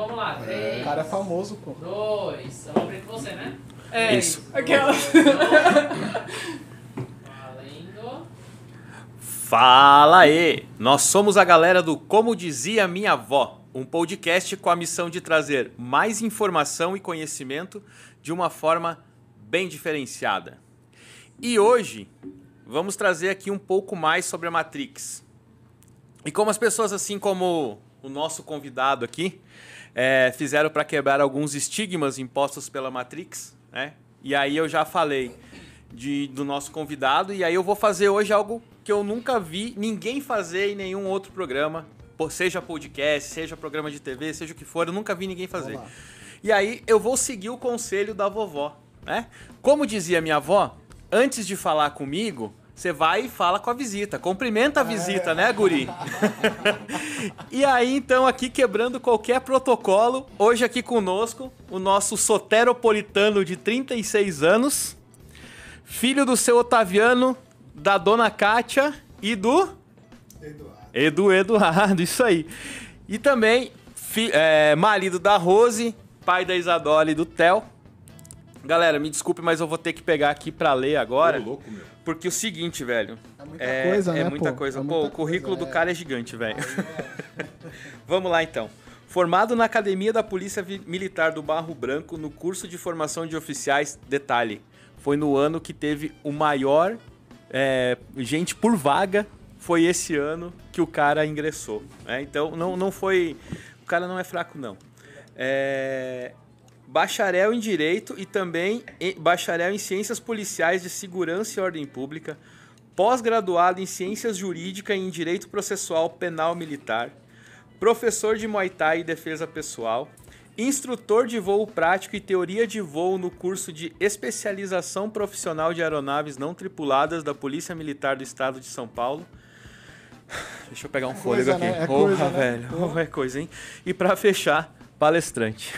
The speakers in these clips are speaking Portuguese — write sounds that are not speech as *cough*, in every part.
vamos lá. Três, O cara é famoso, pô. dois. Eu vou abrir com você, né? É, Isso. Aquela. Valendo. Fala aí! Nós somos a galera do Como Dizia Minha Avó, um podcast com a missão de trazer mais informação e conhecimento de uma forma bem diferenciada. E hoje vamos trazer aqui um pouco mais sobre a Matrix. E como as pessoas, assim como o nosso convidado aqui, eh, fizeram para quebrar alguns estigmas impostos pela Matrix, né? E aí eu já falei de, do nosso convidado, e aí eu vou fazer hoje algo que eu nunca vi ninguém fazer em nenhum outro programa, seja podcast, seja programa de TV, seja o que for, eu nunca vi ninguém fazer. Vamos lá. E aí eu vou seguir o conselho da vovó, né? Como dizia minha avó, antes de falar comigo, você vai e fala com a visita, cumprimenta a visita, né, guri? *laughs* e aí, então, aqui quebrando qualquer protocolo, hoje aqui conosco, o nosso soteropolitano de 36 anos, filho do seu Otaviano, da dona Kátia e do Eduardo. Edu Eduardo, isso aí. E também fi- é, marido da Rose, pai da Isadora e do Theo. Galera, me desculpe, mas eu vou ter que pegar aqui pra ler agora. Ô, louco, meu. Porque o seguinte, velho. É muita É, coisa, é né, muita pô? coisa. É Pô, muita o currículo coisa, do é. cara é gigante, velho. *laughs* Vamos lá, então. Formado na Academia da Polícia Militar do Barro Branco, no curso de formação de oficiais, detalhe, foi no ano que teve o maior é, gente por vaga, foi esse ano que o cara ingressou. né? Então, não, não foi... O cara não é fraco, não. É, bacharel em Direito e também bacharel em Ciências Policiais de Segurança e Ordem Pública, pós-graduado em Ciências Jurídicas e em Direito Processual Penal Militar, professor de Muay Thai e Defesa Pessoal, instrutor de voo prático e teoria de voo no curso de especialização profissional de aeronaves não tripuladas da Polícia Militar do Estado de São Paulo. Deixa eu pegar um coisa, fôlego aqui. né? É Porra, coisa, né? velho. Porra, é coisa, hein? E pra fechar, palestrante.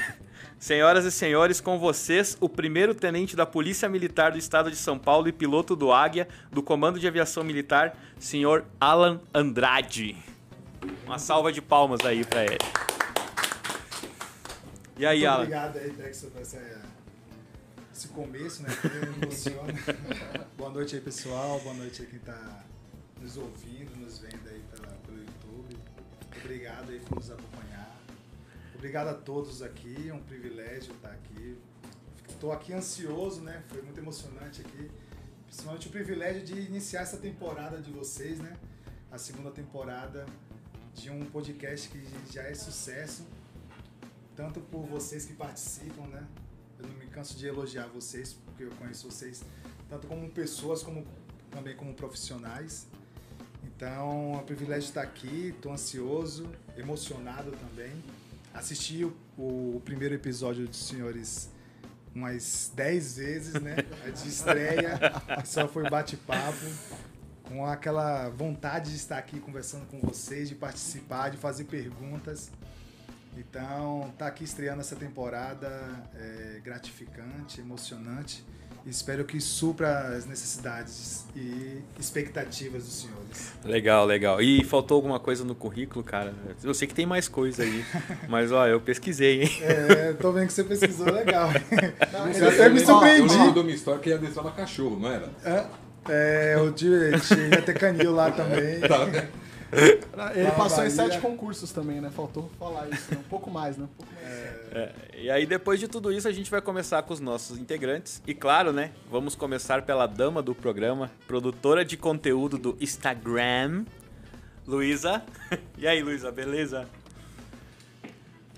Senhoras e senhores, com vocês, o primeiro tenente da Polícia Militar do Estado de São Paulo e piloto do Águia, do Comando de Aviação Militar, senhor Alan Andrade. Uma salva de palmas aí pra ele. E aí, Muito Alan? obrigado aí, Dexter, por essa, esse começo, né? Que me emociona. Boa noite aí, pessoal. Boa noite aí quem tá nos ouvindo, nos vendo aí pela, pelo YouTube. Obrigado aí por nos acompanhar. Obrigado a todos aqui, é um privilégio estar aqui. Estou aqui ansioso, né? Foi muito emocionante aqui. Principalmente o privilégio de iniciar essa temporada de vocês, né? A segunda temporada de um podcast que já é sucesso tanto por vocês que participam, né? Eu não me canso de elogiar vocês, porque eu conheço vocês tanto como pessoas, como também como profissionais. Então, é um privilégio estar aqui, estou ansioso, emocionado também. Assisti o, o primeiro episódio dos senhores umas 10 vezes, né? A de estreia, *laughs* só foi bate-papo, com aquela vontade de estar aqui conversando com vocês, de participar, de fazer perguntas. Então, tá aqui estreando essa temporada é gratificante, emocionante. Espero que supra as necessidades e expectativas dos senhores. Legal, legal. E faltou alguma coisa no currículo, cara? Eu sei que tem mais coisa aí, *laughs* mas ó, eu pesquisei, hein? É, tô vendo que você pesquisou legal. *laughs* Não, Eu até me Eu surpreendi. lembro de uma história que ia cachorro, não era? É, o dia ia ter canil lá também. *laughs* Tá. Ele passou em sete concursos também, né? Faltou falar isso, né? Um pouco mais, né? Um pouco mais. É, e aí, depois de tudo isso, a gente vai começar com os nossos integrantes. E claro, né? Vamos começar pela dama do programa, produtora de conteúdo do Instagram, Luísa. *laughs* E aí, Luísa, beleza?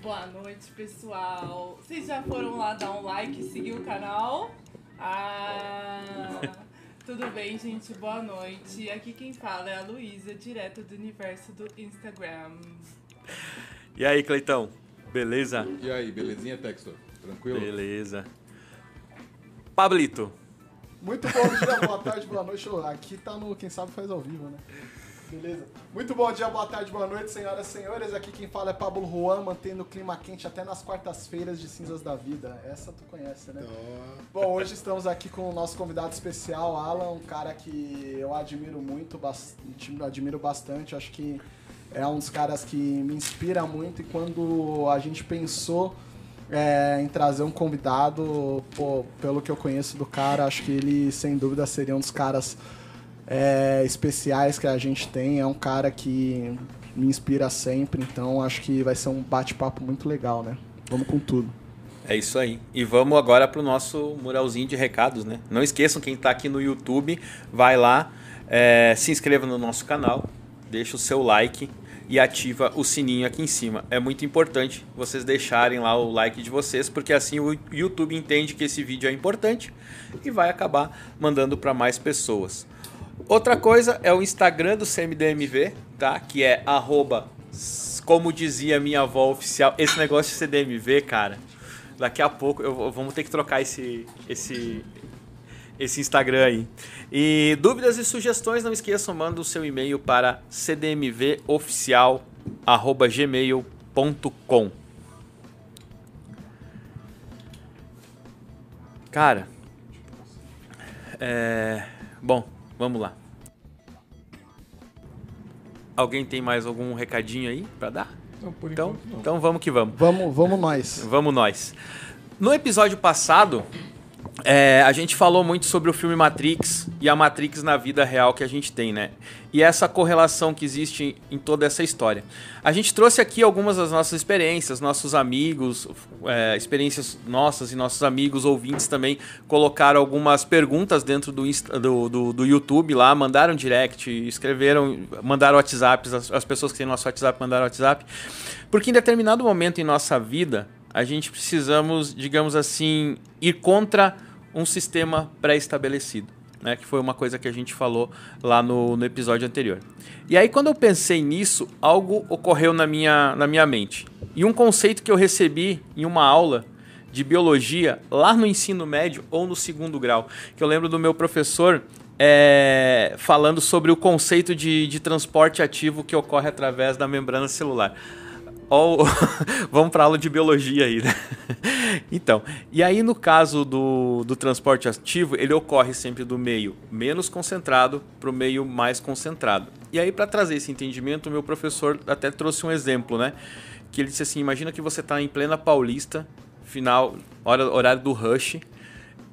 Boa noite, pessoal. Vocês já foram lá dar um like e seguir o canal? Ah, tudo bem, gente? Boa noite. Aqui quem fala é a Luísa, direto do universo do Instagram. E aí, Cleitão? Beleza? E aí, belezinha, Textor? Tranquilo? Beleza. Pablito. Muito bom dia, boa tarde, boa noite. Aqui tá no Quem Sabe Faz ao Vivo, né? Beleza. Muito bom dia, boa tarde, boa noite, senhoras e senhores. Aqui quem fala é Pablo Juan, mantendo o clima quente até nas quartas-feiras de Cinzas da Vida. Essa tu conhece, né? Bom, hoje estamos aqui com o nosso convidado especial, Alan, um cara que eu admiro muito, bas- admiro bastante. Acho que é um dos caras que me inspira muito e quando a gente pensou é, em trazer um convidado, pô, pelo que eu conheço do cara, acho que ele sem dúvida seria um dos caras é, especiais que a gente tem. É um cara que me inspira sempre, então acho que vai ser um bate-papo muito legal, né? Vamos com tudo. É isso aí. E vamos agora pro nosso muralzinho de recados, né? Não esqueçam, quem tá aqui no YouTube, vai lá, é, se inscreva no nosso canal, deixa o seu like e ativa o sininho aqui em cima. É muito importante vocês deixarem lá o like de vocês, porque assim o YouTube entende que esse vídeo é importante e vai acabar mandando para mais pessoas. Outra coisa é o Instagram do CMDMV, tá? Que é arroba, como dizia minha avó oficial, esse negócio de CDMV, cara. Daqui a pouco eu vamos ter que trocar esse esse esse Instagram aí. E dúvidas e sugestões, não esqueçam, manda o seu e-mail para cdmvoficial@gmail.com. Cara, é, bom, vamos lá. Alguém tem mais algum recadinho aí para dar? Não, por Então, enquanto não. então vamos que vamos. Vamos, vamos nós. Vamos nós. No episódio passado, é, a gente falou muito sobre o filme Matrix e a Matrix na vida real que a gente tem, né? E essa correlação que existe em toda essa história. A gente trouxe aqui algumas das nossas experiências, nossos amigos, é, experiências nossas e nossos amigos ouvintes também colocaram algumas perguntas dentro do, Insta- do, do, do YouTube lá, mandaram direct, escreveram, mandaram WhatsApp, as, as pessoas que têm nosso WhatsApp mandaram WhatsApp. Porque em determinado momento em nossa vida, a gente precisamos, digamos assim, ir contra um sistema pré-estabelecido. Né, que foi uma coisa que a gente falou lá no, no episódio anterior. E aí, quando eu pensei nisso, algo ocorreu na minha, na minha mente. E um conceito que eu recebi em uma aula de biologia lá no ensino médio ou no segundo grau. Que eu lembro do meu professor é, falando sobre o conceito de, de transporte ativo que ocorre através da membrana celular. Ó, *laughs* Vamos para aula de biologia aí, né? *laughs* Então, e aí no caso do, do transporte ativo, ele ocorre sempre do meio menos concentrado para o meio mais concentrado. E aí, para trazer esse entendimento, o meu professor até trouxe um exemplo, né? Que ele disse assim: imagina que você está em plena Paulista, final, hora, horário do rush,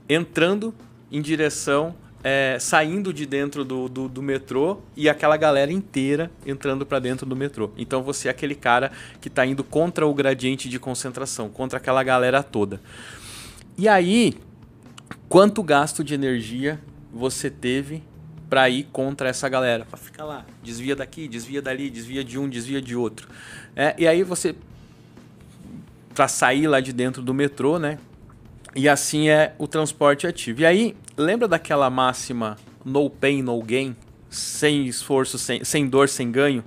entrando em direção, é, saindo de dentro do, do, do metrô e aquela galera inteira entrando para dentro do metrô. Então você é aquele cara que está indo contra o gradiente de concentração, contra aquela galera toda. E aí, quanto gasto de energia você teve para ir contra essa galera? Pra ficar lá, desvia daqui, desvia dali, desvia de um, desvia de outro. É, e aí você para sair lá de dentro do metrô, né? E assim é o transporte ativo. E aí, lembra daquela máxima no pain, no gain? Sem esforço, sem, sem dor, sem ganho?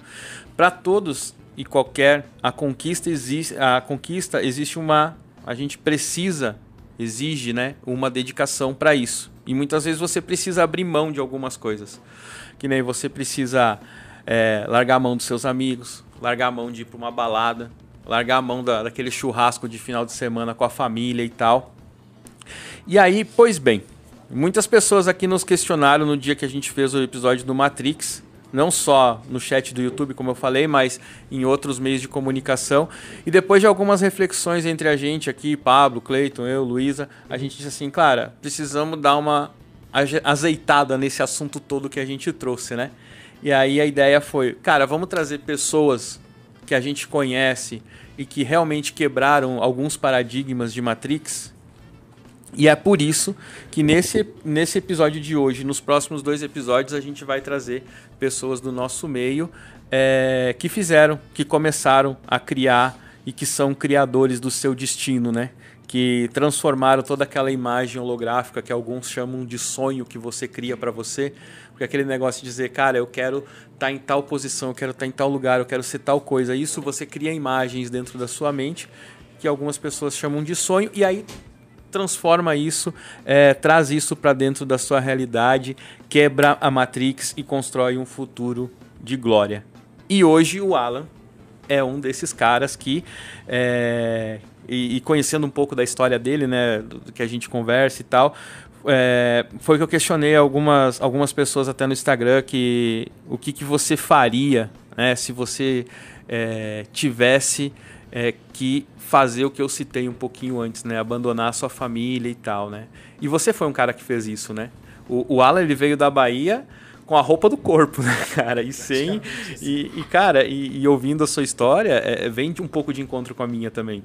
Para todos e qualquer, a conquista existe, a conquista existe uma, a gente precisa, exige, né, uma dedicação para isso. E muitas vezes você precisa abrir mão de algumas coisas. Que nem você precisa é, largar a mão dos seus amigos, largar a mão de ir para uma balada, largar a mão da, daquele churrasco de final de semana com a família e tal. E aí, pois bem, muitas pessoas aqui nos questionaram no dia que a gente fez o episódio do Matrix, não só no chat do YouTube, como eu falei, mas em outros meios de comunicação. E depois de algumas reflexões entre a gente aqui, Pablo, Cleiton, eu, Luísa, a gente disse assim, cara, precisamos dar uma azeitada nesse assunto todo que a gente trouxe, né? E aí a ideia foi, cara, vamos trazer pessoas que a gente conhece e que realmente quebraram alguns paradigmas de Matrix e é por isso que nesse, nesse episódio de hoje, nos próximos dois episódios, a gente vai trazer pessoas do nosso meio é, que fizeram, que começaram a criar e que são criadores do seu destino, né? Que transformaram toda aquela imagem holográfica que alguns chamam de sonho que você cria para você. Porque aquele negócio de dizer, cara, eu quero estar em tal posição, eu quero estar em tal lugar, eu quero ser tal coisa. Isso você cria imagens dentro da sua mente que algumas pessoas chamam de sonho. E aí transforma isso, é, traz isso para dentro da sua realidade, quebra a Matrix e constrói um futuro de glória. E hoje o Alan é um desses caras que, é, e, e conhecendo um pouco da história dele, né, do, do que a gente conversa e tal, é, foi que eu questionei algumas, algumas pessoas até no Instagram que o que, que você faria né, se você é, tivesse é, que fazer o que eu citei um pouquinho antes, né? Abandonar a sua família e tal, né? E você foi um cara que fez isso, né? O, o Alan, ele veio da Bahia com a roupa do corpo, *laughs* né, cara? E sem... E, e cara, e, e, ouvindo a sua história, é, vem de um pouco de encontro com a minha também.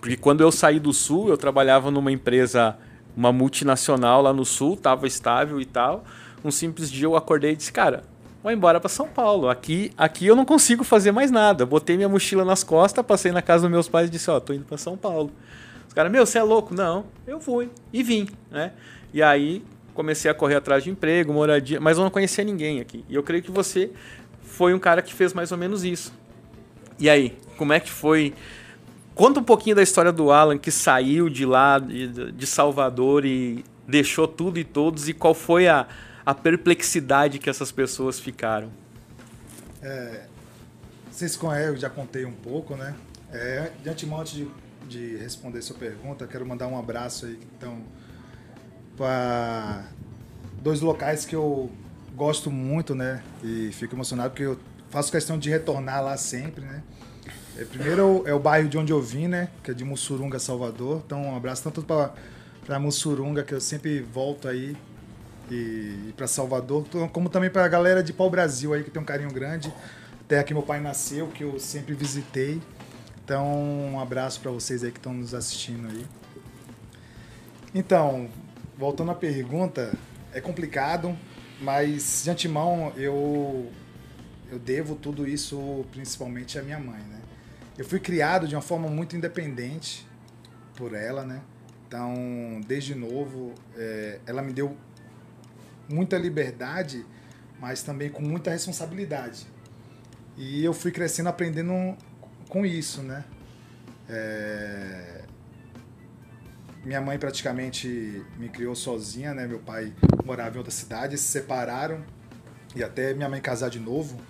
Porque quando eu saí do Sul, eu trabalhava numa empresa, uma multinacional lá no Sul, tava estável e tal. Um simples dia eu acordei e disse, cara, vou embora para São Paulo. Aqui, aqui eu não consigo fazer mais nada. Botei minha mochila nas costas, passei na casa dos meus pais e disse, ó, oh, tô indo para São Paulo. Os caras, meu, você é louco? Não, eu fui. E vim, né? E aí comecei a correr atrás de emprego, moradia, mas eu não conhecia ninguém aqui. E eu creio que você foi um cara que fez mais ou menos isso. E aí, como é que foi? Conta um pouquinho da história do Alan que saiu de lá, de, de Salvador e deixou tudo e todos, e qual foi a, a perplexidade que essas pessoas ficaram. É, vocês conhecem, eu já contei um pouco, né? É, de antemão, antes de, de responder sua pergunta, quero mandar um abraço aí, então, para dois locais que eu gosto muito, né? E fico emocionado porque eu faço questão de retornar lá sempre, né? É, primeiro é o bairro de onde eu vim, né? Que é de Mussurunga, Salvador. Então, um abraço tanto para Mussurunga, que eu sempre volto aí e, e para Salvador, como também para a galera de Pau Brasil aí que tem um carinho grande. Terra que meu pai nasceu, que eu sempre visitei. Então, um abraço para vocês aí que estão nos assistindo aí. Então, voltando à pergunta, é complicado, mas de antemão eu eu devo tudo isso principalmente à minha mãe, né? Eu fui criado de uma forma muito independente por ela, né? Então, desde novo, é, ela me deu muita liberdade, mas também com muita responsabilidade. E eu fui crescendo aprendendo com isso, né? É... Minha mãe praticamente me criou sozinha, né? Meu pai morava em outra cidade, se separaram e até minha mãe casar de novo,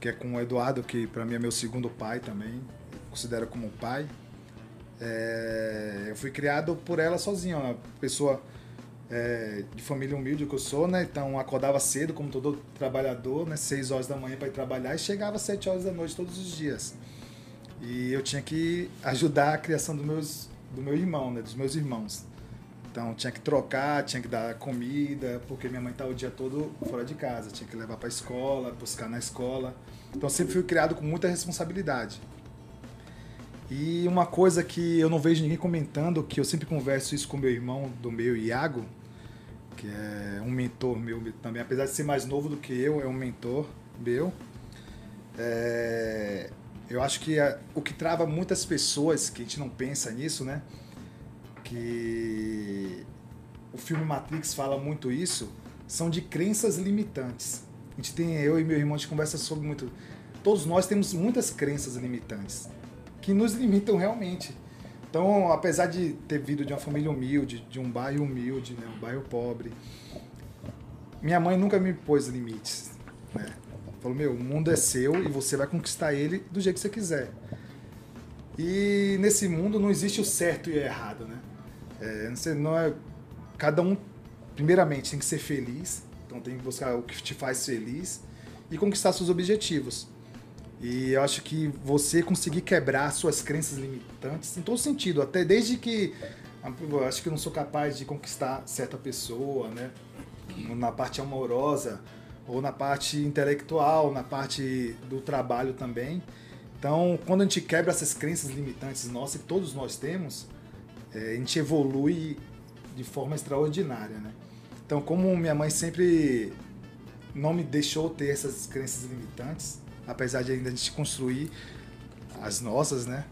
que é com o Eduardo, que para mim é meu segundo pai também, considero como pai. É... Eu fui criado por ela sozinha, uma pessoa é, de família humilde que eu sou, né? Então acordava cedo, como todo trabalhador, né? 6 horas da manhã para ir trabalhar e chegava às 7 horas da noite todos os dias. E eu tinha que ajudar a criação do, meus, do meu irmão, né? Dos meus irmãos. Então tinha que trocar, tinha que dar comida, porque minha mãe estava tá o dia todo fora de casa. Tinha que levar para a escola, buscar na escola. Então sempre fui criado com muita responsabilidade. E uma coisa que eu não vejo ninguém comentando, que eu sempre converso isso com meu irmão do meu, Iago, que é um mentor meu também, apesar de ser mais novo do que eu, é um mentor meu. É, eu acho que a, o que trava muitas pessoas, que a gente não pensa nisso, né? Que o filme Matrix fala muito isso, são de crenças limitantes. A gente tem, eu e meu irmão, a gente conversa sobre muito. Todos nós temos muitas crenças limitantes que nos limitam realmente. Então, apesar de ter vindo de uma família humilde, de um bairro humilde, né, um bairro pobre, minha mãe nunca me pôs limites. Né? Falou, meu, o mundo é seu e você vai conquistar ele do jeito que você quiser. E nesse mundo não existe o certo e o errado, né? É, não é, cada um, primeiramente, tem que ser feliz, então tem que buscar o que te faz feliz e conquistar seus objetivos. E eu acho que você conseguir quebrar suas crenças limitantes em todo sentido, até desde que eu acho que eu não sou capaz de conquistar certa pessoa, né? Na parte amorosa ou na parte intelectual, na parte do trabalho também. Então, quando a gente quebra essas crenças limitantes nossas, que todos nós temos, é, a gente evolui de forma extraordinária, né? Então, como minha mãe sempre não me deixou ter essas crenças limitantes, apesar de ainda a gente construir as nossas, né?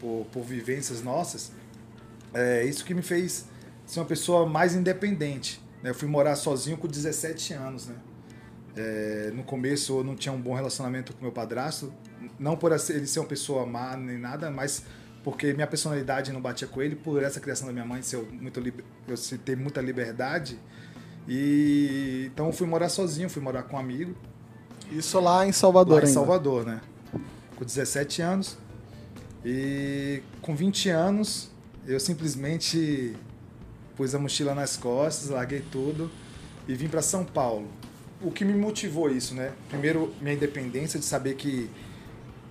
Por, por vivências nossas, é isso que me fez ser uma pessoa mais independente. Né? Eu fui morar sozinho com 17 anos, né? É, no começo eu não tinha um bom relacionamento com meu padrasto, não por ele ser uma pessoa má nem nada, mas porque minha personalidade não batia com ele, por essa criação da minha mãe ser muito eu ter muita liberdade. E então eu fui morar sozinho, fui morar com um amigo. Isso lá em Salvador, lá em ainda. Salvador, né? Com 17 anos. E com 20 anos, eu simplesmente pus a mochila nas costas, larguei tudo e vim para São Paulo. O que me motivou isso, né? Primeiro, minha independência de saber que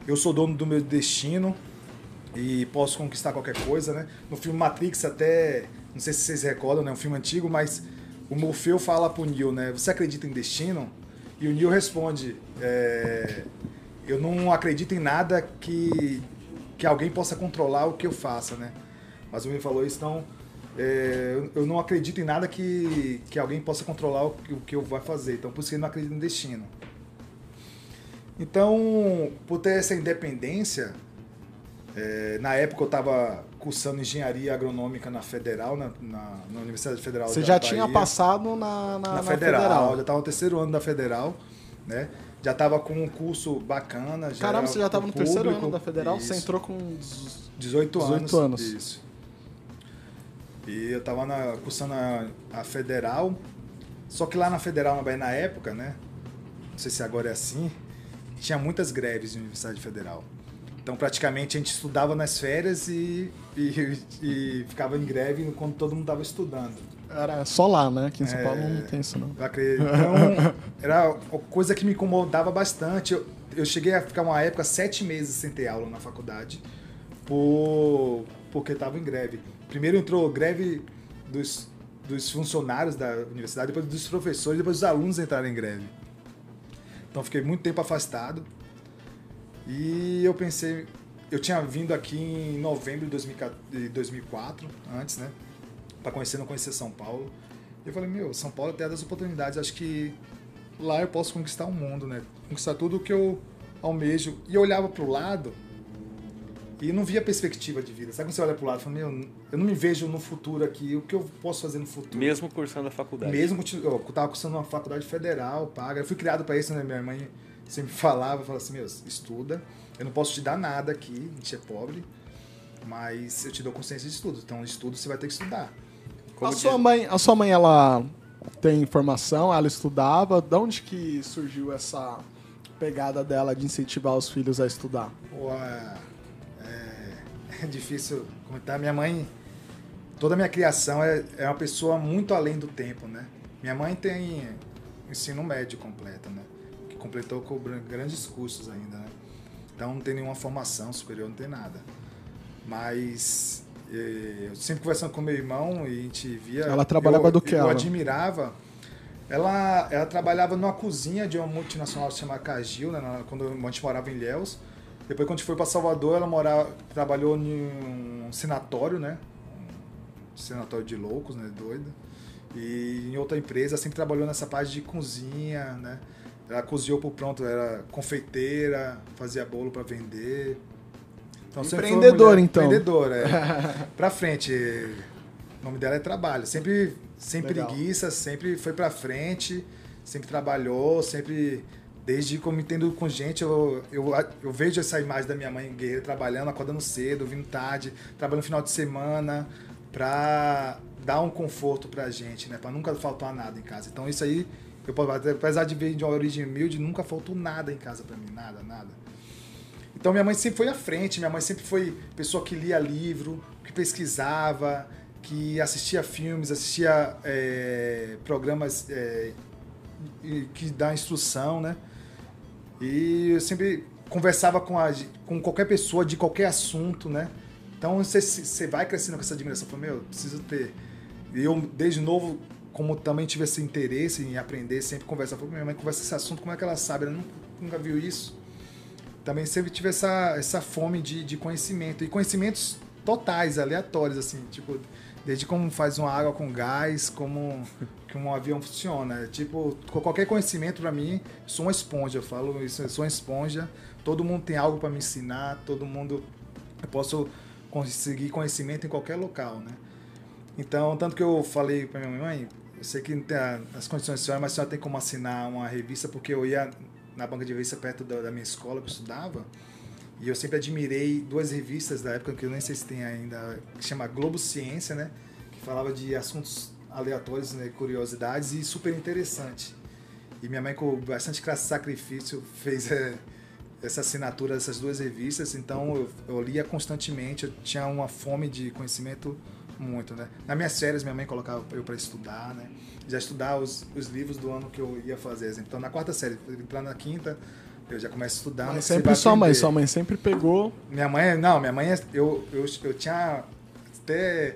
eu sou dono do meu destino e posso conquistar qualquer coisa, né? No filme Matrix até, não sei se vocês recordam, né? Um filme antigo, mas o Morfeu fala pro Neo, né? Você acredita em destino? E o Neo responde, é, eu não acredito em nada que, que alguém possa controlar o que eu faça, né? Mas o Neo falou isso, então é, eu- não acredito em nada que, que alguém possa controlar o que, o que eu vou fazer. Então por isso que eu não acredito em destino. Então, por ter essa independência, é, na época eu estava cursando engenharia agronômica na Federal, na, na, na Universidade Federal Você já Bahia, tinha passado na, na, na, na Federal, já estava no terceiro ano da Federal, né? Já estava com um curso bacana. Já Caramba, você já estava no pro terceiro público, ano da Federal? Você isso. entrou com. uns- 18 anos. 18 anos. Isso. E eu tava na, cursando a, a Federal. Só que lá na Federal, na Bahia, na época, né? Não sei se agora é assim. Tinha muitas greves na Universidade Federal. Então, praticamente, a gente estudava nas férias e, e, e ficava em greve quando todo mundo estava estudando. Era só lá, né? Aqui em São É. Paulo não tem isso, não. Eu acredito. Então, era uma coisa que me incomodava bastante. Eu, eu cheguei a ficar uma época sete meses sem ter aula na faculdade, por, porque estava em greve. Primeiro entrou greve dos, dos funcionários da universidade, depois dos professores, depois dos alunos entraram em greve. Então fiquei muito tempo afastado. E eu pensei, eu tinha vindo aqui em novembro de 2004 de 2004, antes, né? Para conhecer, não conhecer São Paulo. E eu falei, meu, São Paulo é terra das oportunidades. Acho que lá eu posso conquistar o mundo, né? Conquistar tudo o que eu almejo. E eu olhava pro lado e não via perspectiva de vida. Sabe quando você olha pro lado e fala, meu, eu não me vejo no futuro aqui. O que eu posso fazer no futuro? Mesmo cursando a faculdade. Mesmo eu tava cursando uma faculdade federal, paga. Eu fui criado para isso, né? Minha mãe sempre falava, falava assim, meu, estuda. Eu não posso te dar nada aqui, a gente é pobre, mas eu te dou consciência de estudo. Então, estudo você vai ter que estudar. Como a, sua diz- mãe, a sua mãe, ela tem formação, ela estudava. De onde que surgiu essa pegada dela de incentivar os filhos a estudar? Pô, é, é *laughs* difícil comentar. Minha mãe, toda a minha criação é, é uma pessoa muito além do tempo, né? Minha mãe tem ensino médio completo, né? Que completou com grandes cursos ainda, né? Então não tem nenhuma formação superior, não tem nada. Mas eh, eu sempre conversando com meu irmão e a gente via. Ela trabalhava eu, do que, Eu ela? admirava. Ela, ela trabalhava numa cozinha de uma multinacional chamada Cagil, né, quando a gente morava em Ilhéus. Depois, quando a gente foi para Salvador, ela morava, trabalhou em um sanatório, né? Um sanatório de loucos, né? Doida. E em outra empresa, sempre trabalhou nessa parte de cozinha, né? Ela cozinhou por pronto, era confeiteira, fazia bolo para vender. Então, Empreendedora, mulher- então. Empreendedora, é. *laughs* pra frente. O nome dela é trabalho. Sempre sem Legal. preguiça, sempre foi pra frente, sempre trabalhou, sempre. Desde que eu me entendo com gente, eu, eu, eu vejo essa imagem da minha mãe guerreira trabalhando, acordando cedo, vindo tarde, trabalhando no final de semana, pra dar um conforto pra gente, né? Pra nunca faltar nada em casa. Então isso aí, eu, apesar de vir de uma origem humilde, nunca faltou nada em casa pra mim, nada, nada. Então minha mãe sempre foi à frente, minha mãe sempre foi pessoa que lia livro, que pesquisava, que assistia filmes, assistia é, programas é, que dá instrução, né? E eu sempre conversava com, a, com qualquer pessoa de qualquer assunto, né? Então você, você vai crescendo com essa admiração. Fala, meu, eu preciso ter. E eu, desde novo, como também tive esse interesse em aprender, sempre conversava. Falei, minha mãe conversa esse assunto, como é que ela sabe? Ela nunca, nunca viu isso também sempre tive essa, essa fome de, de conhecimento. E conhecimentos totais, aleatórios, assim, tipo, desde como faz uma água com gás, como *laughs* que um avião funciona. Tipo, qualquer conhecimento para mim, sou uma esponja, eu falo isso, sou uma esponja. Todo mundo tem algo para me ensinar, todo mundo eu posso conseguir conhecimento em qualquer local, né? Então, tanto que eu falei para minha mãe, eu sei que as condições senhora, mas a senhora tem como assinar uma revista, porque eu ia na banca de revista perto da, da minha escola que eu estudava, e eu sempre admirei duas revistas da época, que eu nem sei se tem ainda, que chama Globo Ciência, né? Que falava de assuntos aleatórios, né? curiosidades, e super interessante. E minha mãe, com bastante sacrifício, *laughs* fez eh, essa assinatura dessas duas revistas, então eu, eu lia constantemente, eu tinha uma fome de conhecimento muito, né? Nas minhas férias, minha mãe colocava eu para estudar, né? Já estudar os, os livros do ano que eu ia fazer. exemplo. Então, na quarta série, entrar na quinta, eu já começo a estudar. Mas sempre sua mãe, sua mãe sempre pegou. Minha mãe, não, minha mãe, eu, eu, eu tinha até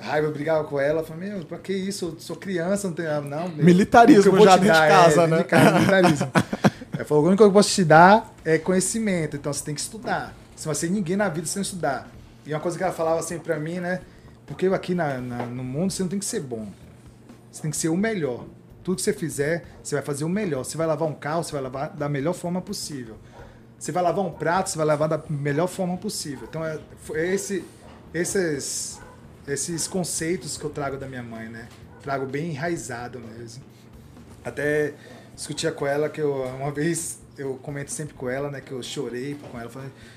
raiva, eu brigava com ela, eu falei, meu, pra que isso? Eu sou criança, não tem não. Militarismo já dentro de casa, é, né? de casa, militarismo. *laughs* Ela falou, o único que eu posso te dar é conhecimento, então você tem que estudar. Você não vai ser ninguém na vida sem estudar. E uma coisa que ela falava sempre pra mim, né, porque aqui na, na- no mundo você não tem que ser bom, você tem que ser o melhor. Tudo que você fizer, você vai fazer o melhor. Você vai lavar um carro, você vai lavar da melhor forma possível. Você vai lavar um prato, você vai lavar da melhor forma possível. Então, é, foi esse, esses, esses conceitos que eu trago da minha mãe, né? Trago bem enraizado mesmo. Até discutia com ela que eu, uma vez, eu comento sempre com ela, né? Que eu chorei com ela.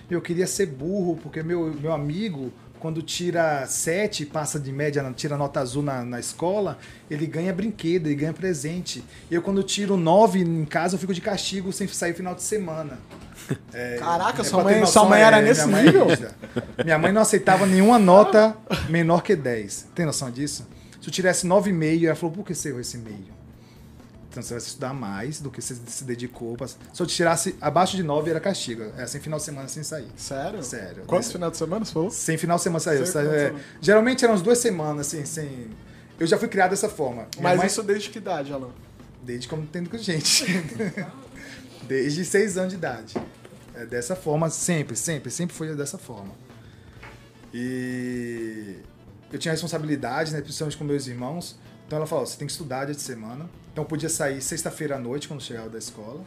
Eu queria ser burro, porque meu, meu amigo, quando tira sete, passa de média, tira nota azul na, na escola, ele ganha brinquedo, ele ganha presente. E eu, quando tiro nove em casa, eu fico de castigo sem sair final de semana. *laughs* É, Caraca, é sua mãe- noção, sua mãe era é, nesse minha mãe é nível? rígida. Minha mãe não aceitava nenhuma nota menor que 10. Tem noção disso? Se eu tirasse 9,5, ela falou, por que você errou esse meio? Então você vai estudar mais do que você se dedicou. pra- Se eu tirasse abaixo de 9, era castigo. Era sem final de semana sem sair. Sério? Sério. Quantos Desse- finais de semana você falou? Sem final de semana saiu. Final é. semana. Geralmente eram umas duas semanas, assim, sem. Eu já fui criado dessa forma. Minha Mas mãe- isso desde que idade, Alan? Desde como tendo com gente. *laughs* Desde seis anos de idade. É dessa forma, sempre, sempre, sempre foi dessa forma. E eu tinha responsabilidade, né, principalmente com meus irmãos. Então ela falou: você tem que estudar dia de semana. Então podia sair sexta-feira à noite, quando chegava da escola.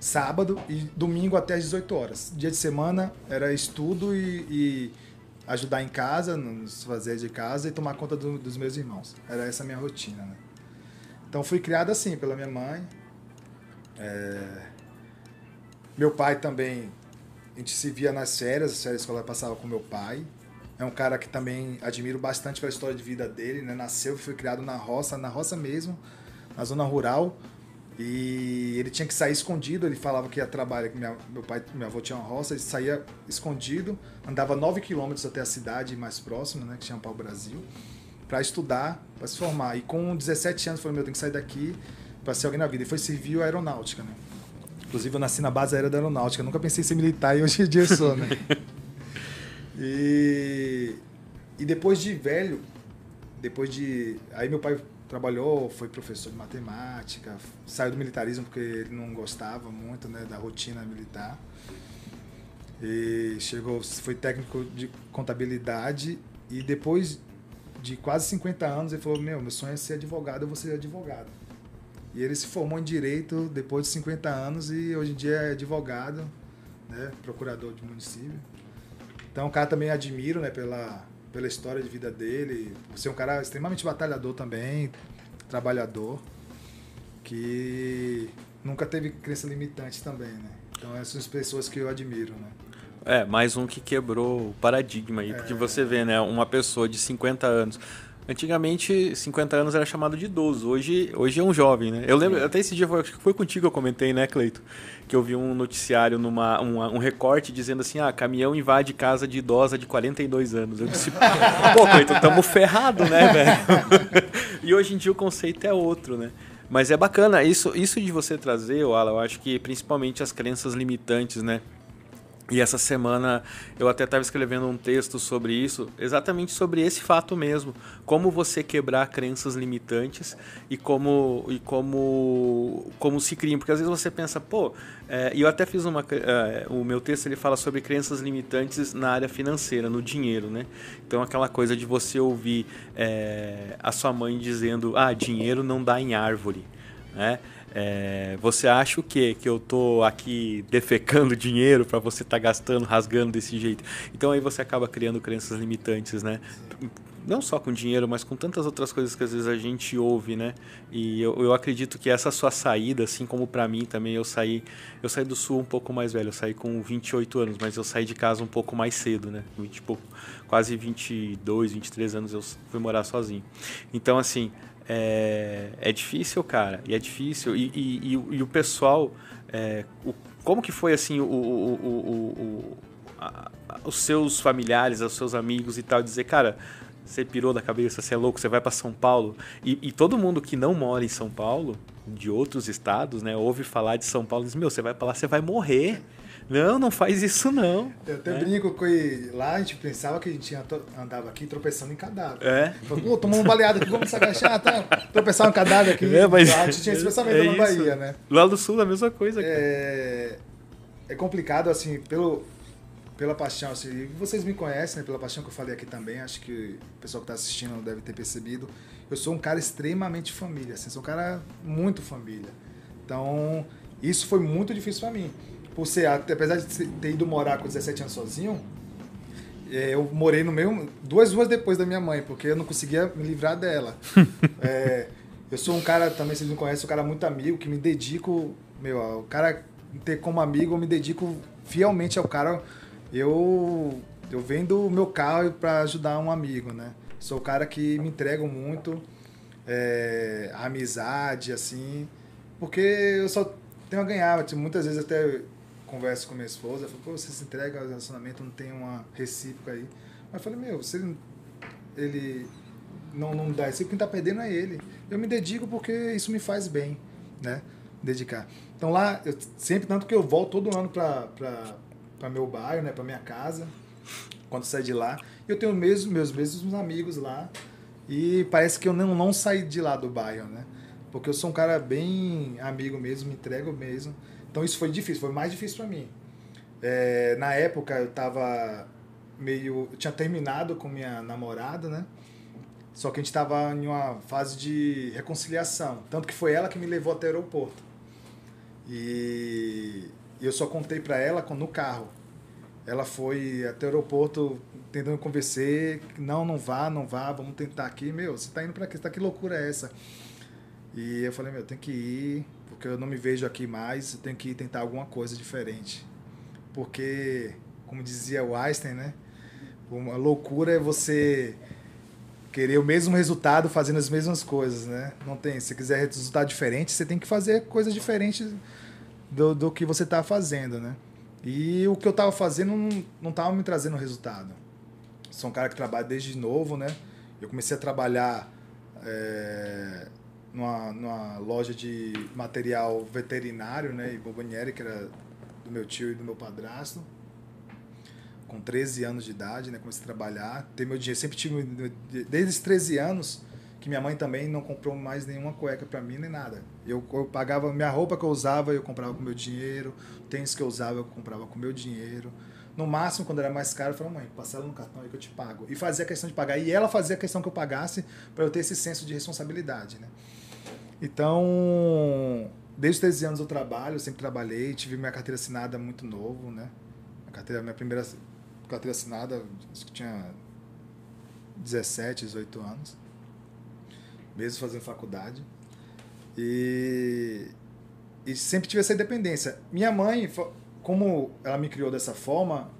Sábado e domingo até às 18 horas. Dia de semana era estudo e, e ajudar em casa, nos fazer de casa e tomar conta do- dos meus irmãos. Era essa a minha rotina, né? Então fui criado assim pela minha mãe. É, Meu pai também, a gente se via nas férias, as férias escolar passava com meu pai. É um cara que também admiro bastante pela história de vida dele, né? Nasceu e foi criado na roça, na roça mesmo, na zona rural. E ele tinha que sair escondido, ele falava que ia trabalhar, que minha- meu pai, meu avô tinha uma roça, ele saía escondido, andava 9 quilômetros até a cidade mais próxima, né, que chama Pau Brasil, para estudar, para se formar. E com 17 anos, falou, meu, eu tenho que sair daqui para ser alguém na vida. E foi servir a aeronáutica, né? Inclusive, eu nasci na base aérea da aeronáutica. Eu nunca pensei em ser militar e hoje em dia sou, né? *laughs* E, e depois de velho, depois de. Aí meu pai trabalhou, foi professor de matemática, saiu do militarismo porque ele não gostava muito né, da rotina militar. E chegou, foi técnico de contabilidade e depois de quase 50 anos ele falou: Meu, meu sonho é ser advogado, eu vou ser advogado. E ele se formou em direito depois de 50 anos e hoje em dia é advogado, né, procurador de município. Então, o cara também admiro, né, pela, pela história de vida dele, por ser um cara extremamente batalhador também, trabalhador, que nunca teve crença limitante também, né? Então, essas são as pessoas que eu admiro, né? É, mais um que quebrou o paradigma aí. Porque você vê, né? Uma pessoa de 50 anos. Antigamente, 50 anos era chamado de idoso. Hoje, hoje é um jovem, né? Eu lembro, até esse dia, foi, acho que foi contigo que eu comentei, né, Cleito? Que eu vi um noticiário, numa, um, um recorte dizendo assim: ah, caminhão invade casa de idosa de 42 anos. Eu disse, *laughs* pô, Cleito, tamo ferrado, né, *laughs* velho? *laughs* e hoje em dia o conceito é outro, né? Mas é bacana, isso, isso de você trazer, Alan, eu acho que principalmente as crenças limitantes, né? E essa semana eu até estava escrevendo um texto sobre isso, exatamente sobre esse fato mesmo, como você quebrar crenças limitantes e como e como como se criam, porque às vezes você pensa, pô, é, e eu até fiz uma é, o meu texto ele fala sobre crenças limitantes na área financeira, no dinheiro, né? Então aquela coisa de você ouvir é, a sua mãe dizendo, ah, dinheiro não dá em árvore, né? É, você acha o quê? Que eu tô aqui defecando dinheiro para você estar tá gastando, rasgando desse jeito? Então aí você acaba criando crenças limitantes, né? Não só com dinheiro, mas com tantas outras coisas que às vezes a gente ouve, né? E eu, eu acredito que essa sua saída, assim como para mim também, eu saí, eu saí do sul um pouco mais velho, eu saí com 28 anos, mas eu saí de casa um pouco mais cedo, né? 20, pouco, quase 22, 23 anos eu fui morar sozinho. Então, assim, é, é difícil, cara, e é difícil. E, e, e, e o pessoal, é, o, como que foi assim o, o, o, a- os seus familiares, os seus amigos e tal, dizer, cara, você pirou da cabeça, você é louco, você vai pra São Paulo. E, e todo mundo que não mora em São Paulo, de outros estados, né, ouve falar de São Paulo e diz, meu, você vai pra lá, você vai morrer. Não, não faz isso não. Eu até É. brinco que lá a gente pensava que a gente andava aqui tropeçando em cadáver. É. Falei, Pô, tomou um baleado aqui, vamos se agachar, tá? Tropeçar um cadáver aqui. É, mas- a gente tinha esse pensamento é na. Bahia, né? Lá do sul, a mesma coisa. É, é complicado, assim, pelo, pela paixão. Assim, vocês me conhecem, né? Pela paixão que eu falei aqui também. Acho que o pessoal que está assistindo deve ter percebido. Eu sou um cara extremamente família. Assim, sou um cara muito família. Então, isso foi muito difícil para mim. Por ser, apesar de ter ido morar com 17 anos sozinho, é, eu morei no mesmo. Duas ruas depois da minha mãe, porque eu não conseguia me livrar dela. *laughs* É, eu sou um cara, também vocês me conhecem, um cara muito amigo, que me dedico. Meu, o cara ter como amigo, eu me dedico fielmente ao cara. Eu, eu vendo o meu carro para ajudar um amigo, né? Sou o cara que me entrego muito, é, amizade, assim, porque eu só tenho a ganhar. Tipo, muitas vezes até converso com minha esposa, falo, pô, você se entrega ao relacionamento, não tem uma recíproca aí. Mas eu falei, meu, você ele não, não dá isso, quem tá perdendo é ele. Eu me dedico porque isso me faz bem, né? Dedicar. Então lá, eu sempre, tanto que eu volto todo ano pra, pra, pra meu bairro, né? Pra minha casa, quando saio de lá. Eu tenho mesmo, meus mesmos amigos lá. E parece que eu não, não saí de lá do bairro, né? Porque eu sou um cara bem amigo mesmo, me entrego mesmo. Então isso foi difícil, foi mais difícil para mim. É, na época eu tava meio. Eu tinha terminado com minha namorada, né? Só que a gente tava em uma fase de reconciliação. Tanto que foi ela que me levou até o aeroporto. E eu só contei para ela no carro. Ela foi até o aeroporto tentando convencer, não, não vá, não vá, vamos tentar aqui. Meu, você tá indo para quê? Tá, que loucura é essa? E eu falei, meu, tem que ir, porque eu não me vejo aqui mais, eu tenho que tentar alguma coisa diferente. Porque, como dizia o Einstein, né? Uma loucura é você querer o mesmo resultado fazendo as mesmas coisas, né? Não tem, se quiser resultado diferente, você tem que fazer coisas diferentes do, do que você está fazendo, né? E o que eu estava fazendo não, não tava me trazendo resultado. Sou um cara que trabalha desde novo, né? Eu comecei a trabalhar é, numa, numa loja de material veterinário, né? E bomboniere, que era do meu tio e do meu padrasto. Com 13 anos de idade, né? Comecei a trabalhar. Ter meu dinheiro. Sempre tive, desde os 13 anos, que minha mãe também não comprou mais nenhuma cueca para mim, nem nada. Eu, eu pagava, minha roupa que eu usava, eu comprava com meu dinheiro. Tênis que eu usava, eu comprava com meu dinheiro. No máximo, quando era mais caro, eu falava, mãe, parcela no cartão aí que eu te pago. E fazia questão de pagar. E ela fazia questão que eu pagasse para eu ter esse senso de responsabilidade, né? Então, desde os 13 anos eu trabalho, eu sempre trabalhei, tive minha carteira assinada muito novo, né? A carteira, minha primeira carteira assinada, acho que tinha 17, 18 anos, mesmo fazendo faculdade. E, e sempre tive essa independência. Minha mãe, como ela me criou dessa forma,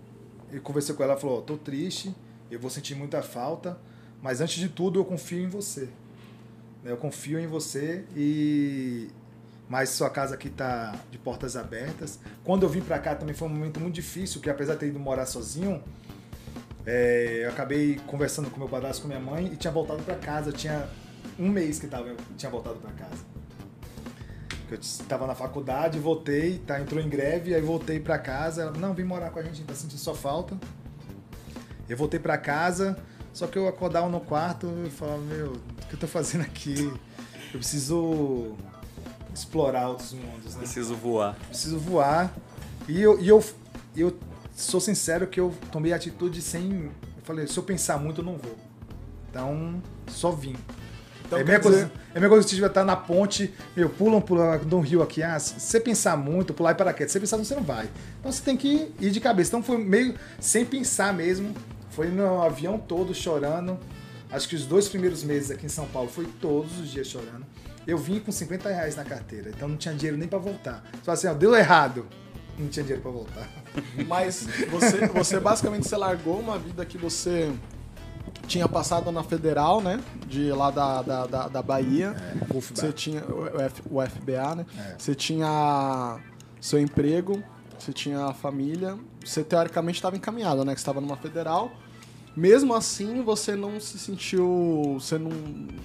eu conversei com ela, ela falou, tô triste, eu vou sentir muita falta, mas antes de tudo eu confio em você. Eu confio em você e mas sua casa aqui tá de portas abertas. Quando eu vim para cá também foi um momento muito difícil, porque apesar de ter ido morar sozinho, é, eu acabei conversando com meu padrasto, com minha mãe e tinha voltado para casa. Tinha um mês que tava, eu tinha voltado para casa. Eu estava na faculdade, voltei, tá, entrou em greve, aí voltei para casa. Ela, não, vem morar com a gente, tá sentindo sua falta. Eu voltei para casa, só que eu acordava no quarto e falava, meu, o que eu tô fazendo aqui? Eu preciso explorar outros mundos, né? Preciso voar. Preciso voar. E eu, e eu, eu sou sincero que eu tomei atitude sem. Eu falei, se eu pensar muito, eu não vou. Então, só vim. Então, é, quer minha dizer- coisa, é minha coisa se tiver estar na ponte, meu, pulam, pulam de um rio aqui. Ah, se você pensar muito, pular e paraquedas. Se você pensar, você não vai. Então você tem que ir de cabeça. Então foi meio sem pensar mesmo. Foi no avião todo chorando. Acho que os dois primeiros meses aqui em São Paulo foi todos os dias chorando. Eu vim com 50 reais na carteira, então não tinha dinheiro nem pra voltar. Só assim, ó, deu errado. Não tinha dinheiro pra voltar. *laughs* Mas você, você basicamente você largou uma vida que você tinha passado na Federal, né? De lá da, da, da, da Bahia. UFBA. Você tinha o, F, o FBA, né? É. Você tinha seu emprego. Você tinha a família, você teoricamente estava encaminhado, né? Que estava numa federal. Mesmo assim, você não se sentiu, você não,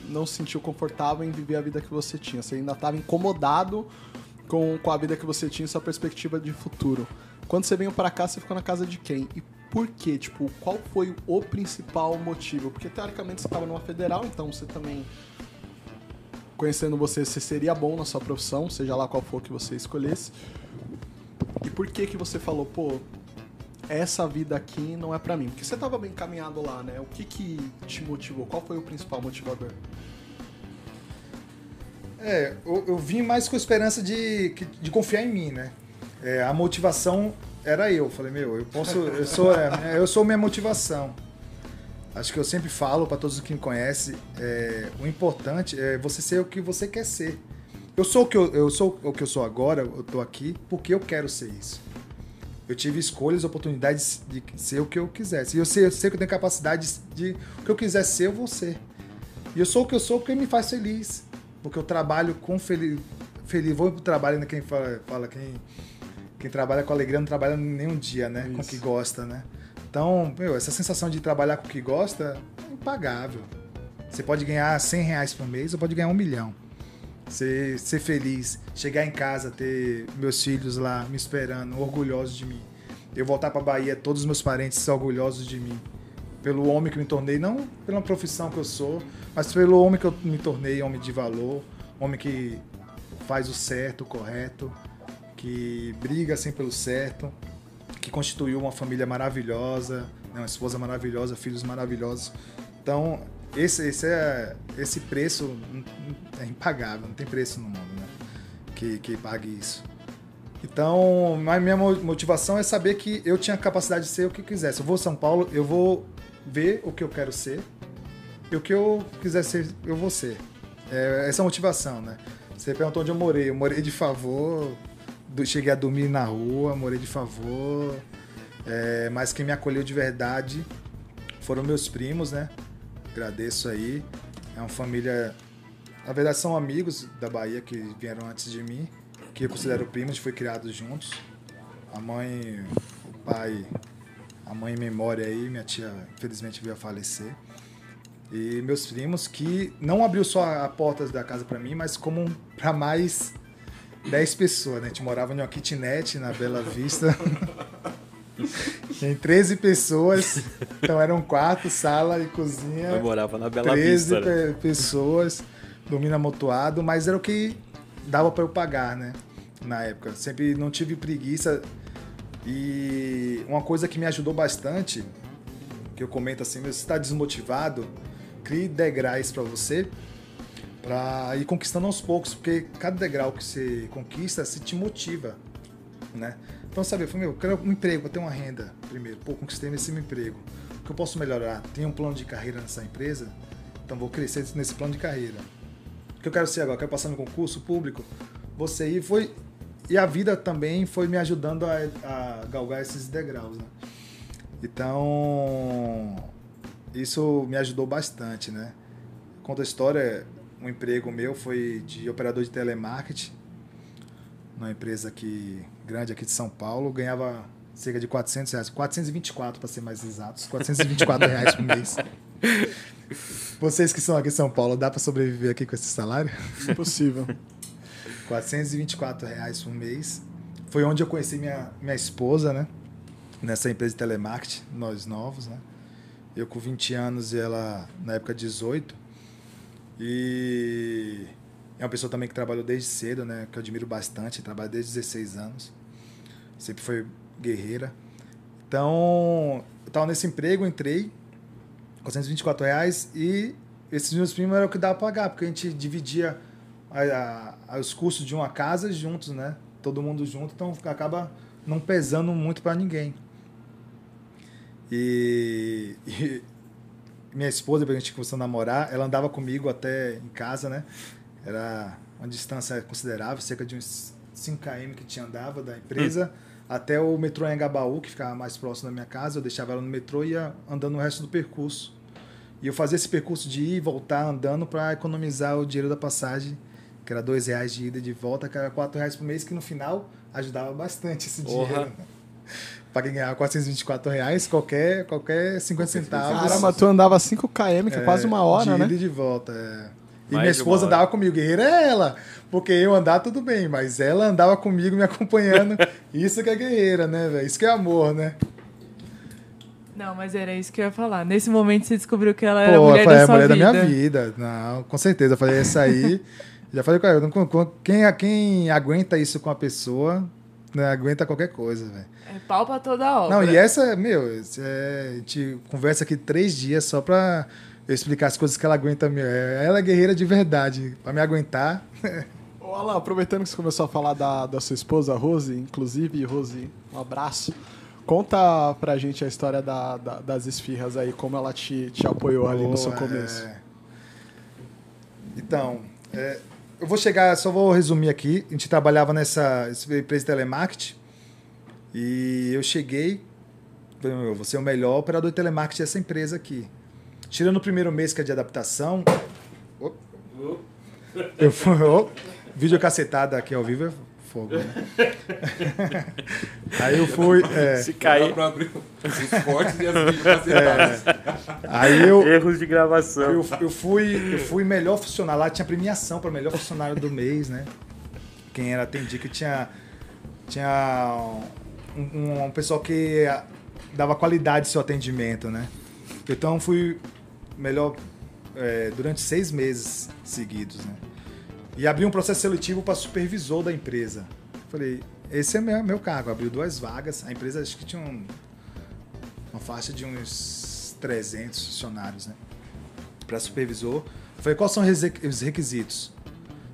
não se sentiu confortável em viver a vida que você tinha. Você ainda estava incomodado com, com a vida que você tinha e sua perspectiva de futuro. Quando você veio pra cá, você ficou na casa de quem? E por quê? Tipo, qual foi o principal motivo? Porque teoricamente você estava numa federal, então você também conhecendo você, você seria bom na sua profissão, seja lá qual for que você escolhesse. E por que que você falou, pô, essa vida aqui não é pra mim? Porque você tava bem encaminhado lá, né? O que que te motivou? Qual foi o principal motivador? É, eu, eu vim mais com a esperança de, de confiar em mim, né? É, a motivação era eu. Falei, meu, eu posso. Eu sou, é, eu sou minha motivação. Acho que eu sempre falo para todos que me conhecem, é, o importante é você ser o que você quer ser. Eu sou o que eu, eu sou o que eu sou agora, eu tô aqui porque eu quero ser isso. Eu tive escolhas, oportunidades de ser o que eu quisesse. E eu sei, eu sei que eu tenho capacidade de o que eu quiser ser, eu vou ser. E eu sou o que eu sou porque me faz feliz. Porque eu trabalho com feliz. feliz. Vou pro trabalho, né? Quem fala, fala quem, quem trabalha com alegria não trabalha nenhum dia, né? Com o que gosta, né? Então, meu, essa sensação de trabalhar com o que gosta é impagável. Você pode ganhar 100 reais por mês ou pode ganhar um milhão. Ser, ser feliz, chegar em casa, ter meus filhos lá me esperando, orgulhosos de mim. Eu voltar pra Bahia, todos os meus parentes orgulhosos de mim. Pelo homem que me tornei, não pela profissão que eu sou, mas pelo homem que eu me tornei, homem de valor, homem que faz o certo, o correto, que briga sempre pelo certo, que constituiu uma família maravilhosa, né, uma esposa maravilhosa, filhos maravilhosos. Então, esse, esse, é, esse preço é impagável, não tem preço no mundo né, que, que pague isso. Então, a minha mo- motivação é saber que eu tinha capacidade de ser o que quisesse. Eu vou a São Paulo, eu vou ver o que eu quero ser, e o que eu quiser ser, eu vou ser. É, essa é a motivação, né? Você perguntou onde eu morei. Eu morei de favor, cheguei a dormir na rua, morei de favor. É, mas quem me acolheu de verdade foram meus primos, né? Agradeço aí. É uma família. Na verdade, são amigos da Bahia que vieram antes de mim, que eu considero primos, foi criados juntos. A mãe, o pai, a mãe em memória aí, minha tia infelizmente veio a falecer. E meus primos que não abriu só a porta da casa para mim, mas como para mais 10 pessoas, né? A gente morava em uma kitnet na Bela Vista. *laughs* *laughs* Tem 13 pessoas, então eram quarto, sala e cozinha. Eu morava na Bela 13 Vista. né? pe- pessoas, dormindo amontoado, mas era o que dava para eu pagar, né? Na época. Sempre não tive preguiça. E uma coisa que me ajudou bastante, que eu comento assim, você está desmotivado, crie degraus para você, para ir conquistando aos poucos, porque cada degrau que você conquista se te motiva, né? Então, sabe, eu falei, meu, eu quero um emprego, eu ter uma renda primeiro. Pô, conquistei esse meu emprego. O que eu posso melhorar? Tem um plano de carreira nessa empresa? Então, vou crescer nesse plano de carreira. O que eu quero ser agora? Eu quero passar no concurso público? Você e foi e a vida também foi me ajudando a, a galgar esses degraus, né? Então, isso me ajudou bastante, né? Conta a história, um emprego meu foi de operador de telemarketing numa empresa aqui, grande aqui de São Paulo, ganhava cerca de 400 reais, 424 para ser mais exatos, 424 reais por mês. Vocês que são aqui em São Paulo, dá para sobreviver aqui com esse salário? Impossível. 424 reais por mês. Foi onde eu conheci minha, minha esposa, né? Nessa empresa de telemarketing, nós novos, né? Eu com 20 anos e ela na época 18. E é uma pessoa também que trabalhou desde cedo, né? Que eu admiro bastante, trabalha desde 16 anos. Sempre foi guerreira. Então, eu tava nesse emprego, entrei, 424 reais e esses meus primos era o que dava pra pagar, porque a gente dividia a- a- os custos de uma casa juntos, né? Todo mundo junto, então acaba não pesando muito para ninguém. E, *laughs* e minha esposa, depois a gente começou a namorar, ela andava comigo até em casa, né? Era uma distância considerável, cerca de uns 5 km que tinha andava da empresa até o metrô Engabaú, que ficava mais próximo da minha casa. Eu deixava ela no metrô e ia andando o resto do percurso. E eu fazia esse percurso de ir e voltar andando para economizar o dinheiro da passagem que era dois reais de ida e de volta, que era quatro reais por mês, que no final ajudava bastante esse dinheiro. Para quem ganhava 424 reais, qualquer, qualquer 50 centavos. Caramba, tu andava 5 km, que é quase uma hora, de né? ida e de volta, é. E minha esposa hora. andava comigo, guerreira é ela. Porque eu andar tudo bem, mas ela andava comigo, me acompanhando. *laughs* Isso que é guerreira, né, velho? Isso que é amor, né? Não, mas era isso que eu ia falar. Nesse momento você descobriu que ela era a Pô, mulher foi da a sua mulher vida. da minha vida. Não, com certeza. Eu falei, essa aí. *laughs* já falei com ela. Quem, quem aguenta isso com a pessoa, né, aguenta qualquer coisa, velho. É pau pra toda obra. Não, e essa, meu, é- a gente conversa aqui três dias só pra eu explicar as coisas que ela aguenta. É- Ela é guerreira de verdade. Pra me aguentar. Alan, aproveitando que você começou a falar da, da sua esposa, Rose, inclusive, Rose, um abraço. Conta pra gente a história da- da- das esfirras aí, como ela te, te apoiou ali no seu começo. é. Então, é, eu vou chegar, só vou resumir aqui. A gente trabalhava nessa essa empresa de telemarketing e eu cheguei, eu vou ser o melhor operador de telemarketing dessa empresa aqui. Tirando o primeiro mês que é de adaptação. Eu fui. *laughs* Op, vídeo cacetada aqui ao vivo é fogo, né? *laughs* Aí eu fui. é, Se cair, pra abrir os cortes e as vídeos cacetadas. aí eu, erros de gravação. Eu, eu fui, eu fui melhor funcionário lá, tinha premiação para melhor funcionário do mês, né? Quem era atendia que tinha tinha um, um- um pessoal que dava qualidade ao seu atendimento, né? Então fui melhor é, durante seis meses seguidos, né? E abri um processo seletivo para supervisor da empresa. Falei, esse é meu, meu cargo. Abriu duas vagas. A empresa acho que tinha um- uma faixa de uns 300 funcionários, né? para supervisor. Falei, quais são os requ- os requisitos?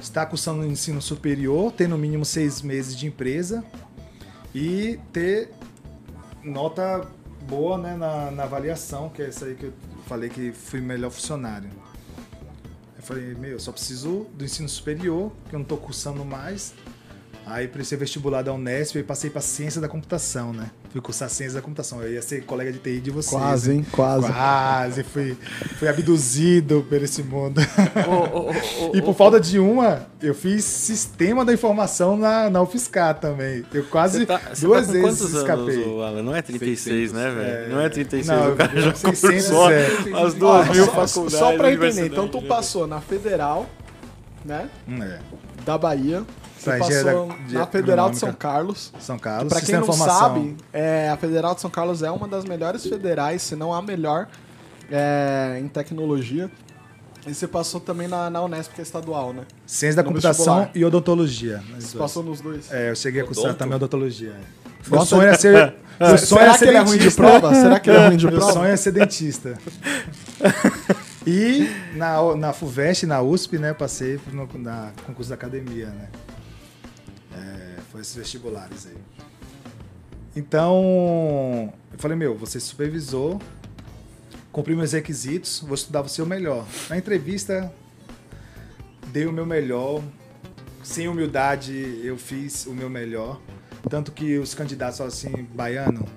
Estar cursando ensino superior, ter no mínimo seis meses de empresa e ter nota boa né, na, na avaliação, que é essa aí que eu falei que fui melhor funcionário. Eu falei, meu, eu só preciso do ensino superior, que eu não estou cursando mais. Aí prestei vestibular da Unesp e passei para ciência da computação, né? Fui cursar ciência da computação. Eu ia ser colega de TI de vocês. Quase, né? hein? Quase. Quase, fui, fui abduzido por esse mundo. Ô, ô, ô, *laughs* E por falta de uma, eu fiz sistema da informação na, na UFSCar também. Eu quase Você tá, você duas tá vezes quantos escapei. anos, Alan? Não é 36, 600, né, velho? é. Não é 36. Não, o cara já 600, cursou é. as duas mil só, faculdades. só pra entender, universidade, então tu né? passou na Federal, né? Hum, é. Da Bahia. Você passou engenharia de- na Federal de. São Carlos. São Carlos. Pra quem não sabe, é, a Federal de São Carlos é uma das melhores federais, se não a melhor, é, em tecnologia. E você passou também na, na Unesp, que é estadual, né? Ciência da no computação vestibular. e odontologia. Você passou nos dois. É, eu cheguei a cursar também odontologia. é. Meu Gosta sonho é ser. *laughs* Meu sonho Será é que ser ele é ruim de dentista. prova? Será que ele é ruim de *laughs* Meu prova? sonho é ser dentista. *laughs* E na, na FUVEST, na USP, né, passei no na concurso da academia, né? É, foi esses vestibulares aí. Então, eu falei, meu, você supervisor, cumpri meus requisitos, vou estudar você o melhor. Na entrevista, dei o meu melhor, sem humildade, eu fiz o meu melhor. Tanto que os candidatos falaram assim, baiano,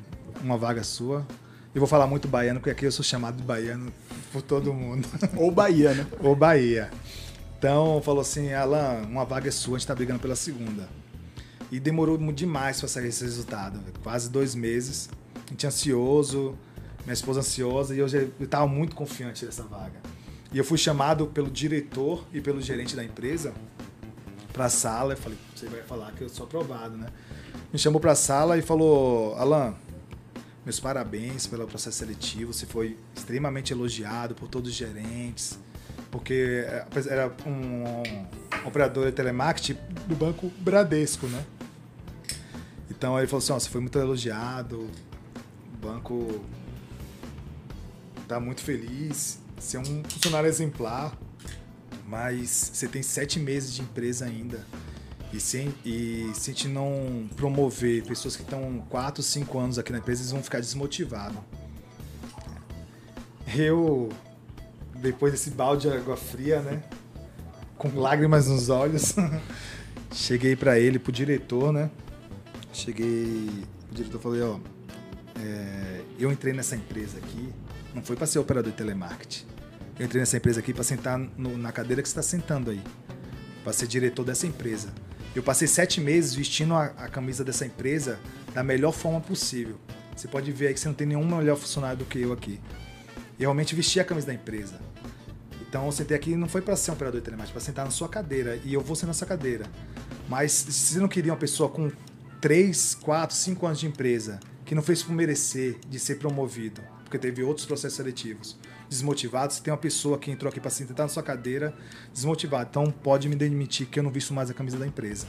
uma vaga sua. Eu vou falar muito baiano, porque aqui eu sou chamado de baiano por todo mundo. *laughs* Ou Bahia, né? Ou Bahia. Então, falou assim, Alan, uma vaga é sua, a gente tá brigando pela segunda. E demorou demais para sair esse resultado. Quase dois meses. A gente ansioso, minha esposa ansiosa, e eu já eu tava muito confiante dessa vaga. E eu fui chamado pelo diretor e pelo gerente da empresa pra sala. Eu falei, você vai falar que eu sou aprovado, né? Me chamou pra sala e falou, Alan, meus parabéns pelo processo seletivo. Você foi extremamente elogiado por todos os gerentes, porque é, era um operador de telemarketing do banco Bradesco, né? Então ele falou assim: ó, você foi muito elogiado, o banco tá muito feliz, você é um funcionário exemplar, mas você tem sete meses de empresa ainda. E se, e se a gente não promover pessoas que estão 4, 5 anos aqui na empresa, eles vão ficar desmotivados. Eu, depois desse balde de água fria, né? Com lágrimas nos olhos, *laughs* cheguei para ele, pro diretor, né? Cheguei, o diretor falou: ó, é, eu entrei nessa empresa aqui, não foi para ser operador de telemarketing. Eu entrei nessa empresa aqui para sentar no- na cadeira que você está sentando aí. para ser diretor dessa empresa. Eu passei sete meses vestindo a, a camisa dessa empresa da melhor forma possível. Você pode ver aí que você não tem nenhum melhor funcionário do que eu aqui. Eu realmente vesti a camisa da empresa. Então eu sentei aqui não foi para ser um operador de telemática, para sentar na sua cadeira. E eu vou ser nessa cadeira. Mas se você não queria uma pessoa com 3, 4, 5 anos de empresa, que não fez por merecer de ser promovido, porque teve outros processos seletivos, desmotivado, você tem uma pessoa que entrou aqui para sentar na sua cadeira, desmotivado. Então pode me demitir que eu não visto mais a camisa da empresa.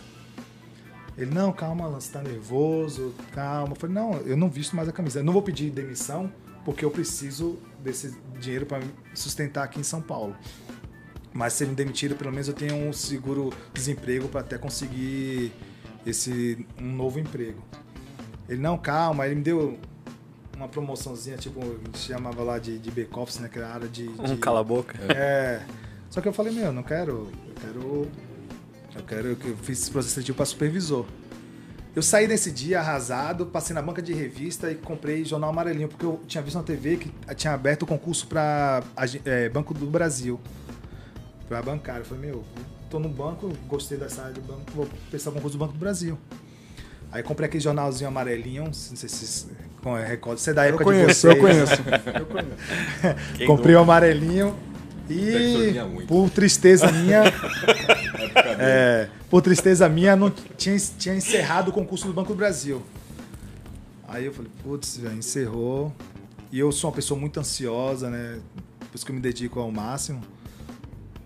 Ele, não, calma, você tá nervoso, calma. Eu falei, não, eu não visto mais a camisa. Eu não vou pedir demissão porque eu preciso desse dinheiro para sustentar aqui em São Paulo. Mas se ele me demitir, pelo menos eu tenho um seguro desemprego para até conseguir esse um novo emprego. Ele, não, calma, ele me deu uma promoçãozinha, tipo, a gente chamava lá de, de back-office, né, que era área de... Um *laughs* de- cala a boca. é. Só que eu falei, meu, não quero. Eu quero. Eu quero que eu fiz esse processo seletivo para supervisor. Eu saí nesse dia arrasado, passei na banca de revista e comprei jornal amarelinho, porque eu tinha visto na TV que tinha aberto o concurso para Banco do Brasil. Para bancário. Eu falei, meu, tô no banco, gostei dessa área do banco, vou prestar o concurso do Banco do Brasil. Aí comprei aquele jornalzinho amarelinho, não sei se recordam, você é da Eu época conheço, de vocês. eu conheço. *laughs* Eu conheço. Comprei o nunca? amarelinho e por tristeza minha, *laughs* é, por tristeza minha, não tinha, tinha encerrado o concurso do Banco do Brasil. Aí eu falei, putz, velho, encerrou. E eu sou uma pessoa muito ansiosa, né? Por isso que eu me dedico ao máximo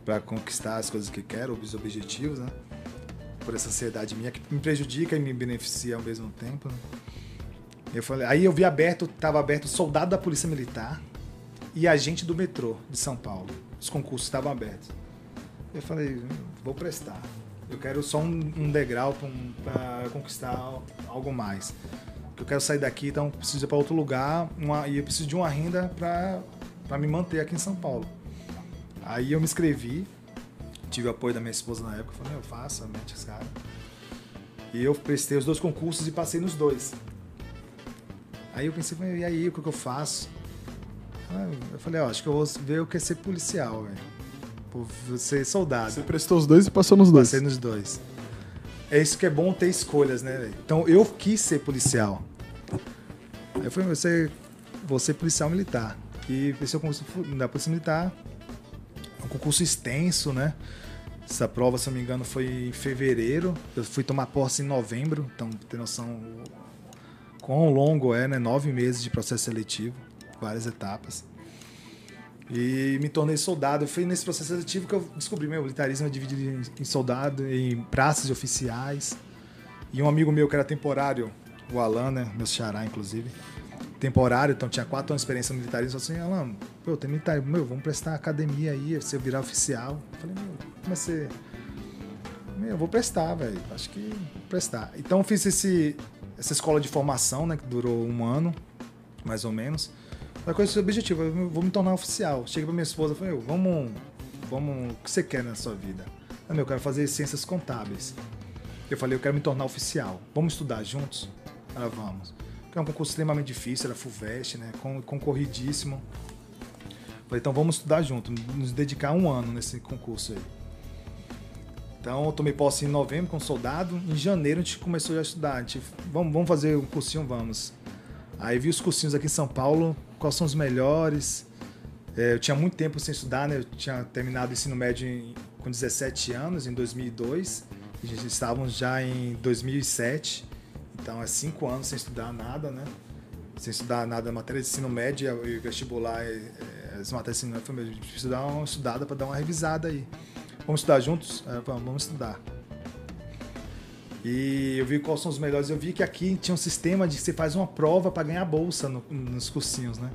para conquistar as coisas que quero, os objetivos, né? Por essa ansiedade minha que me prejudica e me beneficia ao mesmo tempo. Né? Eu falei, aí eu vi aberto, tava aberto soldado da Polícia Militar e agente do metrô de São Paulo. Os concursos estavam abertos. Eu falei, "Hum, vou prestar. Eu quero só um, um degrau para conquistar algo mais. Eu quero sair daqui, então preciso ir para outro lugar uma- e eu preciso de uma renda para me manter aqui em São Paulo. Aí eu me inscrevi, tive o apoio da minha esposa na época, falei, meu, faça, mete os caras. E eu prestei os dois concursos e passei nos dois. Aí eu pensei, "Mas e aí, o que, eu faço? Ah, Eu falei, ó, acho que eu vou ver o que é ser policial, velho. Ser soldado. Você prestou os dois e passou nos dois. Passei nos dois. É isso que é bom ter escolhas, né, velho? Então eu quis ser policial. Aí eu falei, você, vou ser policial militar. E esse é o concurso da Polícia Militar. Concurso extenso, né? Essa prova, se não me engano, foi em fevereiro. Eu fui tomar posse em novembro, então ter noção quão longo é, né? Nove meses de processo seletivo, várias etapas. E me tornei soldado. Foi nesse processo seletivo que eu descobri meu militarismo é dividido em- soldado, em praças e oficiais. E um amigo meu que era temporário, o Alan, né? Meu xará, inclusive. Temporário, então tinha quatro anos de experiência no militarismo. Falei assim, Alan, pô, tem militar, meu, vamos prestar academia aí, se eu virar oficial. Eu falei, meu, comecei. Meu, eu vou prestar, velho. Acho que vou prestar. Então fiz esse, essa escola de formação, né? Que durou um ano, mais ou menos. Foi com esse objetivo, eu vou me tornar oficial. Cheguei pra minha esposa e falei, "Ô, vamos, vamos. O que você quer na sua vida? Ah, meu, eu quero fazer ciências contábeis. Eu falei, eu quero me tornar oficial. Vamos estudar juntos? Ela, vamos. É um concurso extremamente difícil, era FUVEST, né? Con- Concorridíssimo. Falei, então vamos estudar junto, nos dedicar um ano nesse concurso aí. Então eu tomei posse em novembro com soldado. Em janeiro a gente começou já a estudar. A gente, vamos, vamos fazer um cursinho, vamos. Aí vi os cursinhos aqui em São Paulo, quais são os melhores. É, eu tinha muito tempo sem estudar, né? Eu tinha terminado o ensino médio em- com 17 anos, em 2002. E estávamos já em 2007. Então é cinco anos sem estudar nada, né? Sem estudar nada, matéria de ensino médio e vestibular, é, é, as matérias de ensino médio, a gente precisa dar uma estudada para dar uma revisada aí. Vamos estudar juntos? É, vamos, vamos estudar. E eu vi quais são os melhores. Eu vi que aqui tinha um sistema de que você faz uma prova para ganhar bolsa no- nos cursinhos, né?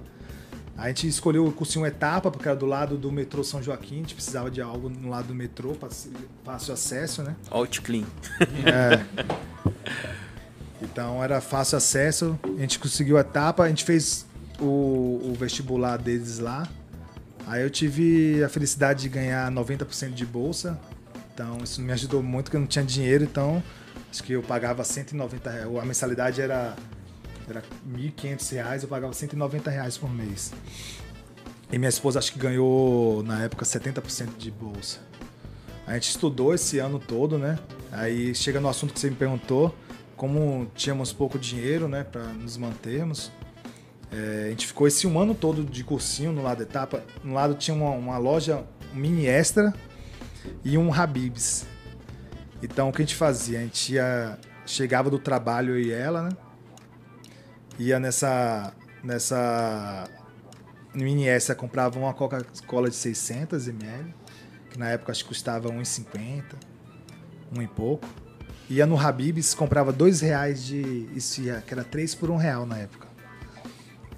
A gente escolheu o cursinho Etapa, porque era do lado do metrô São Joaquim, a gente precisava de algo no lado do metrô, para fácil acesso, né? Alt Clean. É. *laughs* Então era fácil acesso, a gente conseguiu a etapa, a gente fez o, o vestibular deles lá. Aí eu tive a felicidade de ganhar 90% de bolsa. Então isso me ajudou muito, porque eu não tinha dinheiro, então acho que eu pagava 190 reais. A mensalidade era, era 1.500 reais, eu pagava 190 reais por mês. E minha esposa acho que ganhou na época 70% de bolsa. A gente estudou esse ano todo, né? Aí chega no assunto que você me perguntou, como tínhamos pouco dinheiro, né, para nos mantermos. é, a gente ficou esse um ano todo de cursinho no lado da etapa. No lado tinha uma, uma loja, um mini extra e um Habibs. Então o que a gente fazia? A gente ia, chegava do trabalho e ela, né? Ia nessa nessa mini extra comprava uma Coca-Cola de 600 ml, que na época acho que custava 1,50, um e pouco. Ia no Habibs, comprava dois reais de esfirra, que era três por um real na época.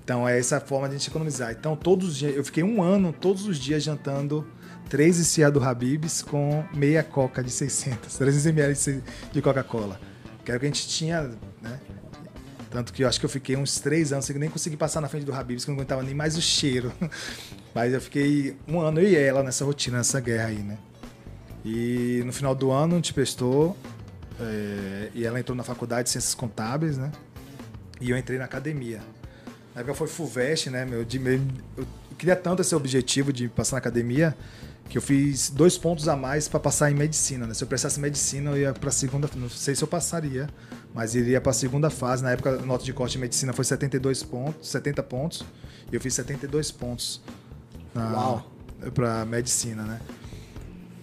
Então é essa forma de a gente economizar. Então todos os dias, eu fiquei um ano todos os dias jantando três esfirra do Habibs com meia coca de 600, 300 ml de Coca-Cola. Que era o que a gente tinha, né? Tanto que eu acho que eu fiquei uns três anos sem nem conseguir passar na frente do Habibs, que eu não aguentava nem mais o cheiro. *laughs* Mas eu fiquei um ano eu e ela nessa rotina, nessa guerra aí, né? E no final do ano a gente prestou é, e ela entrou na faculdade de Ciências Contábeis, né? E eu entrei na academia. Na época foi FUVEST, né? Meu, de, meu- eu queria tanto esse objetivo de passar na academia que eu fiz dois pontos a mais para passar em medicina, né? Se eu prestasse medicina, eu ia para segunda, não sei se eu passaria, mas iria para a segunda fase. Na época, a nota de corte de medicina foi 72 pontos, 70 pontos, e eu fiz 72 pontos Uau. para medicina, né?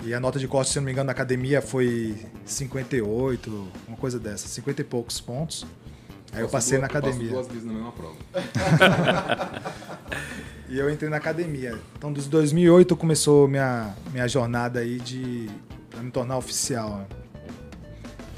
E a nota de corte, se não me engano, na academia foi 58, uma coisa dessa, 50 e poucos pontos. Aí eu passei na academia. Eu duas vezes na mesma prova. *laughs* E eu entrei na academia. Então, dos 2008 começou minha, minha jornada aí de para me tornar oficial. né?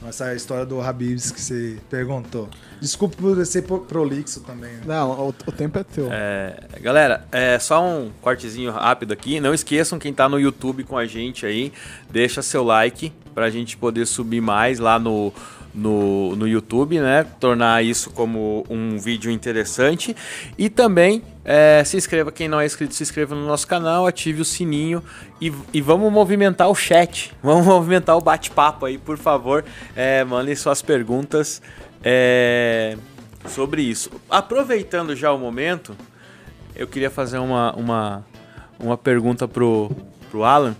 Essa a história do Habibs que você perguntou. Desculpe por ser pro- prolixo também. né? Não, o, o tempo é teu. É, galera, é só um cortezinho rápido aqui. Não esqueçam, quem tá no YouTube com a gente aí, deixa seu like pra gente poder subir mais lá no, no, no YouTube, né? Tornar isso como um vídeo interessante. E também é, se inscreva, quem não é inscrito, se inscreva no nosso canal, ative o sininho e, e vamos movimentar o chat. *laughs* Vamos movimentar o bate-papo aí, por favor. É, mandem suas perguntas. É, sobre isso. Aproveitando já o momento, eu queria fazer uma, uma, uma pergunta pro, pro Alan.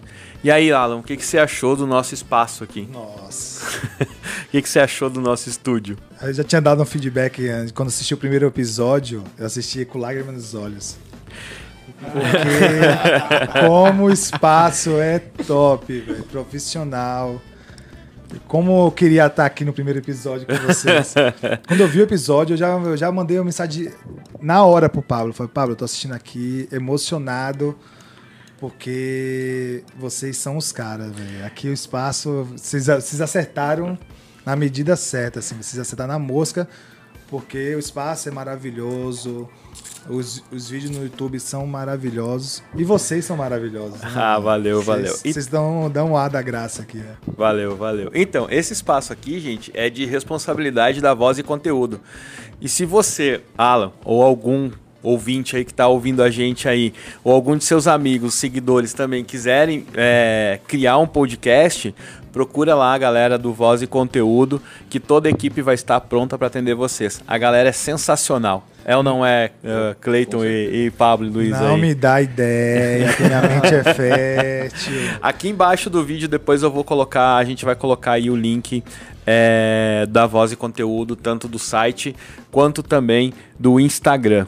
E aí, Alan, o que, que você achou do nosso espaço aqui? Nossa. *laughs* O que, que você achou do nosso estúdio? Eu já tinha dado um feedback quando assisti o primeiro episódio, eu assisti com lágrimas nos olhos. Porque *laughs* como o espaço é top, velho, profissional. Como eu queria estar aqui no primeiro episódio com vocês. *laughs* Quando eu vi o episódio, eu já, eu já mandei uma mensagem na hora pro Pablo. Falei, Pablo, eu tô assistindo aqui, emocionado, porque vocês são os caras, velho. Aqui o espaço, vocês, vocês acertaram na medida certa, assim, vocês acertaram na mosca, porque o espaço é maravilhoso, os, os vídeos no YouTube são maravilhosos, e vocês são maravilhosos. né? *laughs* Ah, valeu, valeu. Vocês, vocês dão, dão um ar da graça aqui, né? Valeu, valeu. Então, esse espaço aqui, gente, é de responsabilidade da voz e conteúdo. E se você, Alan, ou algum ouvinte aí que tá ouvindo a gente aí, ou algum de seus amigos, seguidores também quiserem é, criar um podcast, procura lá a galera do Voz e Conteúdo, que toda a equipe vai estar pronta para atender vocês. A galera é sensacional. É ou não é, uh, Cleiton e, e Pablo e Luiz Não aí? me dá ideia, que minha mente é fértil. *laughs* Aqui embaixo do vídeo, depois eu vou colocar, a gente vai colocar aí o link é, da voz e conteúdo, tanto do site quanto também do Instagram.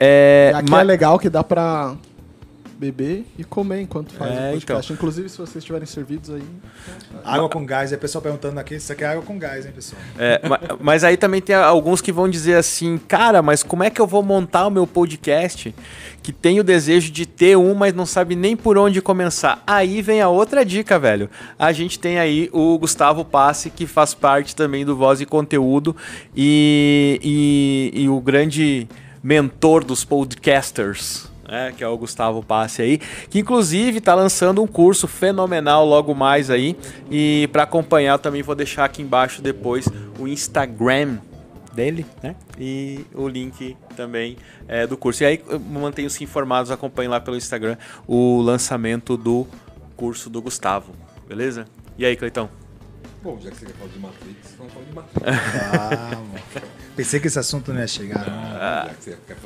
É, E aqui ma- é legal que dá pra beber e comer enquanto faz É, o podcast. Inclusive, se vocês estiverem servidos aí. Água com gás, o pessoal perguntando aqui, isso aqui é água com gás, hein, pessoal? é, ma- mas aí também tem alguns que vão dizer assim, cara, mas como é que eu vou montar o meu podcast que tem o desejo de ter um, mas não sabe nem por onde começar? Aí vem a outra dica, velho. A gente tem aí o Gustavo Passe, que faz parte também do Voz e Conteúdo e, e, e o grande mentor dos podcasters. né, que é o Gustavo Passe aí, que inclusive está lançando um curso fenomenal logo mais aí. E para acompanhar, eu também vou deixar aqui embaixo depois o Instagram dele, né? E o link também é, do curso. E aí mantenham-se informados, acompanhem lá pelo Instagram o lançamento do curso do Gustavo, beleza? E aí, Cleitão? Bom, já que você quer falar de Matrix, vamos falar de Matrix. *laughs* Ah, mano. Pensei que esse assunto não ia chegar. não. Já que você quer. *laughs*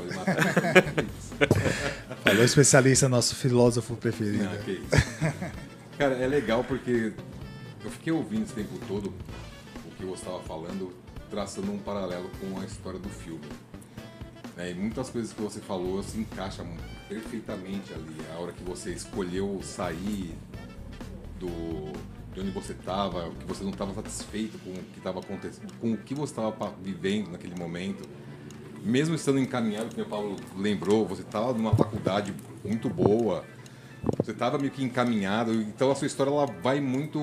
Falou especialista, nosso filósofo preferido. Não, que isso. Cara, é legal porque eu fiquei ouvindo esse tempo todo o que você estava falando, traçando um paralelo com a história do filme. É, e muitas coisas que você falou se encaixam perfeitamente ali. A hora que você escolheu sair do, de onde você estava, que você não estava satisfeito com o que estava acontecendo, com o que você estava vivendo naquele momento. Mesmo estando encaminhado, como o Paulo lembrou, você estava numa faculdade muito boa, você estava meio que encaminhado, então a sua história ela vai muito,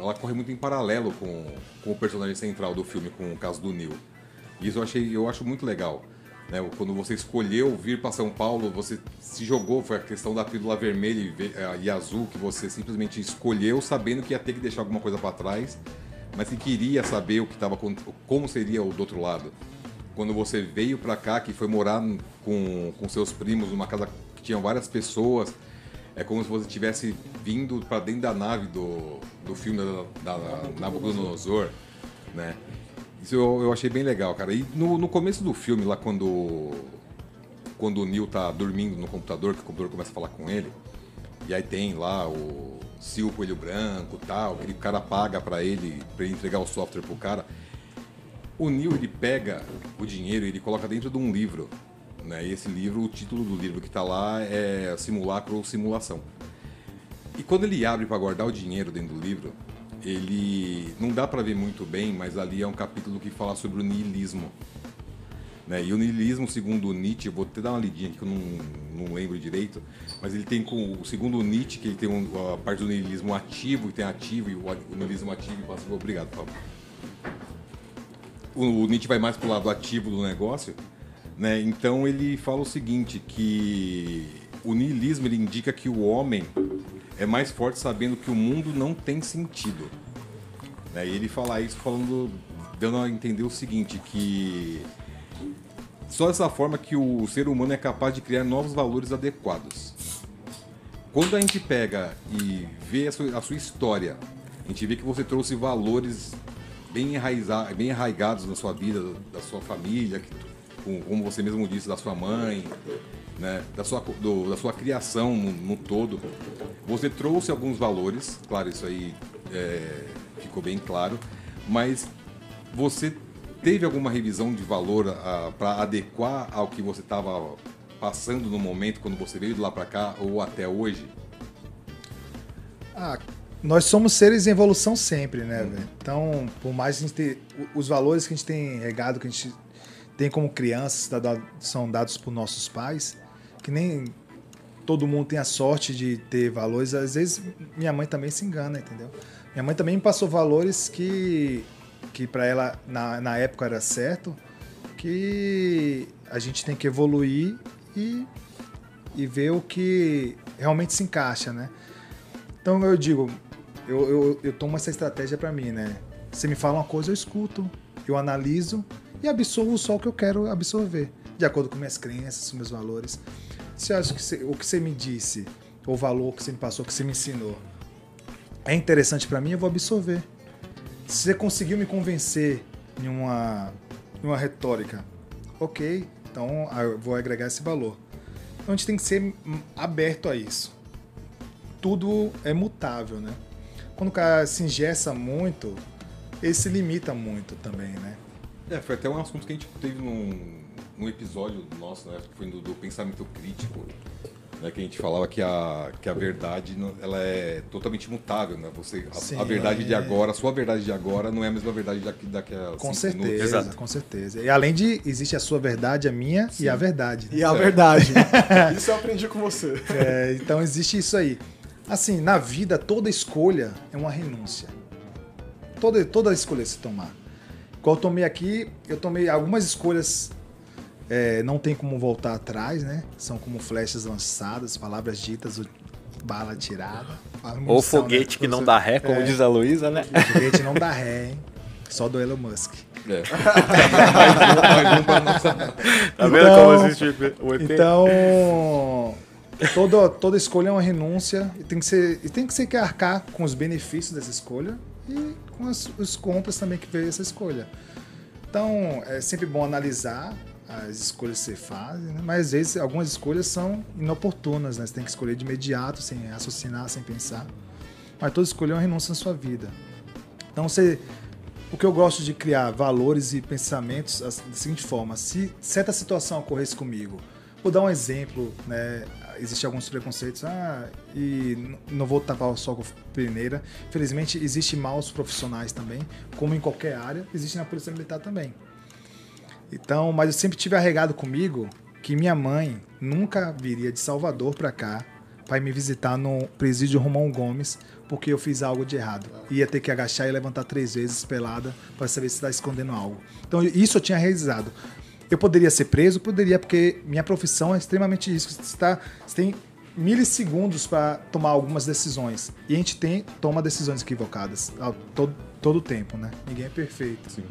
ela corre muito em paralelo com, com o personagem central do filme, com o caso do Neil. Isso eu achei, eu acho muito legal. Né? Quando você escolheu vir para São Paulo, você se jogou, foi a questão da pílula vermelha e, ve- eh, e azul que você simplesmente escolheu, sabendo que ia ter que deixar alguma coisa para trás, mas que queria saber o que estava como seria o do outro lado. Quando você veio para cá, que foi morar com, com seus primos numa casa que tinha várias pessoas, é como se você tivesse vindo para dentro da nave do, do filme da, da Nabucodonosor, né? Isso eu, eu achei bem legal, cara. E no, no começo do filme, lá quando, quando o Neil tá dormindo no computador, que o computador começa a falar com ele, e aí tem lá o Sil Coelho Branco tal, que o cara paga para ele, para ele entregar o software pro cara. O Neil, ele pega o dinheiro e ele coloca dentro de um livro. Né? E esse livro, o título do livro que tá lá é Simulacro ou Simulação. E quando ele abre para guardar o dinheiro dentro do livro, ele não dá para ver muito bem, mas ali é um capítulo que fala sobre o niilismo. Né? E o niilismo, segundo Nietzsche, vou até dar uma lidinha aqui que eu não, não lembro direito, mas ele tem com segundo Nietzsche que ele tem um, a parte do niilismo ativo, que tem ativo e o, o niilismo ativo e passivo. Obrigado, Pablo. O, o Nietzsche vai mais pro lado ativo do negócio, né? Então ele fala o seguinte, que o niilismo ele indica que o homem é mais forte sabendo que o mundo não tem sentido. Né? E ele fala isso falando, dando a entender o seguinte, que só dessa forma que o ser humano é capaz de criar novos valores adequados. Quando a gente pega e vê a sua, a sua história, a gente vê que você trouxe valores bem, enraiza, bem arraigados na sua vida, da sua família, que, com- como você mesmo disse, da sua mãe, né, da, sua, do- da sua criação no, no todo. Você trouxe alguns valores, claro, isso aí é, ficou bem claro, mas você teve alguma revisão de valor para adequar ao que você estava passando no momento quando você veio de lá para cá ou até hoje? Ah, nós somos seres em evolução sempre, né, velho? Então, por mais que a gente os valores que a gente tem regado, que a gente tem como crianças, dado- são dados por nossos pais, que nem todo mundo tem a sorte de ter valores. Às vezes, minha mãe também se engana, entendeu? Minha mãe também me passou valores que, que para ela, na, na época, era certo, que a gente tem que evoluir e, e ver o que realmente se encaixa, né? Então eu digo, eu, eu, eu tomo essa estratégia pra mim, né? Você me fala uma coisa, eu escuto, eu analiso e absorvo só o que eu quero absorver, de acordo com minhas crenças, meus valores. Eu acho que você- o que você me disse, o valor que você me passou, que você me ensinou, é interessante pra mim, eu vou absorver. Se você conseguiu me convencer em uma, em uma retórica, ok, então ah, eu vou agregar esse valor. Então a gente tem que ser aberto a isso tudo é mutável, né? Quando o cara se ingessa muito, ele se limita muito também, né? É, foi até um assunto que a gente teve num, num episódio nosso, né? Que foi do, do pensamento crítico, né? Que a gente falava que a, que a verdade não- ela é totalmente mutável, né? Você, a, Sim. a verdade de agora, a sua verdade de agora não é a mesma verdade daqui, daqui a Com cinco minutos. certeza, Exato. com certeza. E além de, existe a sua verdade, a minha e a verdade. né? E a verdade. *laughs* Isso eu aprendi com você. É, então existe isso aí. Assim, na vida, toda escolha é uma renúncia. Toda, toda escolha se tomar. Igual eu tomei aqui, eu tomei algumas escolhas, é, não tem como voltar atrás, né? São como flechas lançadas, palavras ditas, bala tirada. Ou munição, foguete né? que não dá ré, como É. diz a Luísa, né? Foguete não dá ré, hein? Só do Elon Musk. É. *laughs* Tá vendo Então- como existe o ET? Então, toda, toda escolha é uma renúncia e tem que ser, e tem que ser que arcar com os benefícios dessa escolha e com as, os contras também que veio essa escolha. Então, é sempre bom analisar as escolhas que você faz, né? mas às vezes algumas escolhas são inoportunas, né? Você tem que escolher de imediato, sem raciocinar, sem pensar. mas toda escolha é uma renúncia na sua vida. Então você o que eu gosto de criar valores e pensamentos da seguinte forma: se certa situação ocorresse comigo, vou dar um exemplo, né? Existem alguns preconceitos, ah, e não vou tapar só com peneira. Felizmente, existem maus profissionais também, como em qualquer área, existe na Polícia Militar também. Então, mas eu sempre tive arregado comigo que minha mãe nunca viria de Salvador para cá para me visitar no presídio Romão Gomes porque eu fiz algo de errado. Ia ter que agachar e levantar três vezes pelada para saber se está escondendo algo. Então isso eu tinha realizado. Eu poderia ser preso? Poderia, porque minha profissão é extremamente isso. Você, está, você tem milissegundos para tomar algumas decisões. E a gente tem, toma decisões equivocadas ao, todo, todo o tempo, né? Ninguém é perfeito. Sim.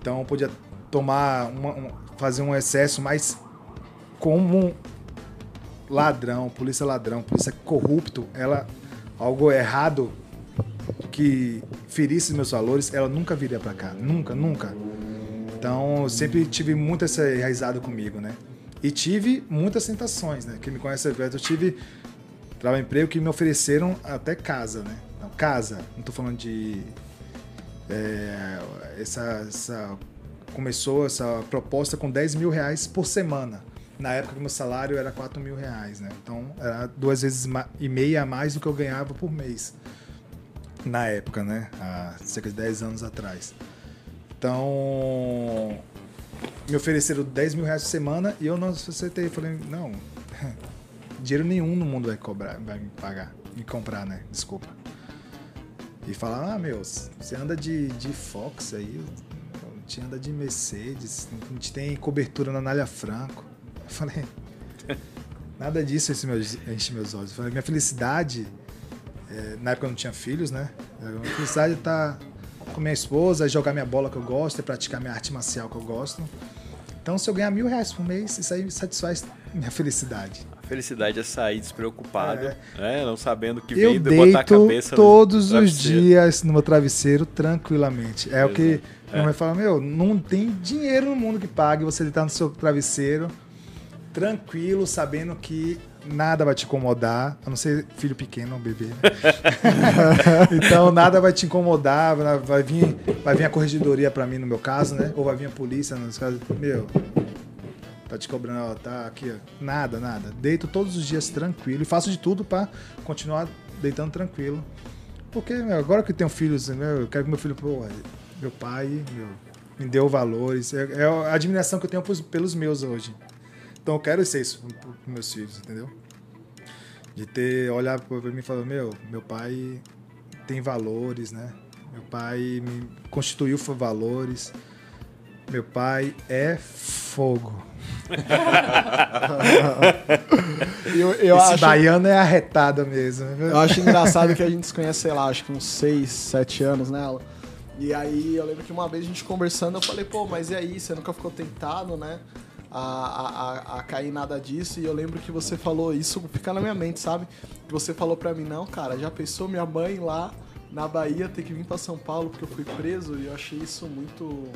Então eu podia tomar, uma, um, fazer um excesso, mas como ladrão, polícia ladrão, polícia corrupto, ela algo errado que ferisse meus valores, ela nunca viria para cá. Nunca, nunca. Então, sempre tive muito essa enraizado comigo, né? E tive muitas tentações, né? Quem me conhece eu tive trabalho emprego que me ofereceram até casa, né? Não, casa, não tô falando de é, essa, essa começou essa proposta com 10 mil reais por semana na época que meu salário era 4 mil reais, né? Então era duas vezes e meia a mais do que eu ganhava por mês. Na época, né? Há cerca de 10 anos atrás. Então me ofereceram 10 mil reais por semana e eu não aceitei. Falei, não, *laughs* dinheiro nenhum no mundo vai cobrar, vai me pagar, me comprar, né? Desculpa. E falar, ah, meu, você anda de, de Fox aí, gente anda de Mercedes, a gente tem cobertura na Nália Franco. Eu falei, *laughs* nada disso enche meus, enche meus olhos. Eu falei, minha felicidade, é, na época eu não tinha filhos, né? Minha felicidade é estar com minha esposa, é jogar minha bola que eu gosto, é praticar minha arte marcial que eu gosto. Então, se eu ganhar mil reais por mês, isso aí satisfaz minha felicidade. A felicidade é sair despreocupado, é. Né? não sabendo que eu vem botar a cabeça todos os dias no meu travesseiro tranquilamente. É Exato. o que é. minha mãe fala, meu, não tem dinheiro no mundo que pague você deitar no seu travesseiro tranquilo, sabendo que nada vai te incomodar, a não ser filho pequeno, bebê. Né? *laughs* então nada vai te incomodar, vai vir, vai vir a corregedoria para mim no meu caso, né? Ou vai vir a polícia nos casos, meu, tá te cobrando, ó, tá aqui, ó. nada, nada. Deito todos os dias tranquilo e faço de tudo para continuar deitando tranquilo. Porque meu, agora que eu tenho filhos, meu, eu quero que meu filho, pô, meu pai, meu, me deu valores. É, é a admiração que eu tenho pelos meus hoje. Então eu quero ser isso para meus filhos, entendeu? De ter, olhar para mim e falar, meu, meu pai tem valores, né? Meu pai me constituiu valores. Meu pai é fogo. *laughs* eu, eu Esse acho, baiano é arretada mesmo. Eu acho engraçado que a gente se conhece, sei lá, acho que uns 6, 7 anos nela. E aí eu lembro que uma vez a gente conversando, eu falei, pô, mas e aí, você nunca ficou tentado, né? a, a, a cair nada disso. E eu lembro que você falou isso, fica na minha mente, sabe? Que você falou pra mim, não, cara, já pensou minha mãe lá na Bahia ter que vir para São Paulo porque eu fui preso? E eu achei isso muito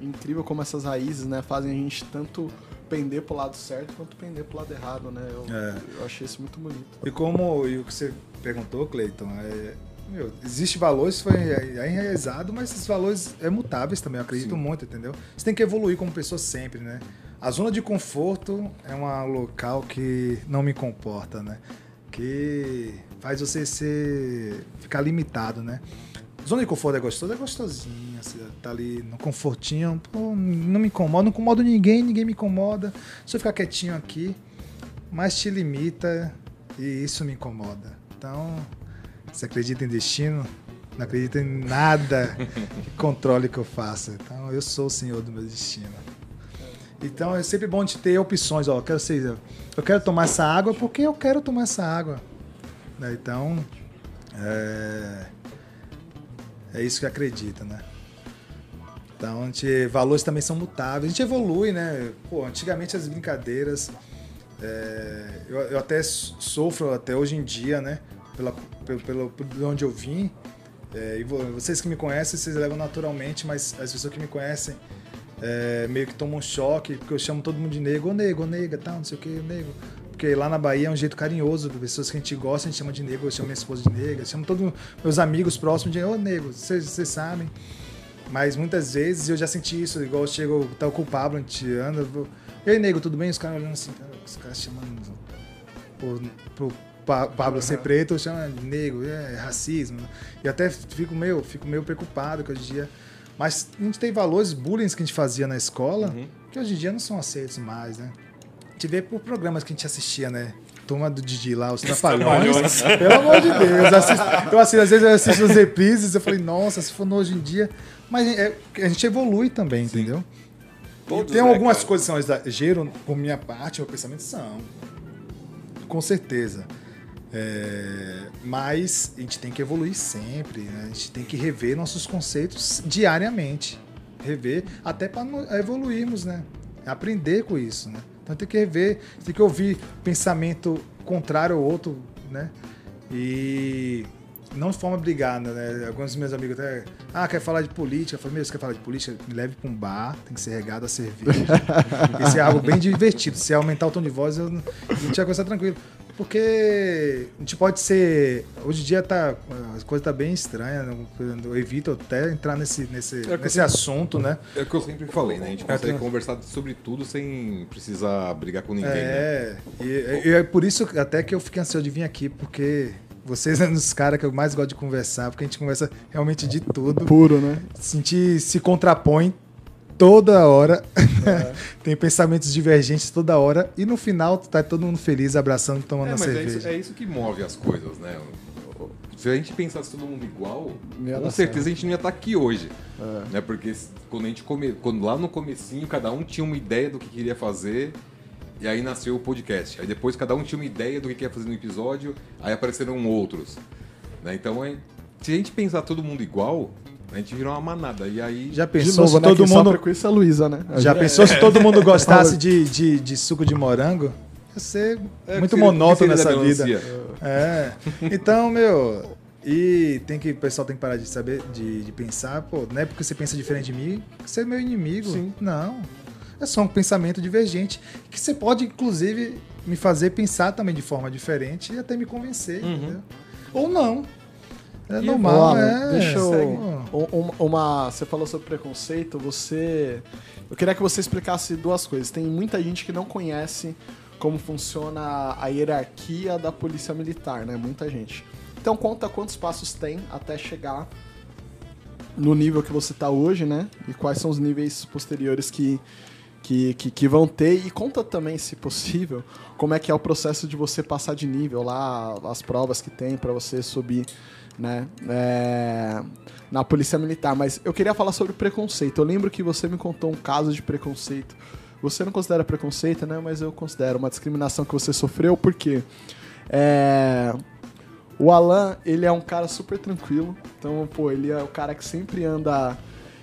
incrível como essas raízes, né, fazem a gente tanto pender pro lado certo quanto pender pro lado errado, né? Eu, é. eu achei isso muito bonito. E como e o que você perguntou, Cleiton, é, meu, existe valores foi é enraizado, mas esses valores é mutáveis também, eu acredito Sim. muito, entendeu? Você tem que evoluir como pessoa sempre, né? A zona de conforto é um local que não me comporta, né? Que faz você ser, ficar limitado, né? Zona de conforto é gostoso, é gostosinha, você tá ali no confortinho, pô, não me incomoda, não incomodo ninguém, ninguém me incomoda. Se eu ficar quietinho aqui, mas te limita e isso me incomoda. Então, você acredita em destino? Não acredita em nada que *laughs* controle que eu faça. Então, eu sou o senhor do meu destino. Então é sempre bom de ter opções. Ó, eu quero ser, eu quero tomar essa água porque eu quero tomar essa água. Né? Então é, é isso que acredita, né? Então, a gente, valores também são mutáveis. A gente evolui, né? Pô, antigamente as brincadeiras. É, eu, eu, até sofro até hoje em dia, né? Pela, pelo, pelo, por onde eu vim. É, e vocês que me conhecem, vocês levam naturalmente, mas as pessoas que me conhecem é, meio que toma um choque, porque eu chamo todo mundo de nego, ô nego, ô nega, tal, não sei o que, nego. porque lá na Bahia é um jeito carinhoso, pessoas que a gente gosta, a gente chama de negro, eu chamo minha esposa de negra, eu chamo todos meus amigos próximos de, ô negro, vocês vocês sabem. Mas muitas vezes eu já senti isso, igual eu chego, tá o Pablo, a gente anda, eu vou, ei nego, tudo bem? Os caras olhando assim, os caras chamando pro, pro Pa- Pablo ser preto, chama de negro, é racismo. E até fico meio, fico meio preocupado que hoje em dia. Mas a gente tem valores, bullying que a gente fazia na escola, que hoje em dia não são aceitos mais, né? A gente vê por programas que a gente assistia, né? Turma do Didi lá, os Trapalhões. *laughs* Pelo amor de Deus. assisto- eu assisto, às vezes eu assisto os reprises, eu falei, nossa, se for no hoje em dia. Mas é- a gente evolui também, entendeu? Todos, Tem né, algumas cara? coisas que são exagero, por minha parte, meu pensamento são. Com certeza. É, mas a gente tem que evoluir sempre, né? a gente tem que rever nossos conceitos diariamente. Rever, até para evoluirmos, né? Aprender com isso, né? Então tem que rever, tem que ouvir pensamento contrário ao outro, né? E não de forma brigada, né? Alguns dos meus amigos até. Ah, quer falar de política? Eu falei, meu, você quer falar de política? Me leve para um bar, tem que ser regado a cerveja. *laughs* Isso é algo bem divertido. Se aumentar o tom de voz, eu, a gente vai conversar tranquilo. Porque a gente pode ser. Hoje em dia tá, as coisas tá bem estranhas. né? Eu evito até entrar nesse, nesse, É nesse eu- assunto, né? É o que eu sempre falei, né? A gente É, consegue tem- conversar sobre tudo sem precisar brigar com ninguém, né? É, e, e é por isso até que eu fiquei ansioso de vir aqui, porque vocês *laughs* são os caras que eu mais gosto de conversar, porque a gente conversa realmente de tudo. Puro, né? Sentir se contrapõe toda hora. *laughs* Tem pensamentos divergentes toda hora. E no final tá todo mundo feliz, abraçando, tomando É, mas é cerveja. isso, é isso que move as coisas, né? Se a gente pensasse todo mundo igual, com certeza a gente não ia estar aqui hoje. É. Né? Porque quando a gente come... quando lá no comecinho, cada um tinha uma ideia do que queria fazer. E aí nasceu o podcast. Aí depois cada um tinha uma ideia do que queria fazer no episódio, aí apareceram outros. Né? Então, é- se a gente pensar todo mundo igual, a gente vira uma manada. E aí. Já De pensou novo, se né? todo mundo. com isso é a Luísa, né? Já pensou se todo mundo *laughs* gostasse de, de, de suco de morango? Ia ser É, muito monótono nessa da vida. É. Então, meu. E tem que, o pessoal tem que parar de saber, de, de pensar, pô, não é porque você pensa diferente de mim que você é meu inimigo. Sim. Não. É só um pensamento divergente. Que você pode, inclusive, me fazer pensar também de forma diferente e até me convencer. entendeu? Ou não. É Ó, normal, é. Deixa eu. Segue. um- um- Uma, você falou sobre preconceito, você. Eu queria que você explicasse duas coisas. Tem muita gente que não conhece como funciona a hierarquia da polícia militar, né? Muita gente. Então conta quantos passos tem até chegar no nível que você tá hoje, né? E quais são os níveis posteriores que, que, que, que vão ter. E conta também, se possível, como é que é o processo de você passar de nível lá, as provas que tem para você subir, né? É, na polícia militar. Mas eu queria falar sobre preconceito. Eu lembro que você me contou um caso de preconceito. Você não considera preconceito, né? Mas eu considero uma discriminação que você sofreu, porque é, o Alan, ele é um cara super tranquilo. Então, pô, ele é o cara que sempre anda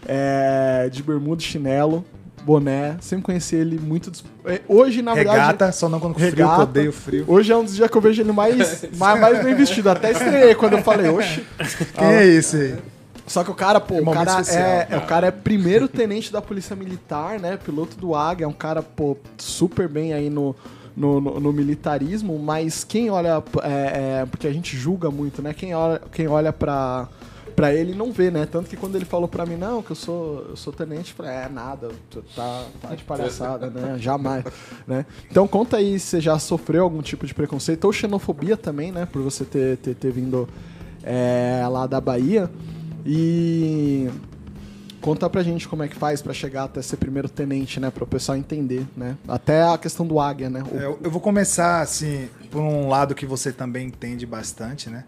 é, de bermuda e chinelo, boné. Sempre conheci ele muito. é, Hoje, na verdade. Regata, só não quando com frio, que eu Regata. odeio frio. Hoje é um dos dias que eu vejo ele mais, *laughs* mais, mais bem vestido. Até estranhei quando eu falei, oxe. Quem é esse aí? Só que o cara, pô, É o cara especial. é, é- o cara é primeiro tenente da Polícia Militar, né? Piloto do Águia, é um cara, pô, super bem aí no, no, no- no militarismo, mas quem olha. é, é, porque a gente julga muito, né? Quem olha, quem olha pra, pra ele não vê, né? Tanto que quando ele falou pra mim, não, que eu sou, eu sou tenente, eu falei, é nada, tá, tá de palhaçada, né? Jamais, né? Então conta aí se você já sofreu algum tipo de preconceito, ou xenofobia também, né? Por você ter, ter, ter vindo é, lá da Bahia. E conta pra gente como é que faz pra chegar até ser primeiro tenente, né? Para o pessoal entender, né? Até a questão do águia, né? O- É, eu vou começar, assim, por um lado que você também entende bastante, né?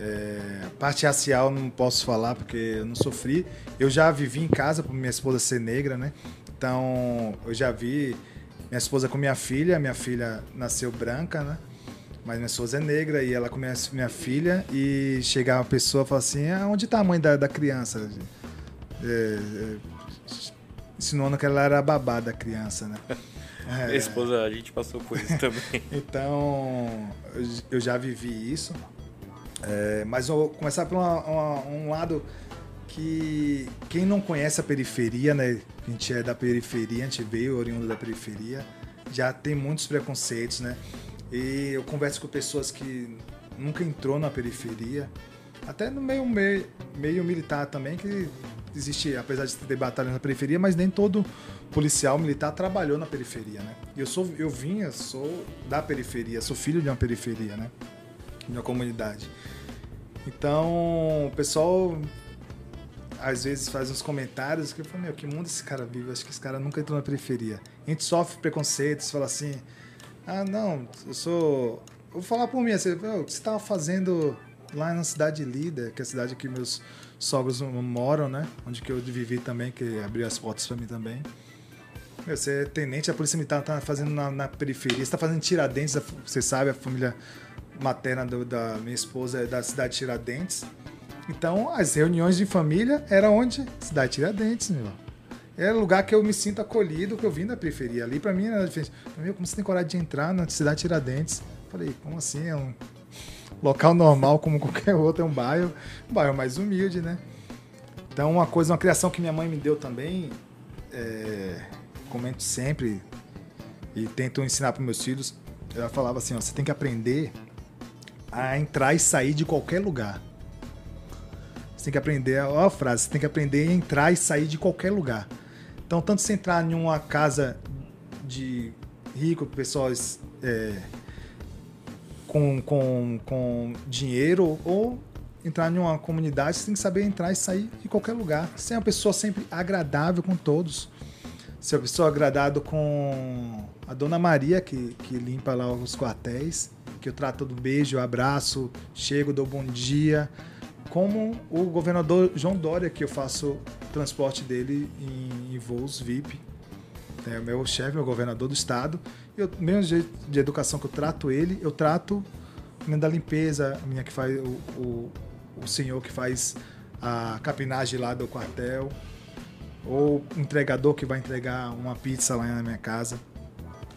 É, parte racial não posso falar porque eu não sofri. Eu já vivi em casa por minha esposa ser negra, né? Então, eu já vi minha esposa com minha filha. Minha filha nasceu branca, né? Mas minha esposa é negra e ela com minha, filha. E chegar uma pessoa e falar assim: ah, onde tá a mãe da, da criança? É, é, insinuando que ela era a babá da criança, né? *laughs* É. Minha esposa, a gente passou por isso também. *laughs* Então, eu já vivi isso. É, mas eu vou começar por uma- uma- um lado que quem não conhece a periferia, né? A gente é da periferia, a gente veio oriundo da periferia, já tem muitos preconceitos, né? E eu converso com pessoas que nunca entrou na periferia, até no meio, meio, meio militar também, que existe, apesar de ter batalha na periferia, mas nem todo policial militar trabalhou na periferia, né? Eu sou, eu vinha, sou da periferia, sou filho de uma periferia, né? Uma comunidade. Então, o pessoal às vezes faz uns comentários que eu falo, meu, que mundo esse cara vive? Acho que esse cara nunca entrou na periferia. A gente sofre preconceitos, fala assim, ah, não, eu sou... Vou falar por mim, assim, o que você estava fazendo lá na cidade de Lida, que é a cidade que meus sogros moram, né? Onde que eu vivi também, que abriu as portas para mim também. Meu, você é tenente da Polícia Militar, tá fazendo na, na periferia, você tá fazendo Tiradentes, você sabe, a família materna do, da minha esposa é da cidade de Tiradentes. Então, as reuniões de família era onde? Cidade Tiradentes, meu. Era o lugar que eu me sinto acolhido, que eu vim da periferia. Ali, para mim, era diferente. Meu, como você tem coragem de entrar na cidade Tiradentes? Falei, como assim? É um local normal, como qualquer outro, é um bairro, um bairro mais humilde, né? Então, uma coisa, uma criação que minha mãe me deu também, é, comento sempre e tento ensinar para meus filhos. Ela falava assim: ó, você tem que aprender a entrar e sair de qualquer lugar. Você tem que aprender, ó a frase, você tem que aprender a entrar e sair de qualquer lugar. Então, tanto se entrar em uma casa de rico, pessoas é, com, com, com dinheiro, ou entrar em uma comunidade, você tem que saber entrar e sair de qualquer lugar. Ser uma pessoa sempre agradável com todos. Ser uma pessoa agradável com a Dona Maria, que, que limpa lá os quartéis, que eu trato do beijo, abraço, chego, dou bom dia como o governador João Dória, que eu faço transporte dele em, em voos VIP. É o meu chefe, é o governador do estado. E o mesmo jeito de educação que eu trato ele, eu trato a da limpeza, a minha que faz o, o, o senhor que faz a capinagem lá do quartel, ou entregador que vai entregar uma pizza lá na minha casa.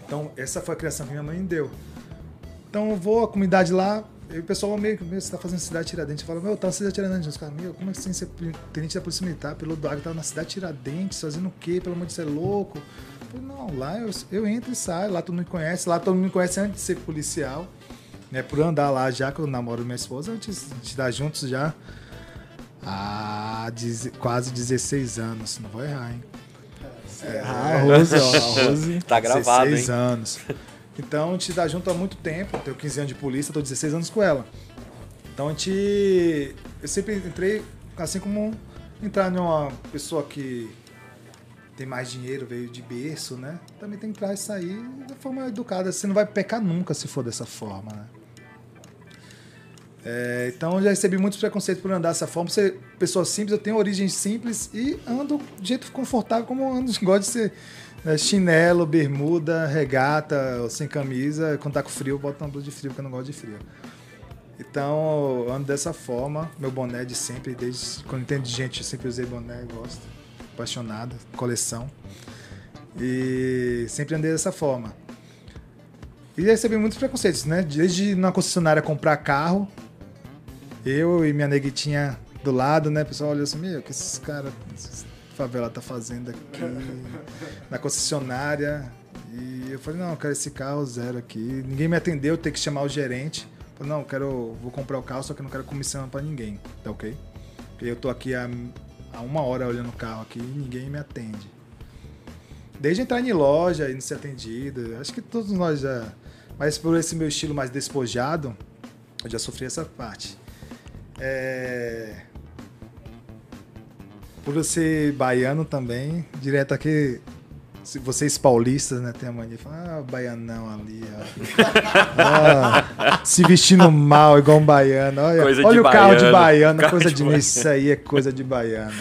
Então, essa foi a criação que minha mãe deu. Então, eu vou à comunidade lá, e o pessoal meio que, você tá fazendo cidade Tiradentes. Fala, meu, tá na cidade Tiradentes. Os caras, meu, como assim você é tenente da Polícia Militar, pelo do Água, tava na cidade Tiradentes, fazendo o quê? Pelo amor de Deus, é louco? Eu falei, não, lá eu, eu entro e saio, lá todo mundo me conhece, lá todo mundo me conhece antes de ser policial. Né, por andar lá já, que eu namoro minha esposa, a gente, a gente tá juntos já há quase 16 anos. Não vou errar, hein? É, a Rose, ó, a Rose. *laughs* tá gravado, 16 hein? anos. Então a gente tá junto há muito tempo, tenho 15 anos de polícia, tô 16 anos com ela. Então a gente. Eu sempre entrei, assim como entrar numa pessoa que tem mais dinheiro, veio de berço, né? Também tem que entrar e sair de forma educada. Você não vai pecar nunca se for dessa forma, né? É, então já recebi muitos preconceitos por andar dessa forma. Ser pessoa simples, eu tenho origem simples e ando de jeito confortável, como ando, *laughs* gosto de ser né, chinelo, bermuda, regata, sem camisa. Quando tá com frio, eu boto uma blusa de frio, porque eu não gosto de frio. Então, eu ando dessa forma. Meu boné de sempre, desde quando entendo de gente, eu sempre usei boné, gosto. Apaixonado, coleção. E sempre andei dessa forma. E recebi muitos preconceitos, né? Desde na concessionária comprar carro, eu e minha neguitinha do lado, né? O pessoal olhou assim, meu, que esses caras favela tá fazendo aqui *laughs* na concessionária. E eu falei, não, eu quero esse carro zero aqui. Ninguém me atendeu, tem que chamar o gerente. Eu falei, não, eu quero, vou comprar o carro, só que eu não quero comissão para ninguém, tá ok? E eu tô aqui há, há uma hora olhando o carro aqui e ninguém me atende. Desde entrar em loja e não ser atendido, acho que todos nós já. Mas por esse meu estilo mais despojado, eu já sofri essa parte. É por eu ser baiano também, direto aqui, se vocês paulistas, né, tem a mania de falar, ah, baianão ali, ó. ah, se vestindo mal, igual um baiano. Olha, olha o carro baiano, de baiano, carro coisa de de, baiano. isso aí é coisa de baiano.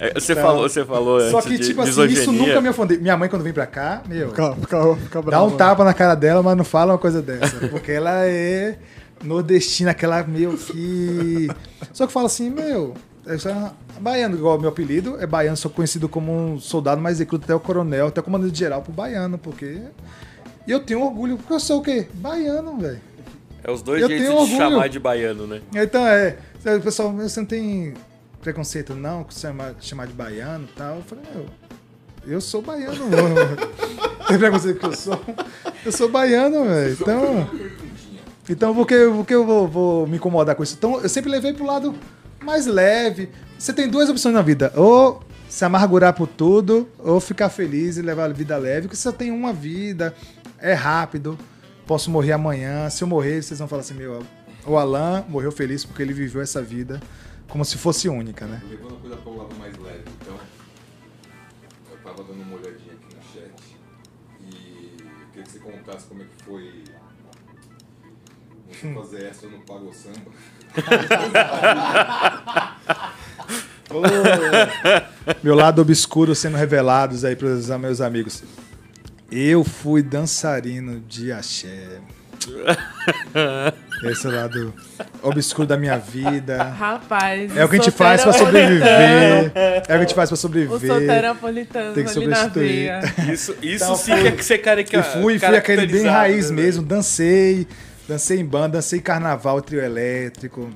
É, Você Então, falou, você falou Só antes que, de tipo assim, misoginia. isso nunca me ofendeu. Minha mãe, quando vem pra cá, meu, Fica, fica, fica dá um tapa na cara dela, mas não fala uma coisa dessa. Porque ela é nordestina, aquela meio que. Só que fala assim, meu. É só baiano, igual meu apelido, é baiano, sou conhecido como um soldado mais recruto até o coronel, até o comandante geral pro baiano, porque. E eu tenho orgulho, porque eu sou o quê? Baiano, velho. É os dois Eu jeitos de orgulho. chamar de baiano, né? Então é. O pessoal, você não tem preconceito não com chamar, chamar de baiano e tal? Eu falei, meu, eu sou baiano, mano. *laughs* tem preconceito que eu sou? Eu sou baiano, velho. Então. Então, que, por que eu vou, vou me incomodar com isso? Então, eu sempre levei pro lado mais leve. Você tem duas opções na vida: ou se amargurar por tudo, ou ficar feliz e levar a vida leve, porque você só tem uma vida, é rápido, posso morrer amanhã. Se eu morrer, vocês vão falar assim: meu, o Alan morreu feliz porque ele viveu essa vida como se fosse única, né? Levando a coisa para o lado mais leve, então, eu tava dando uma olhadinha aqui no chat e eu queria que você contasse como é que foi *laughs* você fazer essa no Pago Samba. Meu lado obscuro sendo revelados aí para os meus amigos. Eu fui dançarino de axé. Esse é o lado obscuro da minha vida. Rapaz. É o que a gente faz pra sobreviver. *laughs* É o que a gente faz pra O sobreviver. soteropolitano Tem que substituir. Isso, isso Então, sim fui- que você carica, E fui, fui aquele bem raiz né, mesmo. Dancei, dancei em banda, dancei carnaval, trio elétrico.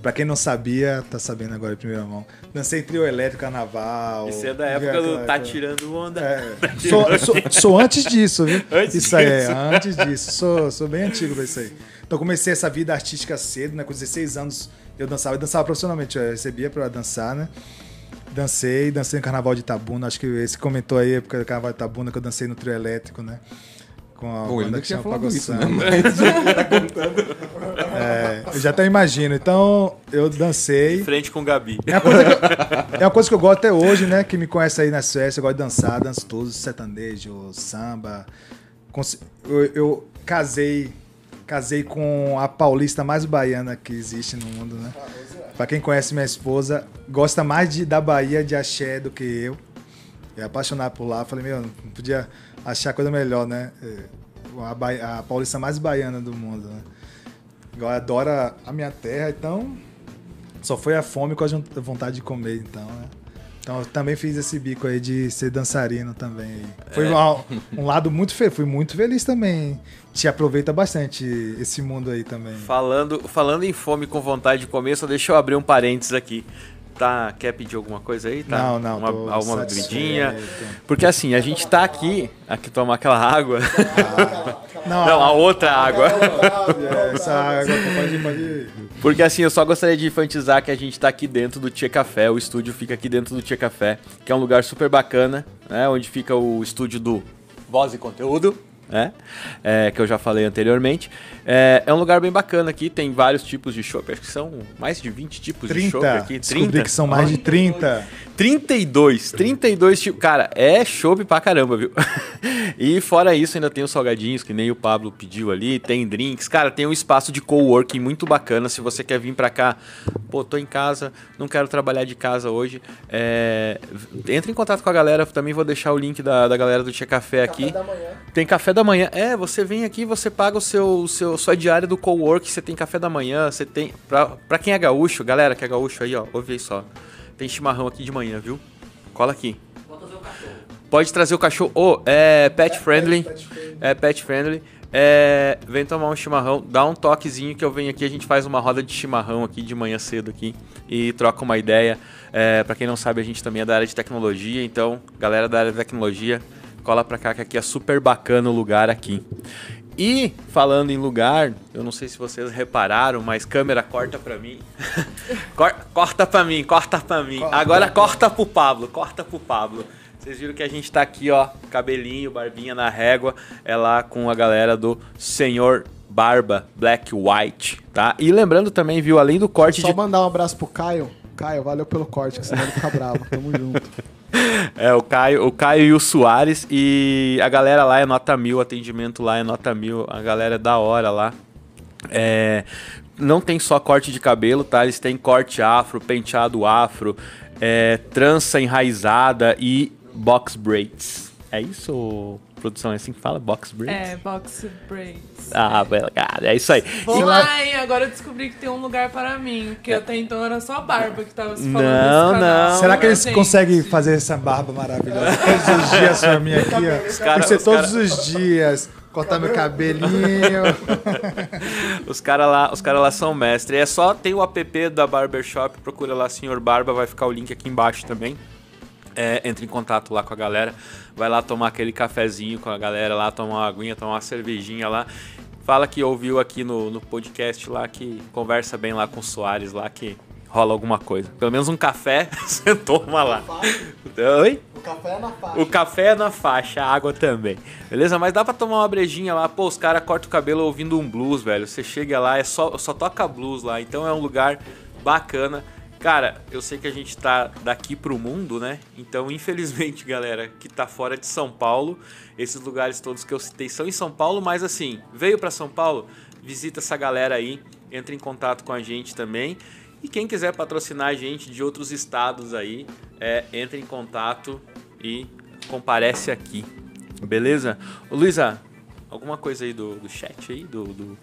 Pra quem não sabia, tá sabendo agora em primeira mão. Dancei trio elétrico, carnaval. Isso é da época do Tá Tirando Onda. É, *laughs* sou, sou, sou antes disso, viu? *laughs* Antes isso aí, é, antes disso. Sou, sou bem antigo pra isso aí. Então comecei essa vida artística cedo, né? Com 16 anos eu dançava. Eu dançava profissionalmente, eu recebia pra dançar, né? Dancei, dancei no Carnaval de Itabuna. Acho que esse comentou aí, a época do Carnaval de Itabuna, que eu dancei no trio elétrico, né? Com a Pô, banda que tinha chama falado Pago isso, né? *laughs* É, eu já até imagino. Então, eu dancei. Frente com o Gabi. É uma, coisa que eu, é uma coisa que eu gosto até hoje, né? Que me conhece aí nas festas, eu gosto de dançar, danço todos, sertanejo, samba. Eu, eu casei, casei com a paulista mais baiana que existe no mundo, né? Pra quem conhece minha esposa, gosta mais de, da Bahia de axé do que eu. É apaixonado por lá. Falei, meu, não podia achar coisa melhor, né? É, A, Ba- a paulista mais baiana do mundo, né? Igual adora a minha terra, então só foi a fome com a vontade de comer, então, né? Então eu também fiz esse bico aí de ser dançarino também. Foi um, um lado muito feliz, fui muito feliz também. Te aproveita bastante esse mundo aí também. Falando, falando em fome com vontade de comer, só deixa eu abrir um parênteses aqui. Tá, quer pedir alguma coisa aí? Tá? Não, não, Uma, alguma bebidinha? Porque assim, a gente tá aqui, aqui tomar aquela água. *laughs* Não, Não, a outra *laughs* água. é, essa água pode, pode... *laughs* Porque assim, eu só gostaria de enfatizar que a gente tá aqui dentro do Tia Café, o estúdio fica aqui dentro do Tia Café, que é um lugar super bacana, né? Onde fica o estúdio do Voz e Conteúdo, né? É, que eu já falei anteriormente. É, é um lugar bem bacana aqui, tem vários tipos de chopp, acho que são mais de 20 tipos de chopp 30. aqui. Descobri que são mais de 30. 32, 32 tipos. Cara, é chopp pra caramba, viu? *laughs* e fora isso, ainda tem os salgadinhos, que nem o Pablo pediu ali, tem drinks. Cara, tem um espaço de coworking muito bacana. Se você quer vir pra cá, pô, tô em casa, não quero trabalhar de casa hoje, é... entre em contato com a galera. Também vou deixar o link da, da galera do Tia Café aqui. da manhã. Tem café da manhã. É, você vem aqui, você paga o seu, o seu sua diária do cowork, você tem café da manhã, você tem pra, pra quem é gaúcho, galera que é gaúcho aí, ó, ouve aí só. Tem chimarrão aqui de manhã, viu? Cola aqui. Vou trazer o cachorro. Pode trazer o cachorro. Ô, é pet friendly. É pet friendly. É, vem tomar um chimarrão, dá um toquezinho que eu venho aqui, a gente faz uma roda de chimarrão aqui de manhã cedo aqui e troca uma ideia. É, para quem não sabe, a gente também é da área de tecnologia, então, galera da área de tecnologia, cola pra cá que aqui é super bacana o lugar aqui. E falando em lugar, eu não sei se vocês repararam, mas câmera corta pra mim. *laughs* Cor- corta pra mim, corta pra mim. Agora corta pro Pablo, corta pro Pablo. Vocês viram que a gente tá aqui, ó, cabelinho, barbinha na régua, é lá com a galera do Senhor Barba Black White, tá? E lembrando também, viu, além do corte Só de mandar um abraço pro Caio. Caio, valeu pelo corte, que senão ele fica bravo. Tamo junto. *laughs* *laughs* É, o Caio, o Caio e o Soares. E a galera lá é nota mil, o atendimento lá é nota mil. A galera é da hora lá. É, não tem só corte de cabelo, tá? Eles têm corte afro, penteado afro, é, trança enraizada e box braids. É isso, produção? É assim que fala? Box braids? É, box braids. Ah, cara, é isso aí. Vou E- lá, hein? Agora eu descobri que tem um lugar para mim. Porque até então era só a barba que tava se falando Não, canal. não. Será que eles Gente, conseguem fazer essa barba maravilhosa todos os dias pra mim aqui, ó? Tem cara- que ser os todos cara- os dias. Cortar meu cabelinho. *laughs* Os caras lá, os cara lá são mestres. É só tem o app da Barbershop, procura lá Senhor Barba, vai ficar o link aqui embaixo também. É, entre em contato lá com a galera. Vai lá tomar aquele cafezinho com a galera lá, tomar uma aguinha, tomar uma cervejinha lá. Fala que ouviu aqui no, no podcast lá, que conversa bem lá com o Soares lá, que rola alguma coisa. Pelo menos um café, *laughs* você toma lá. Oi? O café é na faixa. O café é na faixa, a água também. Beleza? Mas dá pra tomar uma brejinha lá. Pô, os caras cortam o cabelo ouvindo um blues, velho. Você chega lá, é só, só toca blues lá. Então é um lugar bacana. Cara, eu sei que a gente tá daqui pro mundo, né? Então, infelizmente, *laughs* galera, que tá fora de São Paulo, esses lugares todos que eu citei são em São Paulo, mas assim, veio para São Paulo, visita essa galera aí, entra em contato com a gente também. E quem quiser patrocinar a gente de outros estados aí, é, entre em contato e comparece aqui. Beleza? Ô, Luísa, alguma coisa aí do, do chat aí? Do, do-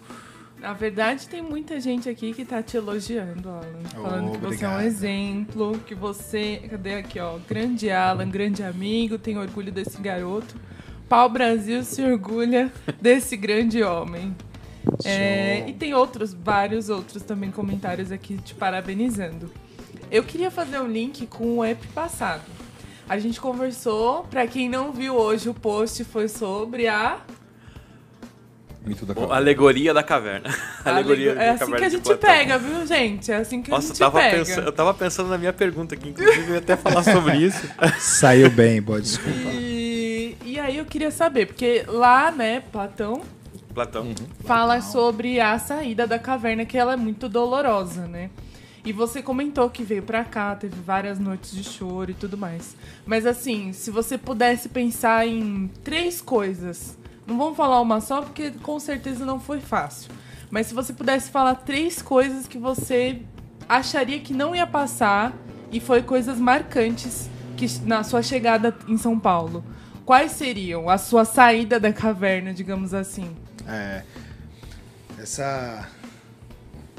Na verdade, tem muita gente aqui que tá te elogiando, Alan. Falando Oh, que você é um exemplo, que você. Cadê aqui, ó? Grande Alan, grande amigo, tem orgulho desse garoto. Pau Brasil se orgulha *laughs* desse grande homem. É, e tem outros, vários outros também comentários aqui te parabenizando. Eu queria fazer um link com o app passado. A gente conversou, pra quem não viu hoje, o post foi sobre a Mito da a caverna. alegoria da caverna. Alegoria É da assim que a gente pega, viu, gente? É assim que a Nossa, eu gente tava, pega. pensando, eu tava pensando na minha pergunta aqui, inclusive eu ia até falar sobre isso. *laughs* Saiu bem, boa desculpa. E, e aí eu queria saber, porque lá, né, Platão Platão. fala sobre a saída da caverna, que ela é muito dolorosa, né? E você comentou que veio pra cá, teve várias noites de choro e tudo mais. Mas assim, se você pudesse pensar em três coisas, não vamos falar uma só, porque com certeza não foi fácil. Mas se você pudesse falar três coisas que você acharia que não ia passar e foi coisas marcantes que na sua chegada em São Paulo, quais seriam a sua saída da caverna, digamos assim? É, essa.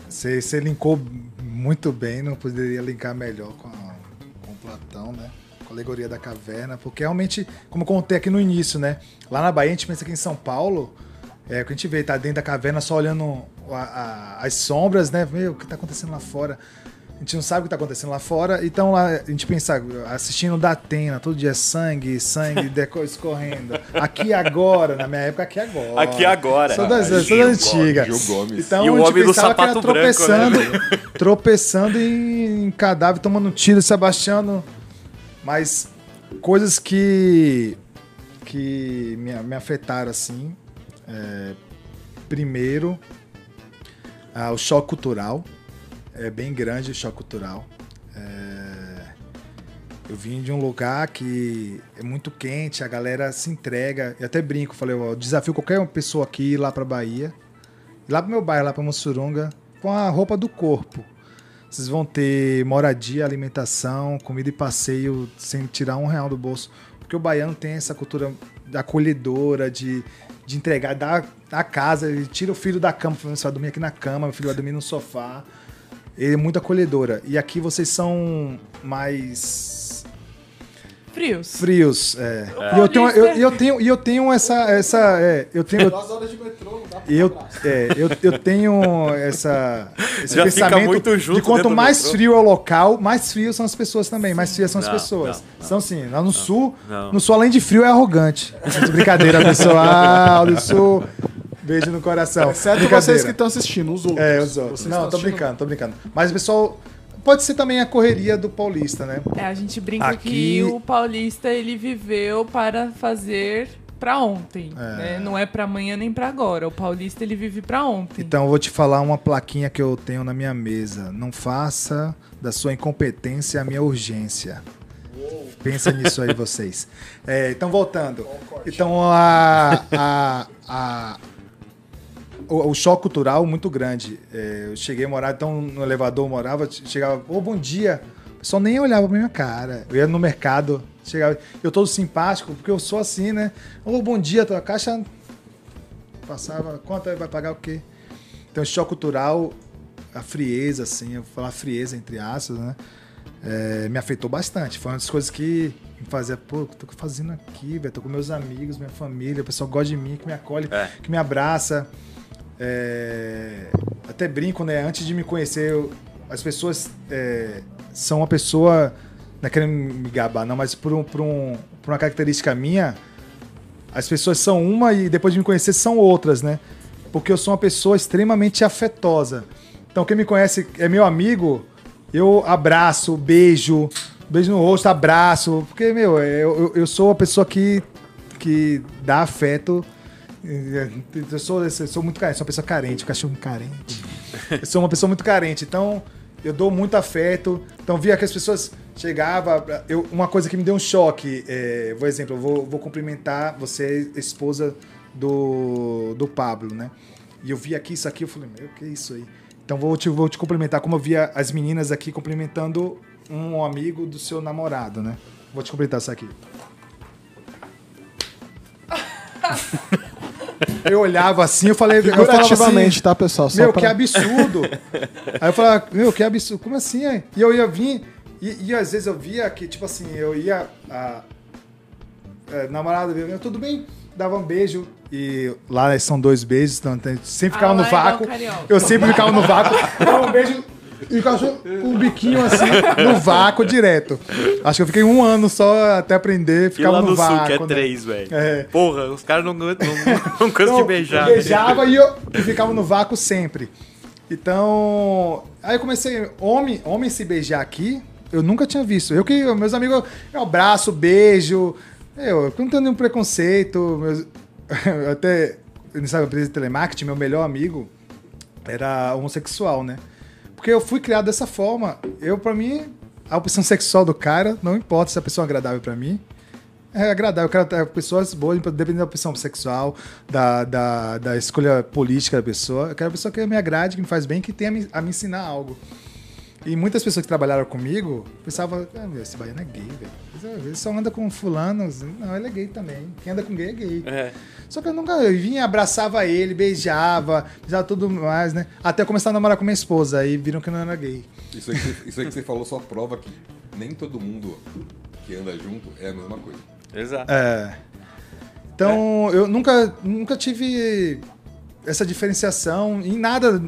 Você, linkou muito bem, não poderia linkar melhor com, com Platão, né? Alegoria da caverna, porque realmente, como contei aqui no início, né? Lá na Bahia, a gente pensa que em São Paulo, é, o que a gente vê, tá dentro da caverna só olhando a- a- as sombras, né? Meu, o que tá acontecendo lá fora? A gente não sabe o que tá acontecendo lá fora. Então lá a gente pensa, assistindo da Atena, todo dia sangue, sangue *laughs* deco- escorrendo. Aqui agora, na minha época, aqui agora. Aqui agora. Sou das, Ah, sou da Gil antiga. Gomes, Gil Gomes. Então E o a gente homem do pensava que era sapato branco, tropeçando, né, *laughs* tropeçando em cadáver, tomando tiro, se abaixando. Mas coisas que que me, me afetaram assim. é, primeiro, ah, o choque cultural. É bem grande o choque cultural. É, eu vim de um lugar que é muito quente, a galera se entrega. Eu até brinco, falei, ó, desafio qualquer pessoa aqui ir lá pra Bahia, ir lá pro meu bairro, lá pra Mussurunga, com a roupa do corpo. Vocês vão ter moradia, alimentação, comida e passeio sem tirar um real do bolso. Porque o baiano tem essa cultura acolhedora, de, de entregar, dar a casa, ele tira o filho da cama, falando, você vai dormir aqui na cama, meu filho vai dormir no sofá. Ele é muito acolhedora. E aqui vocês são mais Frios. frios. É. E eu tenho, eu, eu tenho, eu tenho essa, essa, é, eu tenho, Duas horas de metrô, não dá pra eu, é, eu, eu tenho essa, *laughs* esse Já fica pensamento muito junto de quanto mais metrô. frio é o local, mais frios são as pessoas também. Mais frias são as Não, pessoas. não, São sim. Lá no sul, não. no sul, além de frio, é arrogante. Brincadeira, pessoal do sul. Beijo no coração. Exceto vocês que estão assistindo, os outros. É, os outros. Vocês Não, tô assistindo- brincando, tô brincando. Mas o pessoal. Pode ser também a correria do paulista, né? É, a gente brinca Aqui- que o paulista ele viveu para fazer pra ontem, né? Não é pra amanhã nem pra agora. O paulista ele vive pra ontem. Então eu vou te falar uma plaquinha que eu tenho na minha mesa. Não faça da sua incompetência a minha urgência. Pensa nisso aí, vocês. É, então, voltando. Então, a, a, a- o, o choque cultural muito grande. É, eu cheguei a morar, então, no elevador eu morava, chegava, ô, bom dia. O pessoal nem olhava pra minha cara. Eu ia no mercado, chegava, eu todo simpático, porque eu sou assim, né? Ô, bom dia, tua caixa passava, quanto vai pagar o quê? Então, choque cultural, a frieza, assim, eu vou falar frieza entre aspas, né? É, me afetou bastante. Foi uma das coisas que me fazia, pô, o que eu tô fazendo aqui, velho? Tô com meus amigos, minha família, o pessoal gosta de mim, que me acolhe, É. que me abraça. É, até brinco, né? Antes de me conhecer, eu- as pessoas é, são uma pessoa não é querendo me gabar, não, mas por, um, por, um, por uma característica minha, as pessoas são uma e depois de me conhecer são outras, né? Porque eu sou uma pessoa extremamente afetosa. Então, quem me conhece é meu amigo, eu abraço, beijo, beijo no rosto, abraço. Porque, meu, eu, eu, eu sou uma pessoa que, que dá afeto. Eu sou, eu sou muito carente, sou uma pessoa carente, cachorro carente. Eu sou uma pessoa muito carente, então eu dou muito afeto. Então, via que as pessoas chegavam. Eu, uma coisa que me deu um choque, é, por exemplo, eu vou, vou cumprimentar você, esposa do, do Pablo, né? E eu vi aqui isso aqui, eu falei, meu, que é isso aí? Então vou te, vou te cumprimentar, como eu via as meninas aqui cumprimentando um amigo do seu namorado, né? Vou te cumprimentar isso aqui. *laughs* Eu olhava assim, eu falei, eu Figurativamente, assim, tá, pessoal? Só meu, pra- que absurdo. Aí eu falava, meu, que absurdo. Como assim? é? E eu ia vir, e, e às vezes eu via que, tipo assim, eu ia. A, a namorada vinha, tudo bem? Dava um beijo. E lá são dois beijos, então sempre ficava Ah, no é vácuo. carioca. Eu sempre ficava no vácuo, dava um beijo e só com um biquinho assim, no vácuo direto. Acho que eu fiquei um ano só até aprender, E ficava lá no no vácuo. sul, que é né? três, velho. É. Porra, os caras não, não, não, não *laughs* cansam de Não, beijar. eu beijava e eu e ficava no vácuo sempre. Então, aí eu comecei, homem, homem se beijar aqui, eu nunca tinha visto. Eu que, meus amigos, eu abraço, beijo, eu, eu não tenho nenhum preconceito, meus, *laughs* eu até, nessa empresa de telemarketing, meu melhor amigo era homossexual, né? Porque eu fui criado dessa forma. Eu, pra mim, a opção sexual do cara, não importa se a pessoa é agradável pra mim, é agradável. Eu quero pessoas boas, dependendo da opção sexual, da, da, da escolha política da pessoa. Eu quero uma pessoa que me agrade, que me faz bem, que tenha a me, a me ensinar algo. E muitas pessoas que trabalharam comigo pensavam, ah, meu, esse baiano é gay, velho. Ele só anda com fulano. Não, ele é gay também. Quem anda com gay é gay. É. Só que eu nunca eu vinha, abraçava ele, beijava, beijava tudo mais, né? Até eu começar a namorar com minha esposa, aí viram que eu não era gay. Isso aí, que você- isso aí que você falou só prova que nem todo mundo que anda junto é a mesma coisa. Exato. É. Então, eu nunca, nunca tive essa diferenciação em nada.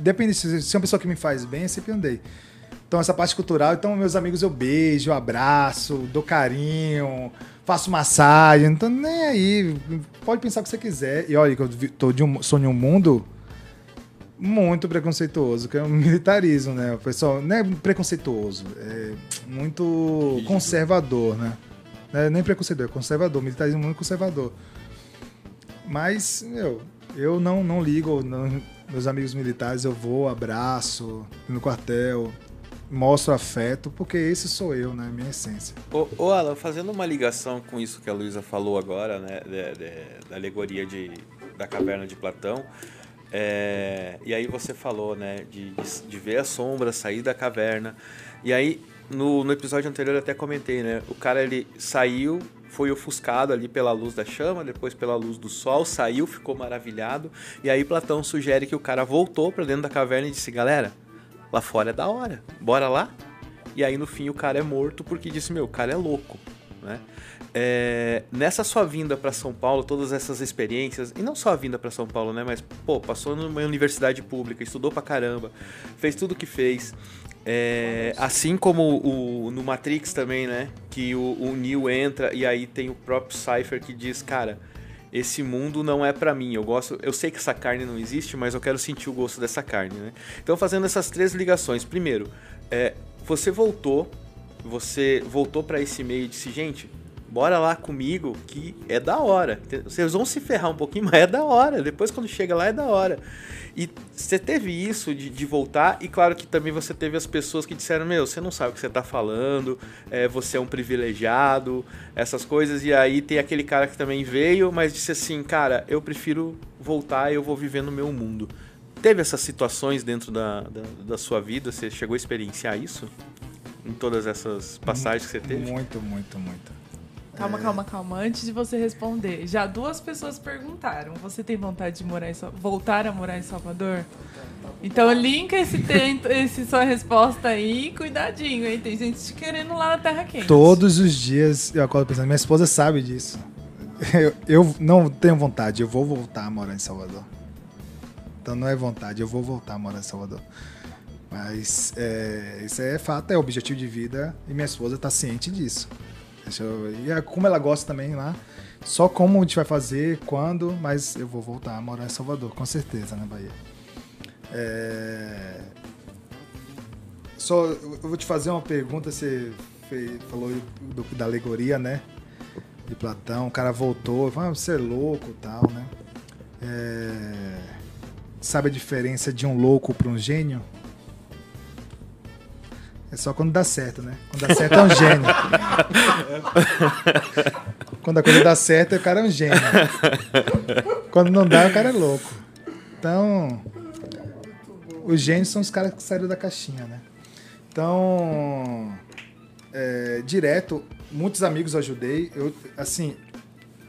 Depende se se é uma pessoa que me faz bem, eu sempre andei. Então, essa parte cultural. Então, meus amigos eu beijo, abraço, dou carinho, faço massagem. Tô nem aí. Pode pensar o que você quiser. E olha, que eu tô de um, sou de um mundo muito preconceituoso, que é o *laughs* militarismo, né? O pessoal não é preconceituoso, é muito conservador, né? Não é nem preconceituoso, é conservador, militarismo muito conservador. Mas, meu, eu não, não ligo, não- meus amigos militares, eu vou, abraço, no quartel, mostro afeto, porque esse sou eu, né? Minha essência. Ô, ô Alan, fazendo uma ligação com isso que a Luísa falou agora, né, de- de- da alegoria de, da caverna de Platão, é, e aí você falou, né, de, de, ver a sombra sair da caverna, e aí no, no episódio anterior eu até comentei, né, o cara ele saiu, foi ofuscado ali pela luz da chama, depois pela luz do sol, saiu, ficou maravilhado, e aí Platão sugere que o cara voltou pra dentro da caverna e disse, galera, lá fora é da hora, bora lá? E aí no fim o cara é morto porque disse, meu, o cara é louco, né? É, nessa sua vinda para São Paulo, todas essas experiências, e não só a vinda para São Paulo, né? Mas, pô, passou numa universidade pública, estudou pra caramba, fez tudo que fez. É, assim como o, no Matrix também, né? Que o, o Neo entra e aí tem o próprio Cypher que diz, cara, esse mundo não é pra mim. Eu gosto, eu sei que essa carne não existe, mas eu quero sentir o gosto dessa carne, né? Então fazendo essas três ligações. Primeiro, é, você voltou, você voltou pra esse meio e disse, gente, bora lá comigo que é da hora. Vocês vão se ferrar um pouquinho, *laughs* mas é da hora. Depois quando chega lá é da hora. E você teve isso de, de voltar, e claro que também você teve as pessoas que disseram: Meu, você não sabe o que você tá falando, é, você é um privilegiado, essas coisas. E aí tem aquele cara que também veio, mas disse assim: Cara, eu prefiro voltar, eu vou viver no meu mundo. Teve essas situações dentro da, da, da sua vida? Você chegou a experienciar isso? Em todas essas passagens que você teve? Muito, muito, muito. Calma, calma, calma. Antes de você responder, já duas pessoas perguntaram: você tem vontade de morar em voltar a morar em Salvador? Então linka esse, tento, *laughs* esse sua resposta aí, cuidadinho, hein? Tem gente te querendo lá na Terra Quente. Todos os dias eu acordo pensando, minha esposa sabe disso. *laughs* Eu, eu não tenho vontade, eu vou voltar a morar em Salvador. Então não é vontade, eu vou voltar a morar em Salvador. Mas é, isso é fato, é objetivo de vida e minha esposa tá ciente disso. Eu- e é como ela gosta também lá. Só como a gente vai fazer, quando, mas eu vou voltar a morar em Salvador, com certeza, na Bahia. É, Só, eu vou te fazer uma pergunta, você fe- falou do- da alegoria, né? De Platão, o cara voltou, ah, você é louco tal, né? É, Sabe a diferença de um louco para um gênio? É só quando dá certo, né? Quando dá certo é um gênio. *laughs* quando a coisa dá certo, o cara é um gênio. Quando não dá, o cara é louco. Então, os gênios são os caras que saíram da caixinha, né? Então, é, direto, muitos amigos eu ajudei. Eu, assim,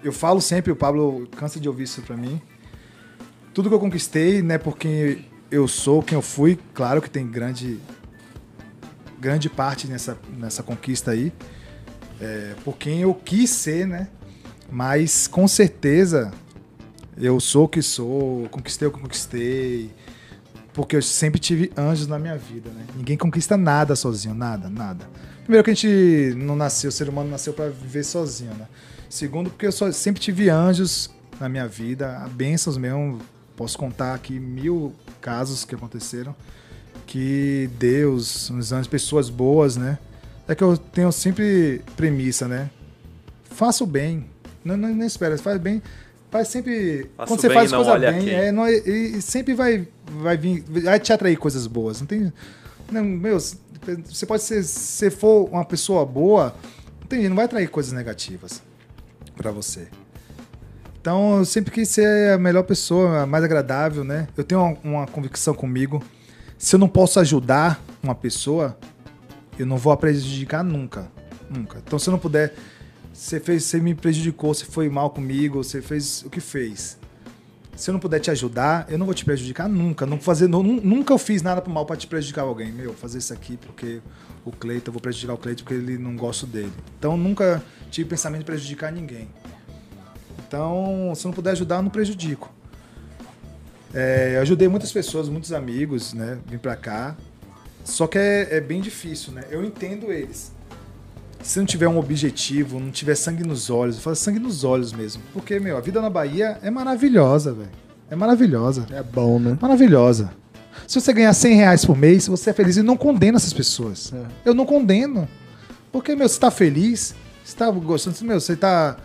eu falo sempre, o Pablo cansa de ouvir isso pra mim. Tudo que eu conquistei, né, porque eu sou quem eu fui, claro que tem grande grande parte nessa, nessa conquista aí, é, por quem eu quis ser, né? Mas com certeza eu sou o que sou, conquistei o que conquistei, porque eu sempre tive anjos na minha vida, né? Ninguém conquista nada sozinho, nada, nada. Primeiro que a gente não nasceu, o ser humano nasceu para viver sozinho, né? Segundo, porque eu só, sempre tive anjos na minha vida, bênçãos mesmo. Posso contar aqui mil casos que aconteceram que Deus, os anjos, pessoas boas, né? É que eu tenho sempre premissa, né? Faça o bem. Não, não, não espera, faz bem. Faz sempre. Faça quando você bem faz coisa bem, quem. é, não, e, e sempre vai, vai vir. Vai te atrair coisas boas. Não tem. Não, meu, você pode ser. Se for uma pessoa boa, não, tem, não vai atrair coisas negativas pra você. Então, eu sempre quis ser a melhor pessoa, a mais agradável, né? Eu tenho uma, uma convicção comigo. Se eu não posso ajudar uma pessoa, eu não vou a prejudicar nunca. Nunca. Então, se eu não puder. Você, fez, você me prejudicou, você foi mal comigo, você fez o que fez. Se eu não puder te ajudar, eu não vou te prejudicar nunca. Não fazer, nu- nunca eu fiz nada mal pra te prejudicar alguém. Meu, fazer isso aqui porque o Cleiton, eu vou prejudicar o Cleiton porque ele não gosto dele. Então nunca tive pensamento de prejudicar ninguém. Então, se eu não puder ajudar, eu não prejudico. É, eu ajudei muitas pessoas, muitos amigos, né? Vim pra cá. Só que é, é bem difícil, né? Eu entendo eles. Se não tiver um objetivo, não tiver sangue nos olhos, eu falo sangue nos olhos mesmo. Porque, meu, a vida na Bahia é maravilhosa, velho. É maravilhosa. É bom, né? Maravilhosa. Se você ganhar 100 reais por mês, você é feliz e não condena essas pessoas. É. Eu não condeno. Porque, meu, você tá feliz, você tá gostando, meu, você tá,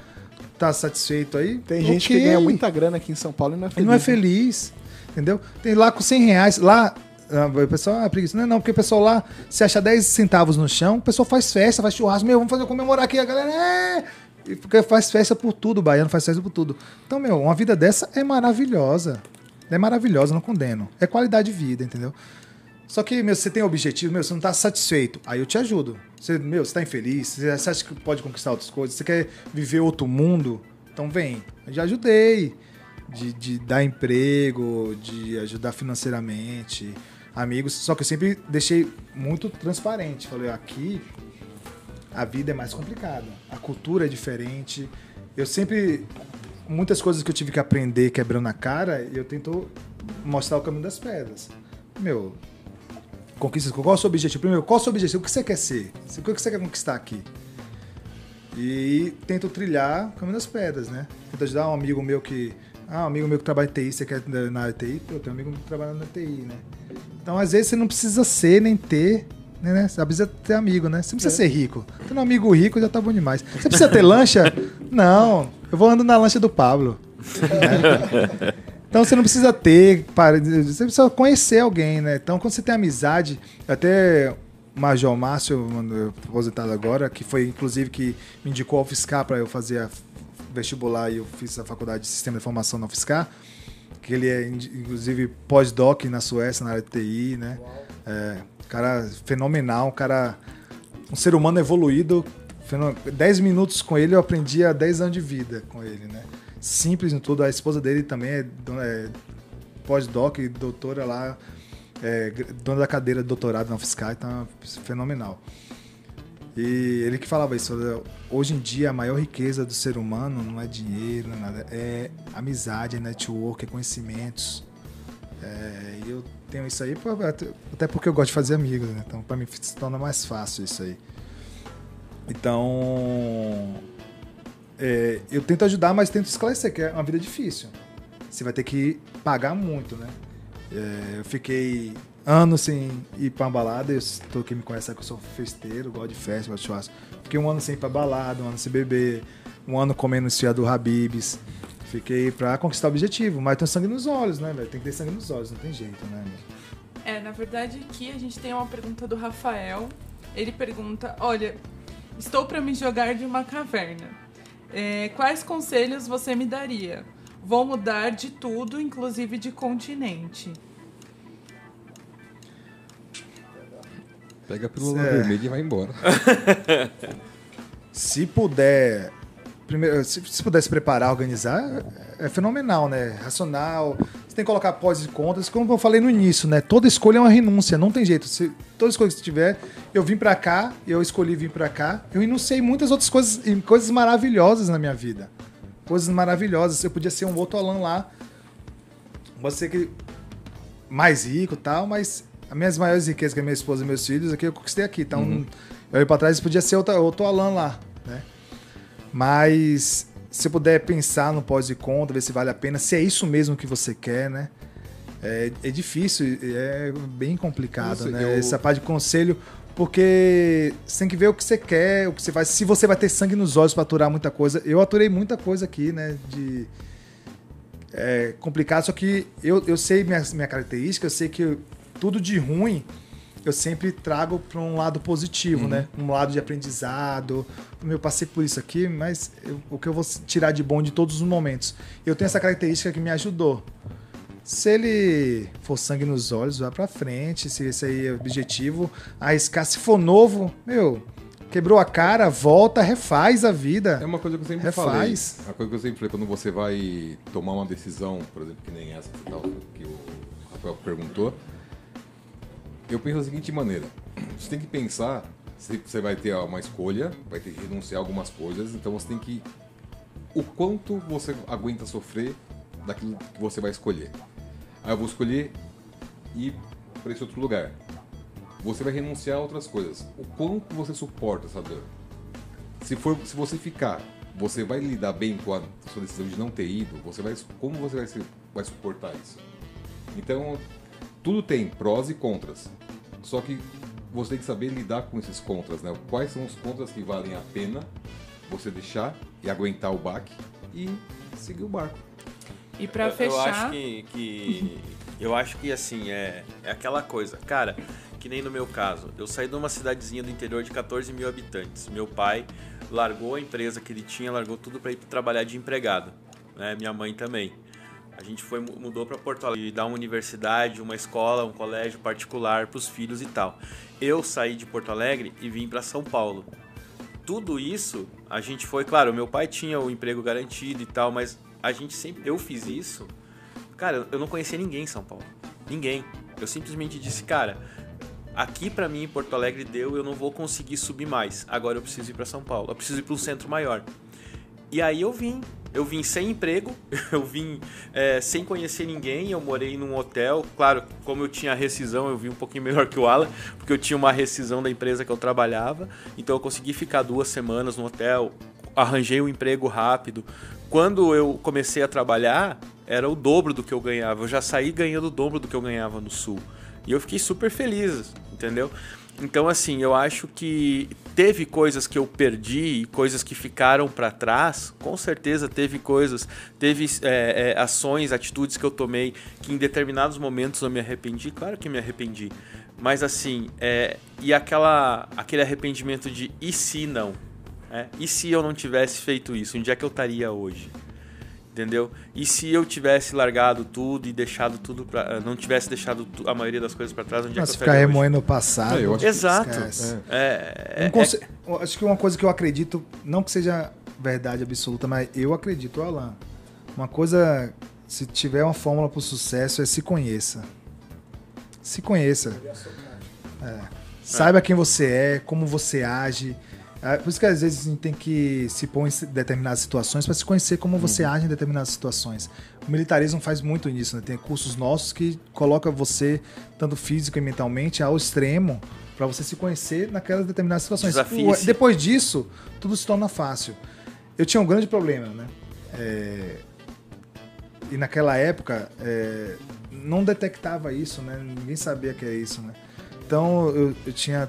tá satisfeito aí. Tem gente que ganha muita grana aqui em São Paulo e não é feliz. não é né? feliz, entendeu? Tem lá com 100 reais, lá ah, o pessoal, ah, preguiça. Não é não, porque o pessoal lá, se acha 10 centavos no chão, o pessoal faz festa, faz churrasco, meu, vamos fazer comemorar aqui, a galera, é... Porque faz festa por tudo, o baiano faz festa por tudo. Então, meu, uma vida dessa é maravilhosa. É maravilhosa, não condeno. É qualidade de vida, entendeu? Só que, meu, você tem objetivo, meu, você não tá satisfeito. Aí eu te ajudo. Você, meu, você tá infeliz, você acha que pode conquistar outras coisas, você quer viver outro mundo, então vem. Eu já ajudei. De, de dar emprego, de ajudar financeiramente, amigos. Só que eu sempre deixei muito transparente. Falei, aqui a vida é mais complicada. A cultura é diferente. Eu sempre. Muitas coisas que eu tive que aprender quebrando a cara, eu tento mostrar o caminho das pedras. Meu, conquistas. Qual é o seu objetivo? Primeiro, qual é o seu objetivo? O que você quer ser? O que você quer conquistar aqui? E tento trilhar o caminho das pedras, né? Tento ajudar um amigo meu que. Ah, um amigo meu que trabalha em TI, você quer na TI? Pô, eu tenho um amigo que trabalha na TI, né? Então, às vezes, você não precisa ser nem ter, né? né? Você precisa ter amigo, né? Você não precisa ser rico. Tendo um amigo rico já tá bom demais. Você precisa ter lancha? *laughs* Não. Eu vou andando na lancha do Pablo. né? *laughs* Então você não precisa ter, para- você precisa conhecer alguém, né? Então quando você tem amizade, até o Major Márcio, aposentado agora, que foi inclusive que me indicou ao Fiscar para eu fazer a vestibular e eu fiz a faculdade de Sistema de Informação na Fiscar, que ele é inclusive pós-doc na Suécia, na área de TI, né? É, cara fenomenal, cara um ser humano evoluído. Feno- 10 minutos com ele eu aprendi há 10 anos de vida com ele, né? Simples em tudo. A esposa dele também é, é pós-doc, doutora lá, é, dona da cadeira de doutorado na Fiscal, então é fenomenal. E ele que falava isso, olha, hoje em dia a maior riqueza do ser humano não é dinheiro, não é nada, é amizade, é network, é conhecimentos. É, eu tenho isso aí, até porque eu gosto de fazer amigos, né? Então, pra mim se torna mais fácil isso aí. Então, é, eu tento ajudar, mas tento esclarecer que é uma vida difícil. Você vai ter que pagar muito, né? É, eu fiquei anos sem ir pra balada. Eu, tô quem me conhece sabe que eu sou festeiro, gosto de festa, gosto de churrasco. Fiquei um ano sem ir pra balada, um ano sem beber, um ano comendo esfia do Habibs. Fiquei pra conquistar o objetivo, mas tenho sangue nos olhos, né, velho? Tem que ter sangue nos olhos, não tem jeito, né? É, na verdade aqui a gente tem uma pergunta do Rafael. Ele pergunta: Olha, estou para me jogar de uma caverna. É, quais conselhos você me daria? Vou mudar de tudo, inclusive de continente. Pega a pílula É. vermelha e vai embora. *laughs* Se puder. Primeiro, se, se puder se preparar, organizar, é fenomenal, né? Racional. Você tem que colocar pós e contras. Como eu falei no início, né? Toda escolha é uma renúncia, não tem jeito. Se, toda escolha que você tiver, eu vim pra cá, eu escolhi vir pra cá. Eu renunciei muitas outras coisas, coisas maravilhosas na minha vida. Coisas maravilhosas. Eu podia ser um outro Alan lá. Pode ser que mais rico e tal, mas as minhas maiores riquezas, que é minha esposa e meus filhos, aqui eu conquistei aqui. Então, eu ir pra trás podia ser outra, outro Alan lá, né? Mas se eu puder pensar no pós e contra, ver se vale a pena, se é isso mesmo que você quer, né? É, é difícil, é bem complicado, Isso, né? eu- Essa parte de conselho, porque você tem que ver o que você quer, o que você faz. Se você vai ter sangue nos olhos para aturar muita coisa. Eu aturei muita coisa aqui, né? De é complicado, só que eu, eu sei minha, minha característica, eu sei que tudo de ruim eu sempre trago para um lado positivo, né? Um lado de aprendizado. Eu passei por isso aqui, mas eu- o que eu vou tirar de bom de todos os momentos? Eu tenho essa característica que me ajudou. Se ele for sangue nos olhos, vai pra frente. Se esse aí é o objetivo, arriscar. Se for novo, meu, quebrou a cara, volta, refaz a vida. É uma coisa que eu sempre Refaz. falei. Uma coisa que eu sempre falei, quando você vai tomar uma decisão, por exemplo, que nem essa que, que o Rafael perguntou, eu penso da seguinte maneira. Você tem que pensar se você vai ter uma escolha, vai ter que renunciar a algumas coisas, então você tem que... O quanto você aguenta sofrer daquilo que você vai escolher. Aí eu vou escolher ir para esse outro lugar. Você vai renunciar a outras coisas. O quanto você suporta essa dor? se for se você ficar você vai lidar bem com a sua decisão de não ter ido você vai como você vai, vai suportar isso então tudo tem prós e contras só que você tem que saber lidar com esses contras né quais são os contras que valem a pena você deixar e aguentar o baque e seguir o barco E pra eu, eu fechar. acho que, que- *laughs* eu acho que assim é, é aquela coisa, cara, que nem no meu caso. Eu saí de uma cidadezinha do interior de 14 mil habitantes. Meu pai largou a empresa que ele tinha, largou tudo para ir trabalhar de empregado. Né? Minha mãe também. A gente foi mudou para Porto Alegre, dar uma universidade, uma escola, um colégio particular para os filhos e tal. Eu saí de Porto Alegre e vim para São Paulo tudo isso, a gente foi, claro, meu pai tinha o emprego garantido e tal, mas a gente sempre, eu fiz isso. Cara, eu não conhecia ninguém em São Paulo. Ninguém. Eu simplesmente disse, cara, aqui pra mim em Porto Alegre deu, eu não vou conseguir subir mais. Agora eu preciso ir pra São Paulo. Eu preciso ir para um centro maior. E aí eu vim. Eu vim sem emprego, *laughs* eu vim é, sem conhecer ninguém, eu morei num hotel. Claro, como eu tinha rescisão, eu vim um pouquinho melhor que o Alan, porque eu tinha uma rescisão da empresa que eu trabalhava. Então eu consegui ficar duas semanas no hotel, arranjei um emprego rápido. Quando eu comecei a trabalhar, era o dobro do que eu ganhava. Eu já saí ganhando o dobro do que eu ganhava no Sul. E eu fiquei super feliz, entendeu? Então, assim, eu acho que teve coisas que eu perdi coisas que ficaram para trás. Com certeza teve coisas, teve é, é, ações, atitudes que eu tomei que em determinados momentos eu me arrependi. Claro que me arrependi. Mas, assim, é, e aquela, aquele arrependimento de e se não? É? E se eu não tivesse feito isso? Onde é que eu estaria hoje? Entendeu? E se eu tivesse largado tudo e deixado tudo pra. Não tivesse deixado tu- a maioria das coisas para trás, onde Mas é que eu ficar remoendo o passado. É, eu acho que- Exato. esquece. É, Um é- conce- Acho que uma coisa que eu acredito, não que seja verdade absoluta, mas eu acredito, Alan. Uma coisa, se tiver uma fórmula para o sucesso, é se conheça. Se conheça. É. Saiba quem você é, como você age. É, por isso que às vezes a gente tem que se pôr em determinadas situações para se conhecer como você age em determinadas situações. O militarismo faz muito nisso, né? Tem cursos nossos que coloca você, tanto físico e mentalmente, ao extremo para você se conhecer naquelas determinadas situações. Desafie-se. Depois disso, tudo se torna fácil. Eu tinha um grande problema, né? É, E naquela época é, não detectava isso, né? Ninguém sabia que é isso, né? Então eu, eu tinha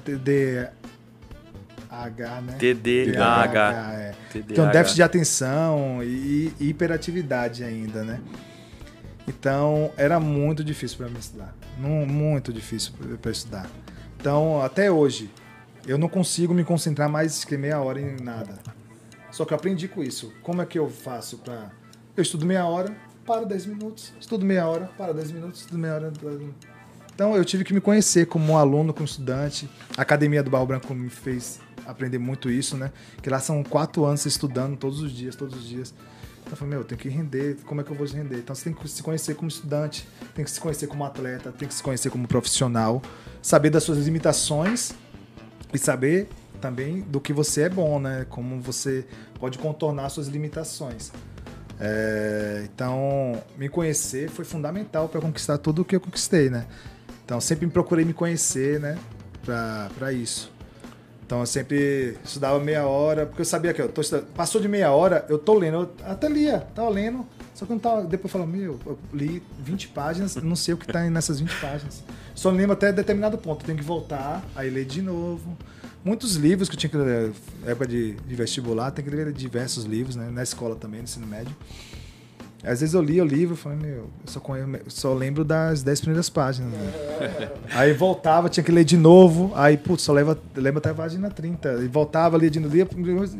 TDAH, né? TDAH. é. TDAH. Um déficit de atenção e, e hiperatividade ainda, né? Então era muito difícil para mim estudar. Muito difícil para estudar. Então, até hoje, eu não consigo me concentrar mais que meia hora em nada. Só que eu aprendi com isso. Como é que eu faço para. Eu estudo meia hora, paro 10 minutos. Estudo meia hora, paro 10 minutos, estudo meia hora. 10 minutos. Então eu tive que me conhecer como um aluno, como estudante. A Academia do Barro Branco me fez aprender muito isso, né? Que lá são quatro anos estudando todos os dias, todos os dias. Então eu falei, meu, tem que render, como é que eu vou render? Então você tem que se conhecer como estudante, tem que se conhecer como atleta, tem que se conhecer como profissional, saber das suas limitações e saber também do que você é bom, né? Como você pode contornar suas limitações. É, então, me conhecer foi fundamental para conquistar tudo o que eu conquistei, né? Então, sempre me procurei me conhecer, né? Para isso. Então, eu sempre estudava meia hora, porque eu sabia que eu tô estudando. Passou de meia hora, eu tô lendo. Eu até lia, tava lendo. Só que eu não tava. Depois eu falo, meu, eu li 20 páginas, não sei o que tá nessas 20 páginas. Só lembro até determinado ponto. Eu tenho que voltar, aí ler de novo. Muitos livros que eu tinha que ler, época de, de vestibular, tem que ler diversos livros, né? Na escola também, no ensino médio. Às vezes eu lia o livro e falei, meu, eu só, eu só lembro das 10 primeiras páginas. Né? *laughs* aí voltava, tinha que ler de novo. Aí, putz, só leva, lembro até a página 30. E voltava, lia de novo, lia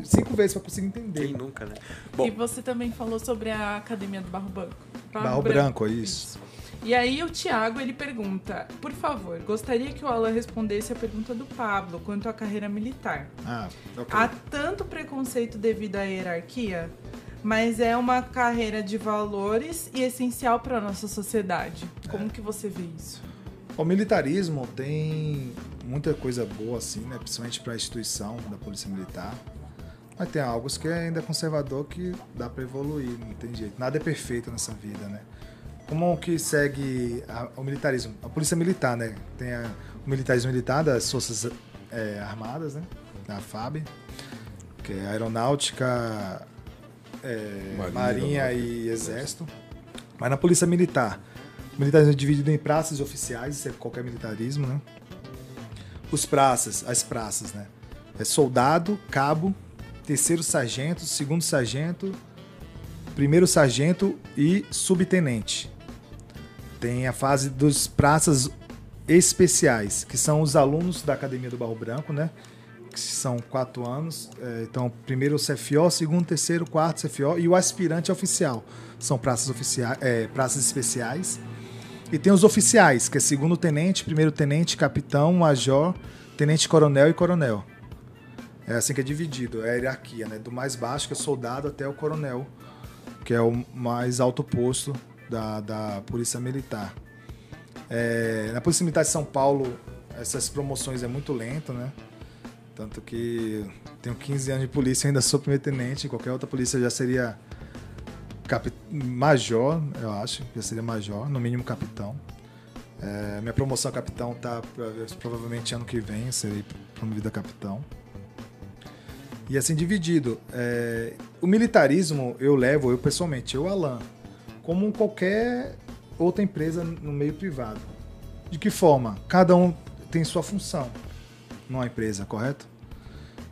cinco vezes pra conseguir entender. Quem nunca, né? Bom, E você também falou sobre a Academia do Barro Branco. Barro Branco, é isso. E aí o Thiago, ele pergunta, por favor, gostaria que o Alan respondesse a pergunta do Pablo quanto à carreira militar. Ah, ok. Há tanto preconceito devido à hierarquia, mas é uma carreira de valores e essencial para nossa sociedade. Como que você vê isso? O militarismo tem muita coisa boa, assim, né? Principalmente para a instituição da Polícia Militar. Mas tem algo que é ainda conservador que dá para evoluir, não tem jeito. Nada é perfeito nessa vida, né? Como que segue a- o militarismo? A Polícia Militar, né? Tem a- o militarismo militar das Forças é, Armadas, né? Da FAB, que é Aeronáutica, é, Marinha, Marinha, Aeronáutica, e Exército. Mas na Polícia Militar, o militarismo é dividido em praças e oficiais, isso é qualquer militarismo, né? Os praças, as praças, né? É soldado, cabo, terceiro sargento, segundo sargento, primeiro sargento e subtenente. Tem a fase dos praças especiais, que são os alunos da Academia do Barro Branco, né? Que são quatro anos. É, então, primeiro o CFO, segundo, terceiro, quarto CFO e o aspirante oficial. São praças, oficiais, é, praças especiais. E tem os oficiais, que é segundo tenente, primeiro tenente, capitão, major, tenente coronel e coronel. É assim que é dividido, é a hierarquia, né? Do mais baixo, que é soldado, até o coronel, que é o mais alto posto da, da Polícia Militar. É, na Polícia Militar de São Paulo, essas promoções é muito lento, né? Tanto que tenho 15 anos de polícia, ainda sou primeiro tenente, em qualquer outra polícia já seria capi- major, eu acho, já seria major, no mínimo capitão. É, minha promoção a capitão tá provavelmente ano que vem, serei promovido a capitão. E assim dividido. É, o militarismo eu levo, eu pessoalmente, eu Alan, como qualquer outra empresa no meio privado. De que forma? Cada um tem sua função numa empresa, correto?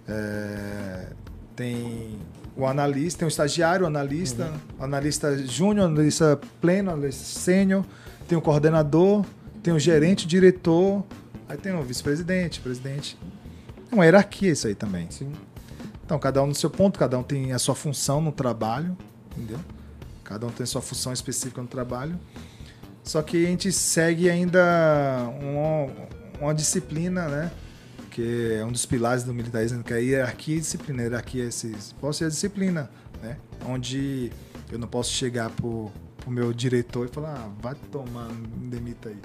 É, tem o analista, tem o estagiário, o analista, o analista júnior, analista pleno, analista sênior, tem o coordenador, tem o gerente, o diretor, aí tem o vice-presidente, presidente. É uma hierarquia isso aí também. Então, cada um no seu ponto, cada um tem a sua função no trabalho, entendeu? Cada um tem a sua função específica no trabalho. Só que a gente segue ainda uma, uma disciplina, né? Que é um dos pilares do militarismo, que é a hierarquia e disciplina. A hierarquia é esse, posso ser a disciplina, né? Onde eu não posso chegar pro, pro meu diretor e falar, ah, vai tomar, me demita aí.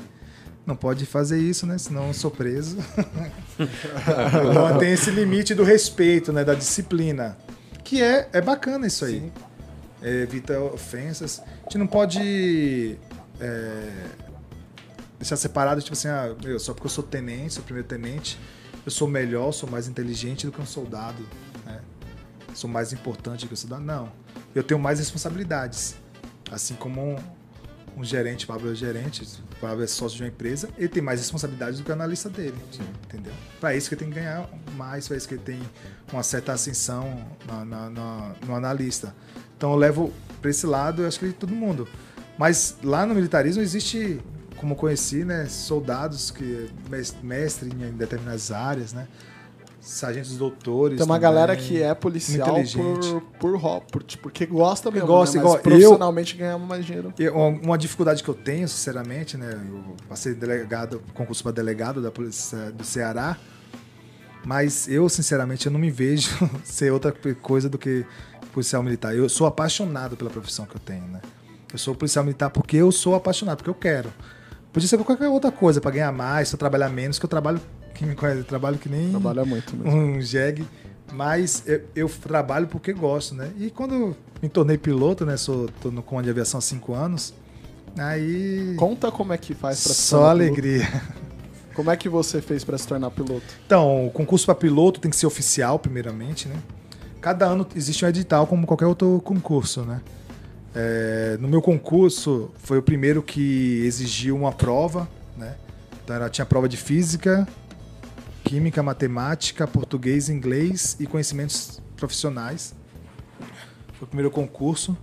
não pode fazer isso, né? Senão eu sou preso. *laughs* então, tem esse limite do respeito, né? Da disciplina. Que é, é bacana isso aí. É, evita ofensas. A gente não pode é, deixar separado, tipo assim, ah, meu, só porque eu sou tenente, sou primeiro tenente, eu sou melhor, sou mais inteligente do que um soldado, né? Sou mais importante do que um soldado. Não. Eu tenho mais responsabilidades. Assim como um, um gerente, o Pablo é gerente, o Pablo é sócio de uma empresa, ele tem mais responsabilidades do que o analista dele. Entendeu? Para isso que ele tem que ganhar mais, para isso que ele tem uma certa ascensão na, na, na, no analista. Então eu levo para esse lado, eu acho que todo mundo. Mas lá no militarismo existe, como eu conheci, né, soldados que mestre em determinadas áreas, né? Sargentos doutores. Tem uma também, galera que é policial por, por, por, tipo, porque gosta mesmo, gosta, né? Mas igual eu- profissionalmente ganha mais dinheiro. Eu- uma- uma dificuldade que eu tenho, sinceramente, né? Eu passei delegado, concurso para delegado da polícia do Ceará, mas eu, sinceramente, eu não me vejo *laughs* ser outra coisa do que policial militar. Eu sou apaixonado pela profissão que eu tenho, né? Eu sou policial militar porque eu sou apaixonado, porque eu quero. Podia ser qualquer outra coisa para ganhar mais, se eu trabalhar menos, que eu trabalho, quem me conhece, eu trabalho que nem Trabalha muito mesmo. um jegue, mas eu, eu trabalho porque gosto, né? E quando me tornei piloto, né? Sou, tô no comando de aviação há cinco anos, aí Conta como é que faz pra se só tornar piloto. alegria. Como é que você fez pra se tornar piloto? Então, o concurso para piloto tem que ser oficial, primeiramente, né? Cada ano existe um edital, como qualquer outro concurso, né? É, no meu concurso, foi o primeiro que exigiu uma prova, né? Então, ela tinha prova de física, química, matemática, português, inglês e conhecimentos profissionais. Foi o primeiro concurso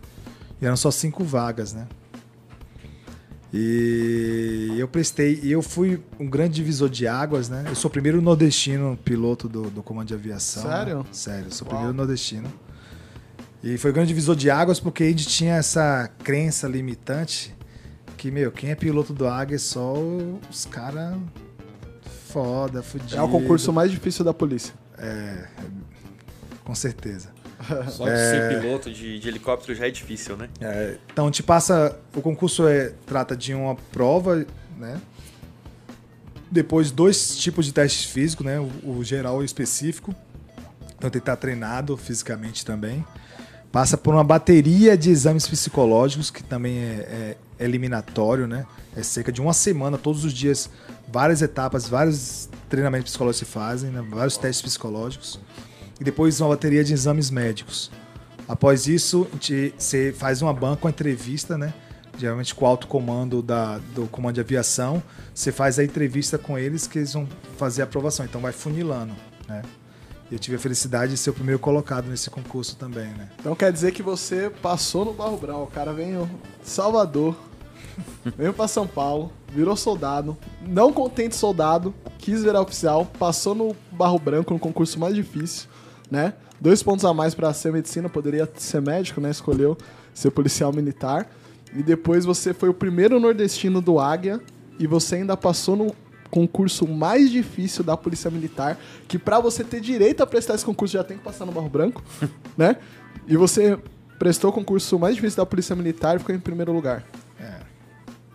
e eram só cinco vagas, né? E eu prestei, e eu fui um grande divisor de águas, né? Eu sou o primeiro nordestino piloto do, do comando de aviação. né? Sério? Sério, eu sou o primeiro nordestino. E foi um grande divisor de águas porque a gente tinha essa crença limitante que, meu, quem é piloto do Águia é só os caras foda, fudido. É o concurso mais difícil da polícia. Com certeza. *laughs* Só de ser piloto de, de helicóptero já é difícil, né? É, então, te passa. O concurso é, trata de uma prova, né? Depois, dois tipos de testes físicos, né? O, o geral e o específico. Então, tem que estar treinado fisicamente também. Passa por uma bateria de exames psicológicos, que também é, é eliminatório, né? É cerca de uma semana, todos os dias, várias etapas, vários treinamentos psicológicos se fazem, né? vários testes psicológicos. E depois uma bateria de exames médicos. Após isso, você faz uma banca, uma entrevista, né? Geralmente com o alto comando da, do comando de aviação. Você faz a entrevista com eles que eles vão fazer a aprovação. Então vai funilando, né? E eu tive a felicidade de ser o primeiro colocado nesse concurso também, né? Então quer dizer que você passou no Barro Brau. O cara veio de Salvador, *laughs* veio pra São Paulo, virou soldado, não contente soldado, quis virar oficial, passou no Barro Branco, no concurso mais difícil, né? Dois pontos a mais pra ser medicina, poderia ser médico, né? Escolheu ser policial militar. E depois você foi o primeiro nordestino do Águia e você ainda passou no concurso mais difícil da Polícia Militar, que pra você ter direito a prestar esse concurso já tem que passar no Barro Branco, *laughs* né? E você prestou o concurso mais difícil da Polícia Militar e ficou em primeiro lugar. É.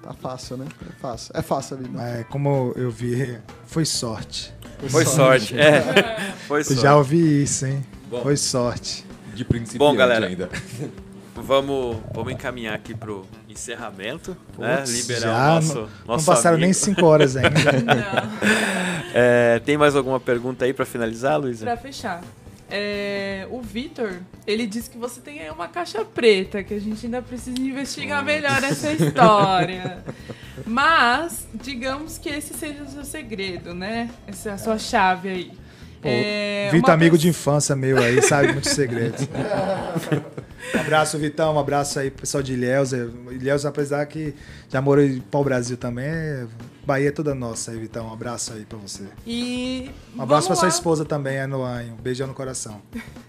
Tá fácil, né? É fácil. É fácil a vida. Mas como eu vi, foi sorte. Foi sorte. É. *laughs* Foi sorte. já ouvi isso, hein? Bom. Foi sorte. De principiante Bom, galera. ainda. *laughs* Vamos, vamos encaminhar aqui pro encerramento, né? Putz, Liberar o nosso, não, nosso não passaram amigo. nem cinco horas ainda. *laughs* *laughs* É, tem mais alguma pergunta aí pra finalizar, Luísa? Pra fechar. é, o Vitor, ele disse que você tem aí uma caixa preta, que a gente ainda precisa investigar melhor essa história. Mas, digamos que esse seja o seu segredo, né? Essa é a sua chave aí. É, Vitor, uma amigo de infância meu aí, sabe muitos segredos. um *laughs* abraço, Vitão. Um abraço aí pro pessoal de Ilhéus. Ilhéus, apesar que já morou em pau Brasil também, é- Bahia é toda nossa aí, Vitão. Um abraço aí pra você. E Um abraço pra vamos sua lá. esposa também, a Noan. Um beijão no coração. *laughs*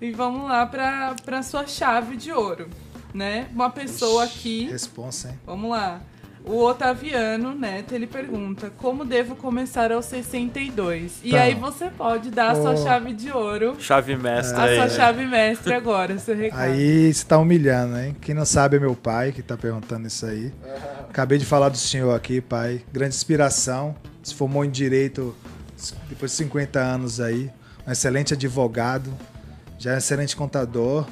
E vamos lá pra, pra sua chave de ouro, né? Uma pessoa aqui Responsa, hein? Vamos lá. O Otaviano Neto, ele pergunta, como devo começar aos 62? E Tá. aí você pode dar a sua Ô. chave de ouro, Chave mestra a aí. sua né? chave mestre agora, seu recado. Aí você tá humilhando, hein? Quem não sabe é meu pai que tá perguntando isso aí. Acabei de falar do senhor aqui, pai. Grande inspiração. Se formou em direito depois de 50 anos aí. Um excelente advogado. Já é um excelente contador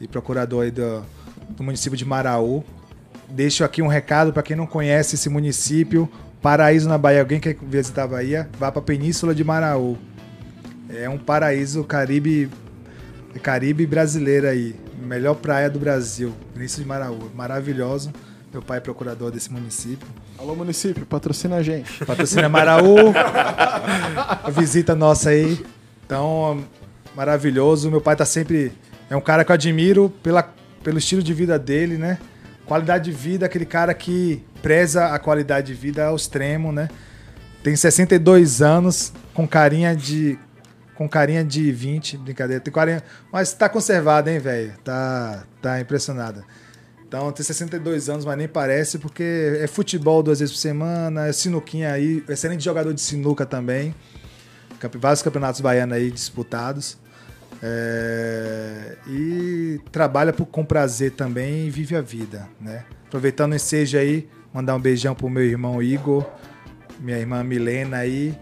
e procurador aí do, do município de Maraú. Deixo aqui um recado para quem não conhece esse município. Paraíso na Bahia. Alguém quer visitar a Bahia? Vá para a Península de Maraú. É um paraíso caribe Caribe brasileiro aí. Melhor praia do Brasil. Península de Maraú. Maravilhoso. Meu pai é procurador desse município. Alô, município, patrocina a gente. Patrocina Maraú. A *laughs* visita nossa aí. Então, maravilhoso. Meu pai tá sempre. É um cara que eu admiro pela, pelo estilo de vida dele, né? Qualidade de vida, aquele cara que preza a qualidade de vida ao extremo, né? Tem 62 anos, com carinha de. Com carinha de 20, brincadeira. Tem carinha, mas tá conservado, hein, velho? Tá, tá impressionada. Então, tem 62 anos, mas nem parece, porque é futebol duas vezes por semana, é sinuquinha aí, excelente jogador de sinuca também. Vários campeonatos baianos aí disputados. É, e trabalha por- com prazer também e vive a vida, né? Aproveitando o ensejo aí, mandar um beijão pro meu irmão Igor, minha irmã Milena aí,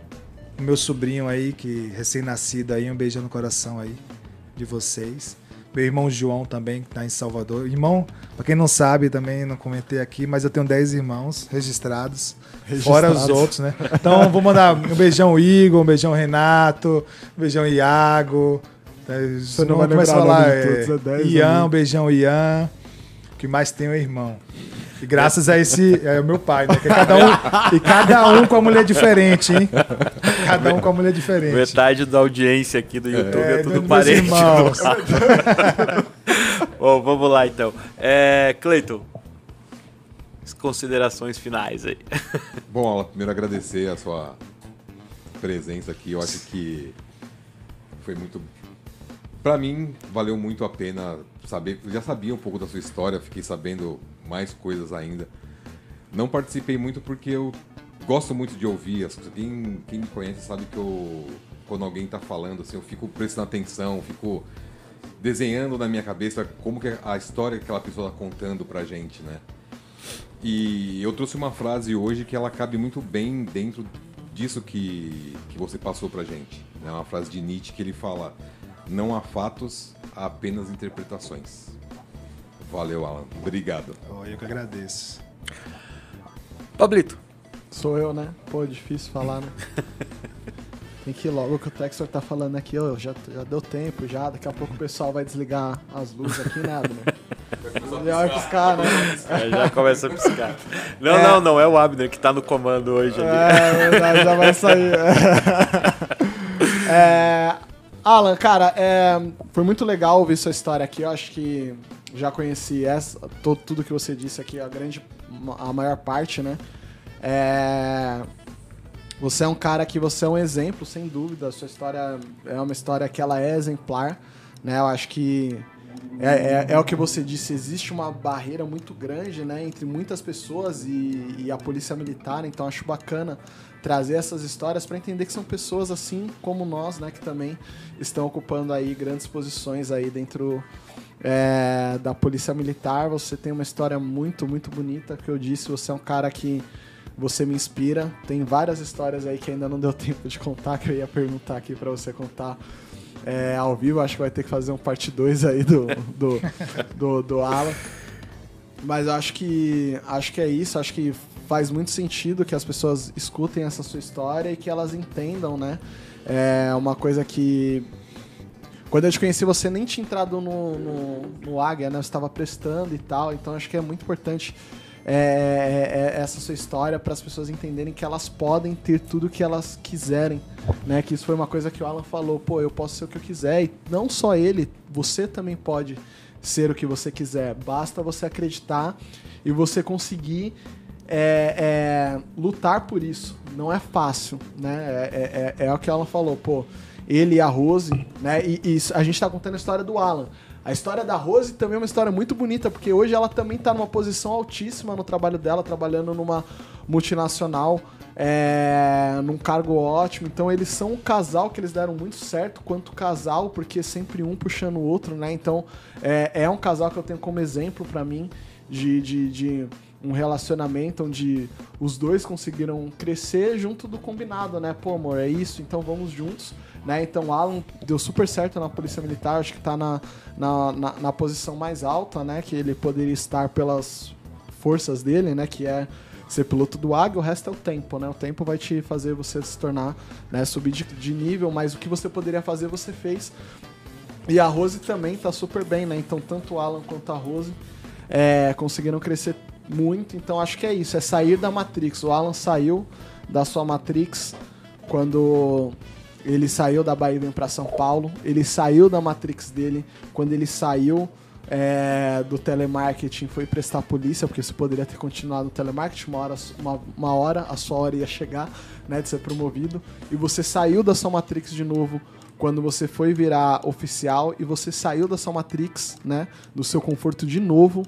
meu sobrinho aí, que recém-nascido aí, um beijão no coração aí de vocês. Meu irmão João também, que tá em Salvador. Irmão, pra quem não sabe, também não comentei aqui, mas eu tenho 10 irmãos registrados, fora os Registrados. outros, né? Então vou mandar um beijão Igor, um beijão Renato, um beijão Iago. Você não vai começa a lembrar falar, é, todos, é 10 Ian, um beijão Ian. O que mais tem é o irmão. E graças a esse. É o meu pai, né? Que cada um, e cada um com a mulher diferente, hein? Cada um com a mulher diferente. Metade da audiência aqui do YouTube é, É, tudo parente. Bom, vamos lá então. É, Cleiton, as considerações finais aí. Bom, Alan, primeiro agradecer a sua presença aqui. Eu acho que foi muito. Pra mim, valeu muito a pena saber. Eu já sabia um pouco da sua história, fiquei sabendo mais coisas ainda. Não participei muito porque eu gosto muito de ouvir as. Quem, quem me conhece sabe que eu, quando alguém tá falando, assim, eu fico prestando atenção, fico desenhando na minha cabeça como que é a história que aquela pessoa tá contando pra gente, né? E eu trouxe uma frase hoje que ela cabe muito bem dentro disso que, que você passou pra gente. É uma frase de Nietzsche que ele fala: Não há fatos, há apenas interpretações. Valeu, Alan. Obrigado. Oh, eu que agradeço. Pablito, Sou eu, né? Pô, difícil falar, né? *laughs* Tem que ir logo o que o Textor tá falando aqui, ó, já, já deu tempo já, daqui a pouco o pessoal vai desligar as luzes aqui, nada, né? Vai piscar, né? é, já começa a piscar. Não, não, não é o Abner que tá no comando hoje ali. É, verdade, já vai sair. *laughs* É, Alan, cara, é, foi muito legal ouvir sua história aqui. Eu acho que já conheci essa, to- tudo que você disse aqui, a grande, a maior parte, né? É, você é um cara que você é um exemplo, sem dúvida. A sua história é uma história que ela é exemplar, né? Eu acho que é, é, é o que você disse, existe uma barreira muito grande, né, entre muitas pessoas e, e a polícia militar, então acho bacana trazer essas histórias para entender que são pessoas assim como nós, né, que também estão ocupando aí grandes posições aí dentro é, da polícia militar. Você tem uma história muito, muito bonita, que eu disse, você é um cara que você me inspira. Tem várias histórias aí que ainda não deu *laughs* tempo de contar, que eu ia perguntar aqui para você contar é, ao vivo. Acho que vai ter que fazer um parte 2 aí do, do, do, do Alan. Mas acho que, acho que é isso. Acho que faz muito sentido que as pessoas escutem essa sua história e que elas entendam, né? É uma coisa que. Quando eu te conheci, você nem tinha entrado no, no, no Águia, né? Você estava prestando e tal. Então acho que é muito importante é, é, essa sua história para as pessoas entenderem que elas podem ter tudo que elas quiserem, né? Que isso foi uma coisa que o Alan falou, pô, eu posso ser o que eu quiser e não só ele, você também pode ser o que você quiser. Basta você acreditar e você conseguir é, é, lutar por isso. Não é fácil, né? É, é, é, é o que o Alan falou, pô. Ele e a Rose, né? E, e a gente tá contando a história do Alan. A história da Rose também é uma história muito bonita, porque hoje ela também tá numa posição altíssima no trabalho dela, trabalhando numa multinacional, é, num cargo ótimo. Então eles são um casal que eles deram muito certo quanto casal, porque sempre um puxando o outro, né? Então é, é um casal que eu tenho como exemplo pra mim de, de, de um relacionamento onde os dois conseguiram crescer junto do combinado, né? Pô, amor, é isso, então vamos juntos. Né? Então Alan deu super certo na Polícia Militar, acho que tá na, na, na, na posição mais alta, né? Que ele poderia estar pelas forças dele, né? Que é ser piloto do Águia, o resto é o tempo, né? O tempo vai te fazer você se tornar, né? Subir de, de nível, mas o que você poderia fazer, você fez. E a Rose também tá super bem, né? Então tanto o Alan quanto a Rose é, conseguiram crescer muito. Então acho que é isso, é sair da Matrix. O Alan saiu da sua Matrix quando ele saiu da Bahia e para São Paulo. Ele saiu da Matrix dele quando ele saiu é, do telemarketing foi prestar polícia, porque você poderia ter continuado no telemarketing, uma hora, uma, uma hora a sua hora ia chegar, né, de ser promovido, e você saiu da sua Matrix de novo quando você foi virar oficial e você saiu da sua Matrix, né, do seu conforto de novo,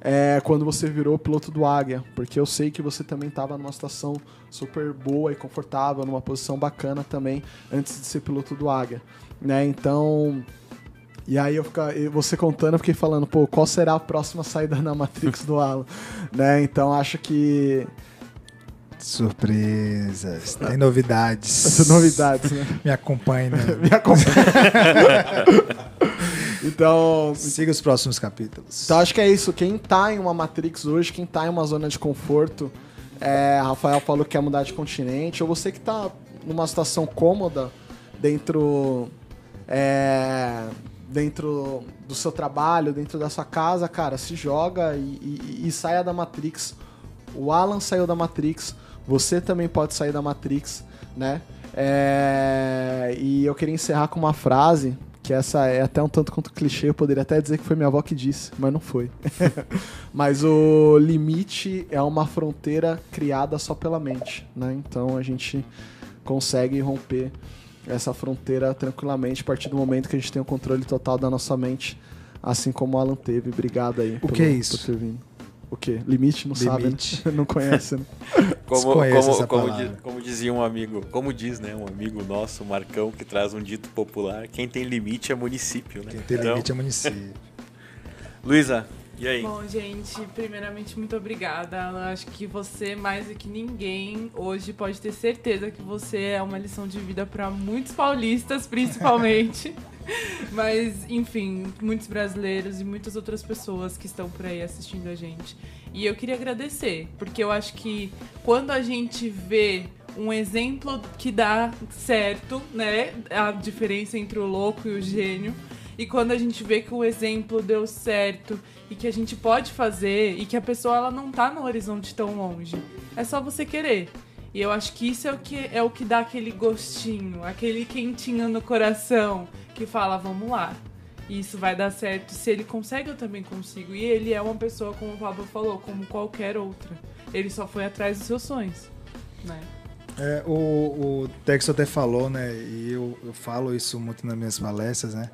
é, quando você virou piloto do Águia, porque eu sei que você também estava numa situação super boa e confortável, numa posição bacana também, antes de ser piloto do Águia, né, então... E aí eu fica, você contando, eu fiquei falando, pô, qual será a próxima saída na Matrix do Alan? *laughs* né? Então acho que. Surpresas, tem novidades. *laughs* Novidades, né? Me acompanhe, né? *laughs* Me acompanha. Então, Siga os próximos capítulos. então acho que é isso. Quem tá em uma Matrix hoje, quem tá em uma zona de conforto, é, Rafael falou que quer mudar de continente, ou você que tá numa situação cômoda dentro. é, dentro do seu trabalho, dentro da sua casa, cara, se joga e, e- e saia da Matrix. O Alan saiu da Matrix, você também pode sair da Matrix, né? É, E eu queria encerrar com uma frase, que essa é até um tanto quanto clichê, eu poderia até dizer que foi minha avó que disse, mas não foi. *laughs* mas o limite é uma fronteira criada só pela mente, né? Então a gente consegue romper essa fronteira tranquilamente a partir do momento que a gente tem o controle total da nossa mente, assim como o Alan teve. Obrigado aí. O que é isso? Por ter vindo. O que? Limite? Não Limite. sabe, *laughs* né? Não conhece, né? *laughs* Como, como, como, palavra. di- como dizia um amigo, como diz, né, um amigo nosso, Marcão, que traz um dito popular, quem tem limite é município, né? Quem tem Então, limite é município. *laughs* Luísa, e aí? Bom, gente, primeiramente, muito obrigada. Acho que você, mais do que ninguém, hoje pode ter certeza que você é uma lição de vida para muitos paulistas, principalmente. *laughs* Mas, enfim, muitos brasileiros e muitas outras pessoas que estão por aí assistindo a gente. E eu queria agradecer, porque eu acho que quando a gente vê um exemplo que dá certo, né? A diferença entre o louco e o gênio. E quando a gente vê que o exemplo deu certo e que a gente pode fazer e que a pessoa ela não tá no horizonte tão longe, é só você querer. E eu acho que isso é o que é o que dá aquele gostinho, aquele quentinho no coração que fala, vamos lá. Isso vai dar certo. Se ele consegue, eu também consigo. E ele é uma pessoa, como o Pablo falou, como qualquer outra. Ele só foi atrás dos seus sonhos, né? É, o, o Texto até falou, né? E eu, eu falo isso muito nas minhas palestras, né?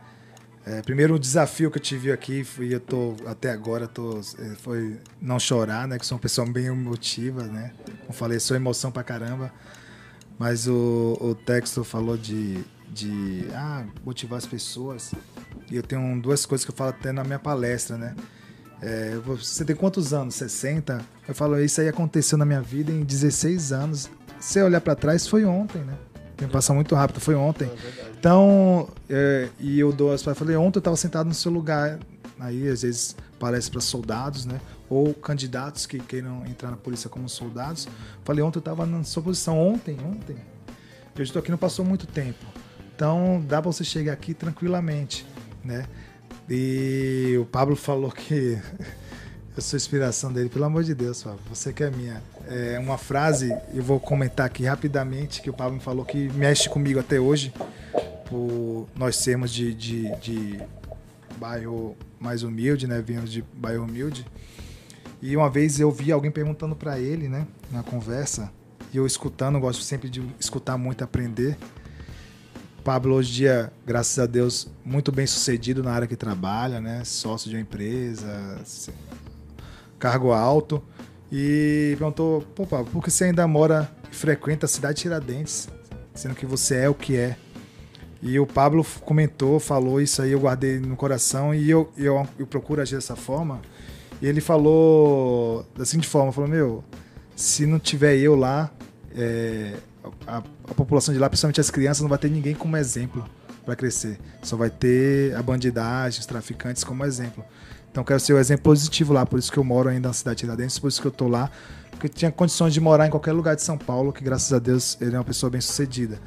É, primeiro, o desafio que eu tive aqui foi, eu tô, até agora, tô, é, foi não chorar, né? Que sou uma pessoa bem emotiva, né? Como falei, sou emoção pra caramba. Mas o, o texto falou de, de ah, motivar as pessoas. E eu tenho duas coisas que eu falo até na minha palestra, né? É, você tem quantos anos? 60? Eu falo, isso aí aconteceu na minha vida em 16 anos. Se olhar pra trás, foi ontem, né? Tem passa muito rápido, foi ontem. Então, é, e eu dou as eu falei, ontem eu estava sentado no seu lugar. Aí, às vezes, parece para soldados, né? Ou candidatos que queiram entrar na polícia como soldados. Falei, ontem eu estava na sua posição. Ontem, ontem. Eu estou aqui, não passou muito tempo. Então, dá para você chegar aqui tranquilamente, né? E o Pablo falou que eu sou inspiração dele. Pelo amor de Deus, Pablo, você que é minha. É uma frase, eu vou comentar aqui rapidamente, que o Pablo me falou que mexe comigo até hoje, por nós sermos de, de, de bairro mais humilde, né? Viemos de bairro humilde. E uma vez eu vi alguém perguntando para ele, né? Na conversa, e eu escutando, gosto sempre de escutar muito, aprender. Pablo hoje em dia, graças a Deus, muito bem sucedido na área que trabalha, né? Sócio de uma empresa, cargo alto. E perguntou, pô, Pablo, por que você ainda mora e frequenta a cidade de Tiradentes? Sendo que você é o que é. E o Pablo comentou, falou isso aí, eu guardei no coração e eu, eu, eu procuro agir dessa forma. E ele falou da seguinte forma, falou, meu, se não tiver eu lá, é, a, a população de lá, principalmente as crianças, não vai ter ninguém como exemplo para crescer. Só vai ter a bandidagem, os traficantes como exemplo. Então quero ser o exemplo positivo lá, por isso que eu moro ainda na cidade de Tiradentes, por isso que eu tô lá, porque tinha condições de morar em qualquer lugar de São Paulo, que graças a Deus ele é uma pessoa bem sucedida.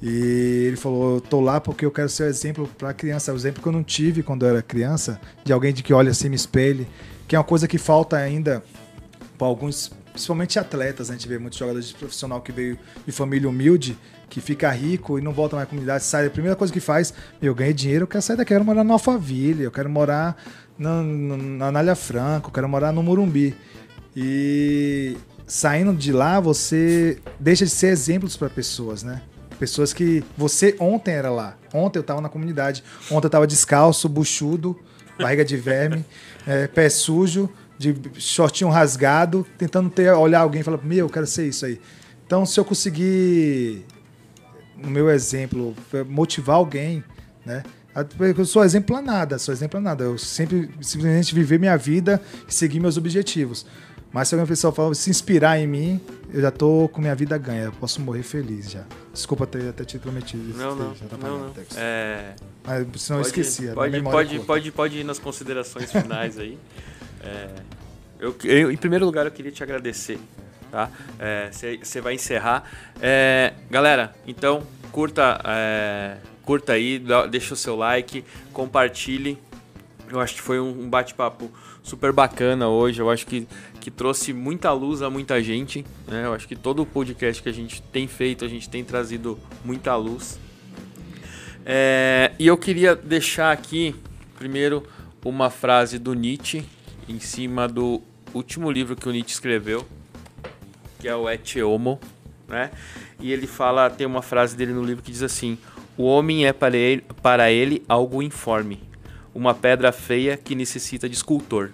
E ele falou: Eu tô lá porque eu quero ser o exemplo para criança. O exemplo que eu não tive quando eu era criança, de alguém de que olha assim, me espelhe, que é uma coisa que falta ainda para alguns, principalmente atletas. né? A gente vê muitos jogadores de profissional que veio de família humilde, que fica rico e não volta mais à comunidade, sai. A primeira coisa que faz, eu ganhei dinheiro, eu quero sair daqui, eu quero morar no Alphaville, eu quero morar na, na, Anália Franco, quero morar no Morumbi. E saindo de lá, você deixa de ser exemplos para pessoas, né? Pessoas que você ontem era lá. Ontem eu tava na comunidade. Ontem eu tava descalço, buchudo, barriga de verme, é, *laughs* pé sujo, de shortinho rasgado, tentando ter, olhar alguém e falar: Meu, eu quero ser isso aí. Então, se eu conseguir, no meu exemplo, motivar alguém, né? Eu sou exemplo a nada, sou exemplo a nada. Eu sempre simplesmente viver minha vida e seguir meus objetivos. Mas se alguma pessoa fala, se inspirar em mim, eu já tô com minha vida ganha. Eu posso morrer feliz já. Desculpa ter até te prometido. Não, não, Já tá não, não. texto. É, Mas senão eu esqueci. a Pode, minha memória é pode, curta. pode, pode ir nas considerações finais aí. É, eu, eu- em primeiro lugar, eu queria te agradecer. Tá? Você vai encerrar. É, galera, então, curta, é, curta aí, deixa o seu like, compartilhe. Eu acho que foi um bate-papo super bacana hoje. Eu acho que, que trouxe muita luz a muita gente. Né? Eu acho que todo o podcast que a gente tem feito, a gente tem trazido muita luz. É, e eu queria deixar aqui, primeiro, uma frase do Nietzsche, em cima do último livro que o Nietzsche escreveu, que é o Et Homo, né? E ele fala, tem uma frase dele no livro que diz assim: O homem é para ele, para ele algo informe, uma pedra feia que necessita de escultor.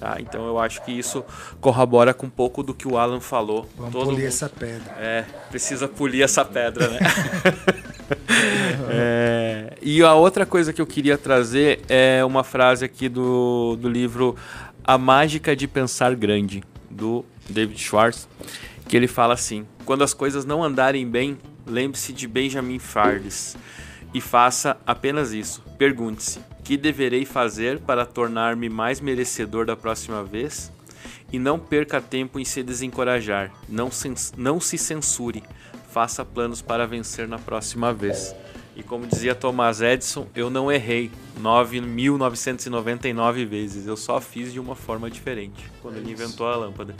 Tá? Então eu acho que isso corrobora com um pouco do que o Alan falou. Vamos Todo polir mundo- essa pedra. é, precisa polir essa pedra, né? *laughs* É, e a outra coisa que eu queria trazer é uma frase aqui do, do livro A Mágica de Pensar Grande, do David Schwartz, que ele fala assim: Quando as coisas não andarem bem, lembre-se de Benjamin Fardes e faça apenas isso. Pergunte-se: que deverei fazer para tornar-me mais merecedor da próxima vez? E não perca tempo em se desencorajar. Não, cens- não se censure. Faça planos para vencer na próxima vez. E como dizia Thomas Edison, eu não errei 9.999 vezes. Eu só fiz de uma forma diferente quando ele inventou a lâmpada.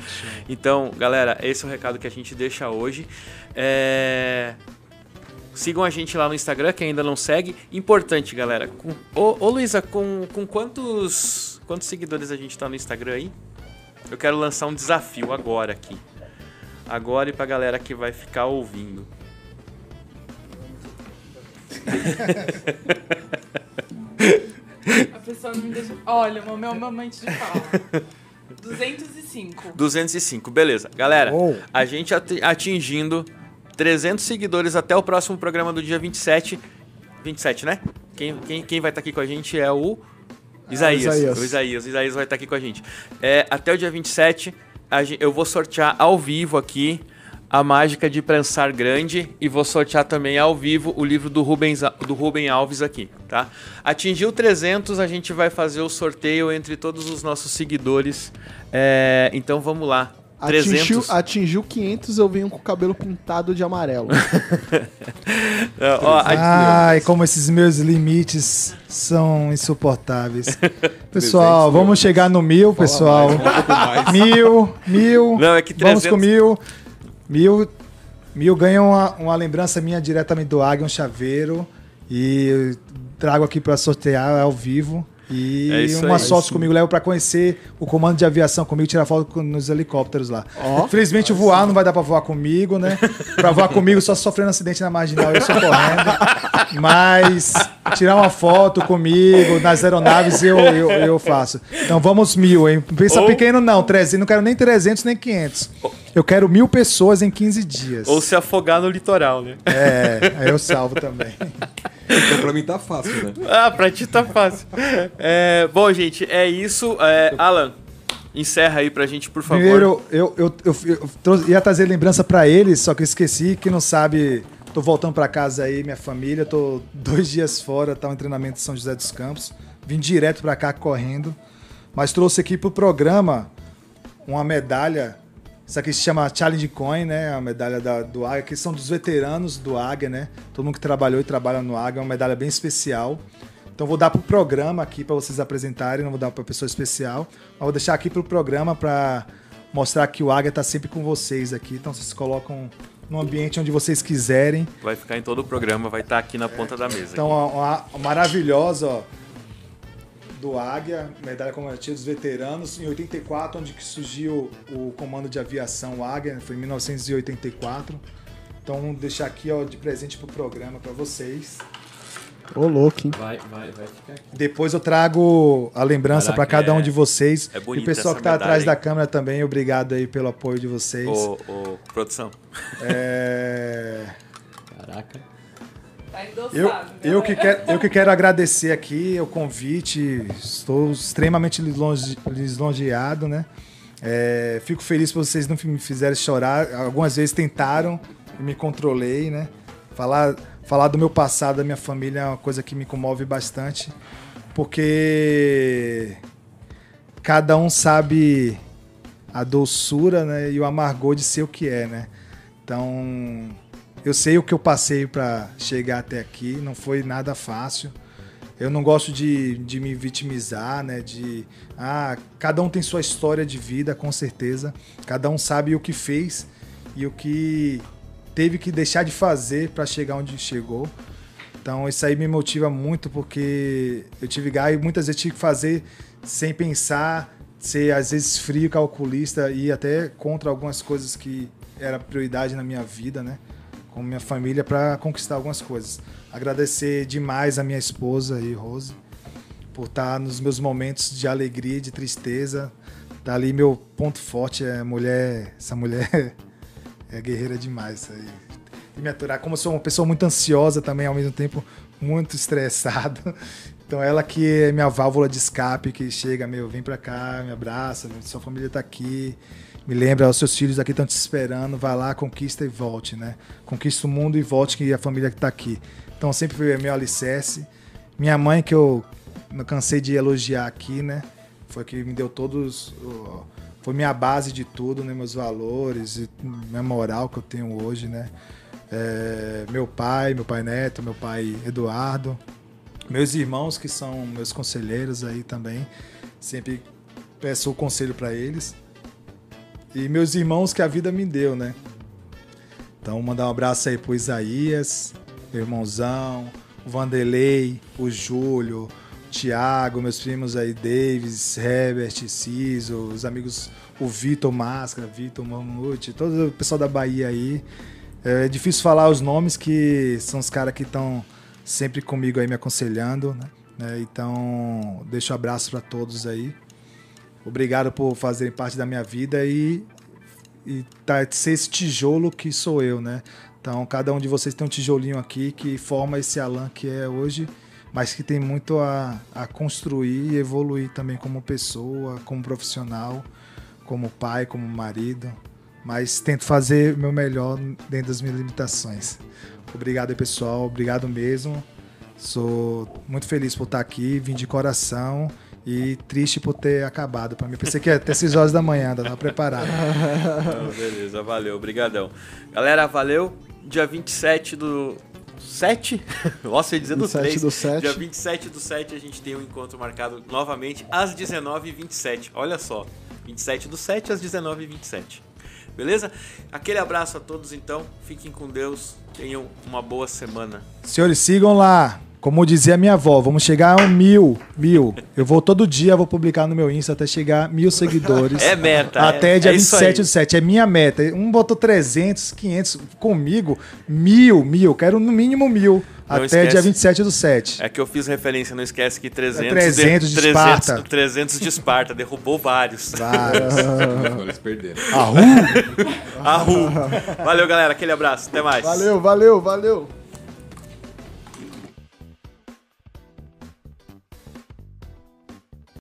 Então, galera, esse é o recado que a gente deixa hoje. É... Sigam a gente lá no Instagram, quem ainda não segue. Importante, galera. Com... Ô, ô Luísa, com, com quantos, quantos seguidores a gente tá no Instagram aí? Eu quero lançar um desafio agora aqui. Agora e pra galera que vai ficar ouvindo. A pessoa não me deixa. Olha, o meu momento de fala. 205. 205, beleza. Galera, Uou. a gente ati- atingindo 300 seguidores até o próximo programa do dia 27. 27, né? Quem, quem, quem vai estar aqui com a gente é o Isaías. Isaías. O Isaías. O Isaías vai estar aqui com a gente. É, até o dia 27, a gen- eu vou sortear ao vivo aqui a mágica de prensar grande e vou sortear também ao vivo o livro do Rubens, do Rubem Alves aqui, tá? Atingiu 300, a gente vai fazer o sorteio entre todos os nossos seguidores. É, então vamos lá. Atingiu, 300. atingiu 500, eu venho com o cabelo pintado de amarelo. *laughs* É, ó, Ai, como esses meus limites são insuportáveis. *laughs* Pessoal, vamos chegar no mil, pessoal. Mil, mil. Não, é que Vamos 300 com mil. Mil, mil ganha uma, uma lembrança minha diretamente do Águia, um chaveiro. E trago aqui para sortear ao vivo. E É uma aí. sócio comigo leva pra conhecer o comando de aviação comigo, tirar foto com- nos helicópteros lá. Ó. Infelizmente voar não vai dar pra voar comigo, né? Pra voar comigo só sofrendo acidente na marginal, eu sou correndo. *laughs* Mas tirar uma foto comigo nas aeronaves eu, eu, eu faço. Então vamos mil, hein? Pensa Ou- pequeno não, 300, não quero nem 300 nem 500. Eu quero mil pessoas em 15 dias. Ou se afogar no litoral, né? É, aí eu salvo também. Então pra mim tá fácil, né? Ah, pra ti tá fácil. É, bom, gente, é isso. É, Alan, encerra aí pra gente, por favor. Primeiro, eu, eu, eu, eu trouxe- ia trazer lembrança pra eles, só que eu esqueci. Que não sabe, tô voltando pra casa aí, minha família. Tô dois dias fora, tá um treinamento em São José dos Campos. Vim direto pra cá correndo. Mas trouxe aqui pro programa uma medalha. Isso aqui se chama Challenge Coin, né? A medalha da- do Águia, que são dos veteranos do Águia, né? Todo mundo que trabalhou e trabalha no Águia, é uma medalha bem especial. Então vou dar pro programa aqui para vocês apresentarem, não vou dar para pessoa especial, mas vou deixar aqui pro programa para mostrar que o Águia tá sempre com vocês aqui. Então vocês colocam no ambiente onde vocês quiserem. Vai ficar em todo o programa, vai estar aqui na ponta da mesa. Então, uma maravilhosa, ó, do Águia, medalha comemorativa dos veteranos, em 84, onde que surgiu o comando de aviação Águia, foi em 1984. Então, vou deixar aqui, ó, de presente pro programa para vocês. Ô, louco, hein? Vai, vai, vai ficar aqui. Depois eu trago a lembrança para cada um é- de vocês. é e o pessoal que tá medalha, atrás hein? da câmera também, obrigado aí pelo apoio de vocês. Ô, ô, produção. É, Caraca. Tá endossado. Eu, eu, que quero, eu que quero agradecer aqui o convite, estou extremamente lisonje- lisonjeado, né? É, fico feliz por vocês não me fizerem chorar. Algumas vezes tentaram e me controlei, né? Falar, falar do meu passado, da minha família, é uma coisa que me comove bastante, porque cada um sabe a doçura né, e o amargor de ser o que é, né? Então, eu sei o que eu passei para chegar até aqui, não foi nada fácil. Eu não gosto de, de me vitimizar, né? De ah, cada um tem sua história de vida, com certeza. Cada um sabe o que fez e o que teve que deixar de fazer para chegar onde chegou. Então isso aí me motiva muito porque eu tive gás e muitas vezes tive que fazer sem pensar, ser às vezes frio, calculista e até contra algumas coisas que era prioridade na minha vida, né? Com minha família para conquistar algumas coisas. Agradecer demais a minha esposa aí, Rose, por estar nos meus momentos de alegria e de tristeza. Tá ali meu ponto forte é mulher, essa mulher *laughs* é guerreira demais. isso aí. E me aturar. Como eu sou uma pessoa muito ansiosa também, ao mesmo tempo muito estressado. *laughs* Então ela que é minha válvula de escape, que chega, meu, vem pra cá, me abraça, sua família tá aqui. Me lembra, os seus filhos aqui estão te esperando, vai lá, conquista e volte, né? Conquista o mundo e volte que a família que tá aqui. Então sempre foi meu alicerce. Minha mãe, que eu não cansei de elogiar aqui, né? Foi que me deu todos. o- Foi minha base de tudo, né? Meus valores, e minha moral que eu tenho hoje, né? É, meu pai, meu pai Neto, meu pai Eduardo, meus irmãos que são meus conselheiros aí também, sempre peço o conselho para eles. E meus irmãos que a vida me deu, né? Então mandar um abraço aí pro Isaías, meu irmãozão, o Vanderlei, o Júlio, o Thiago, meus primos aí, Davis, Herbert, Ciso, os amigos, o Vitor Máscara, Vitor Mamute, todo o pessoal da Bahia aí. É difícil falar os nomes que são os caras que estão sempre comigo aí me aconselhando, né? Então, deixo um abraço para todos aí. Obrigado por fazerem parte da minha vida e, e tá, ser esse tijolo que sou eu, né? Então, cada um de vocês tem um tijolinho aqui que forma esse Alan que é hoje, mas que tem muito a, a construir e evoluir também como pessoa, como profissional, como pai, como marido. Mas tento fazer o meu melhor dentro das minhas limitações. Obrigado pessoal. Obrigado mesmo. Sou muito feliz por estar aqui, vim de coração e triste por ter acabado. Para mim, pensei que ia até 6 horas da manhã, ainda estava preparado. Não, *laughs* beleza, valeu, obrigadão. Galera, valeu. Dia 27 do 7? *laughs* Nossa, eu ia dizer do 27 3. do 7. Dia 27 do 7 a gente tem um encontro marcado novamente às 19h27. Olha só, 27 do 7 às 19h27. Beleza? Aquele abraço a todos então. Fiquem com Deus. Tenham uma boa semana. Senhores, sigam lá. Como dizia minha avó, vamos chegar a um mil, mil. Eu vou todo dia, vou publicar no meu Insta até chegar a mil seguidores. É meta. Até é, dia é isso 27 aí. do 7. É minha meta. Um botou 300, 500 comigo. Mil, mil. Quero no mínimo mil. Não até esquece. dia 27 do 7. É que eu fiz referência, não esquece que 300, 300 de 300, Esparta. 300 de Esparta, derrubou vários. Agora eles perderam. Arru! Arru. Valeu, galera. Aquele abraço. Até mais. Valeu, valeu, valeu.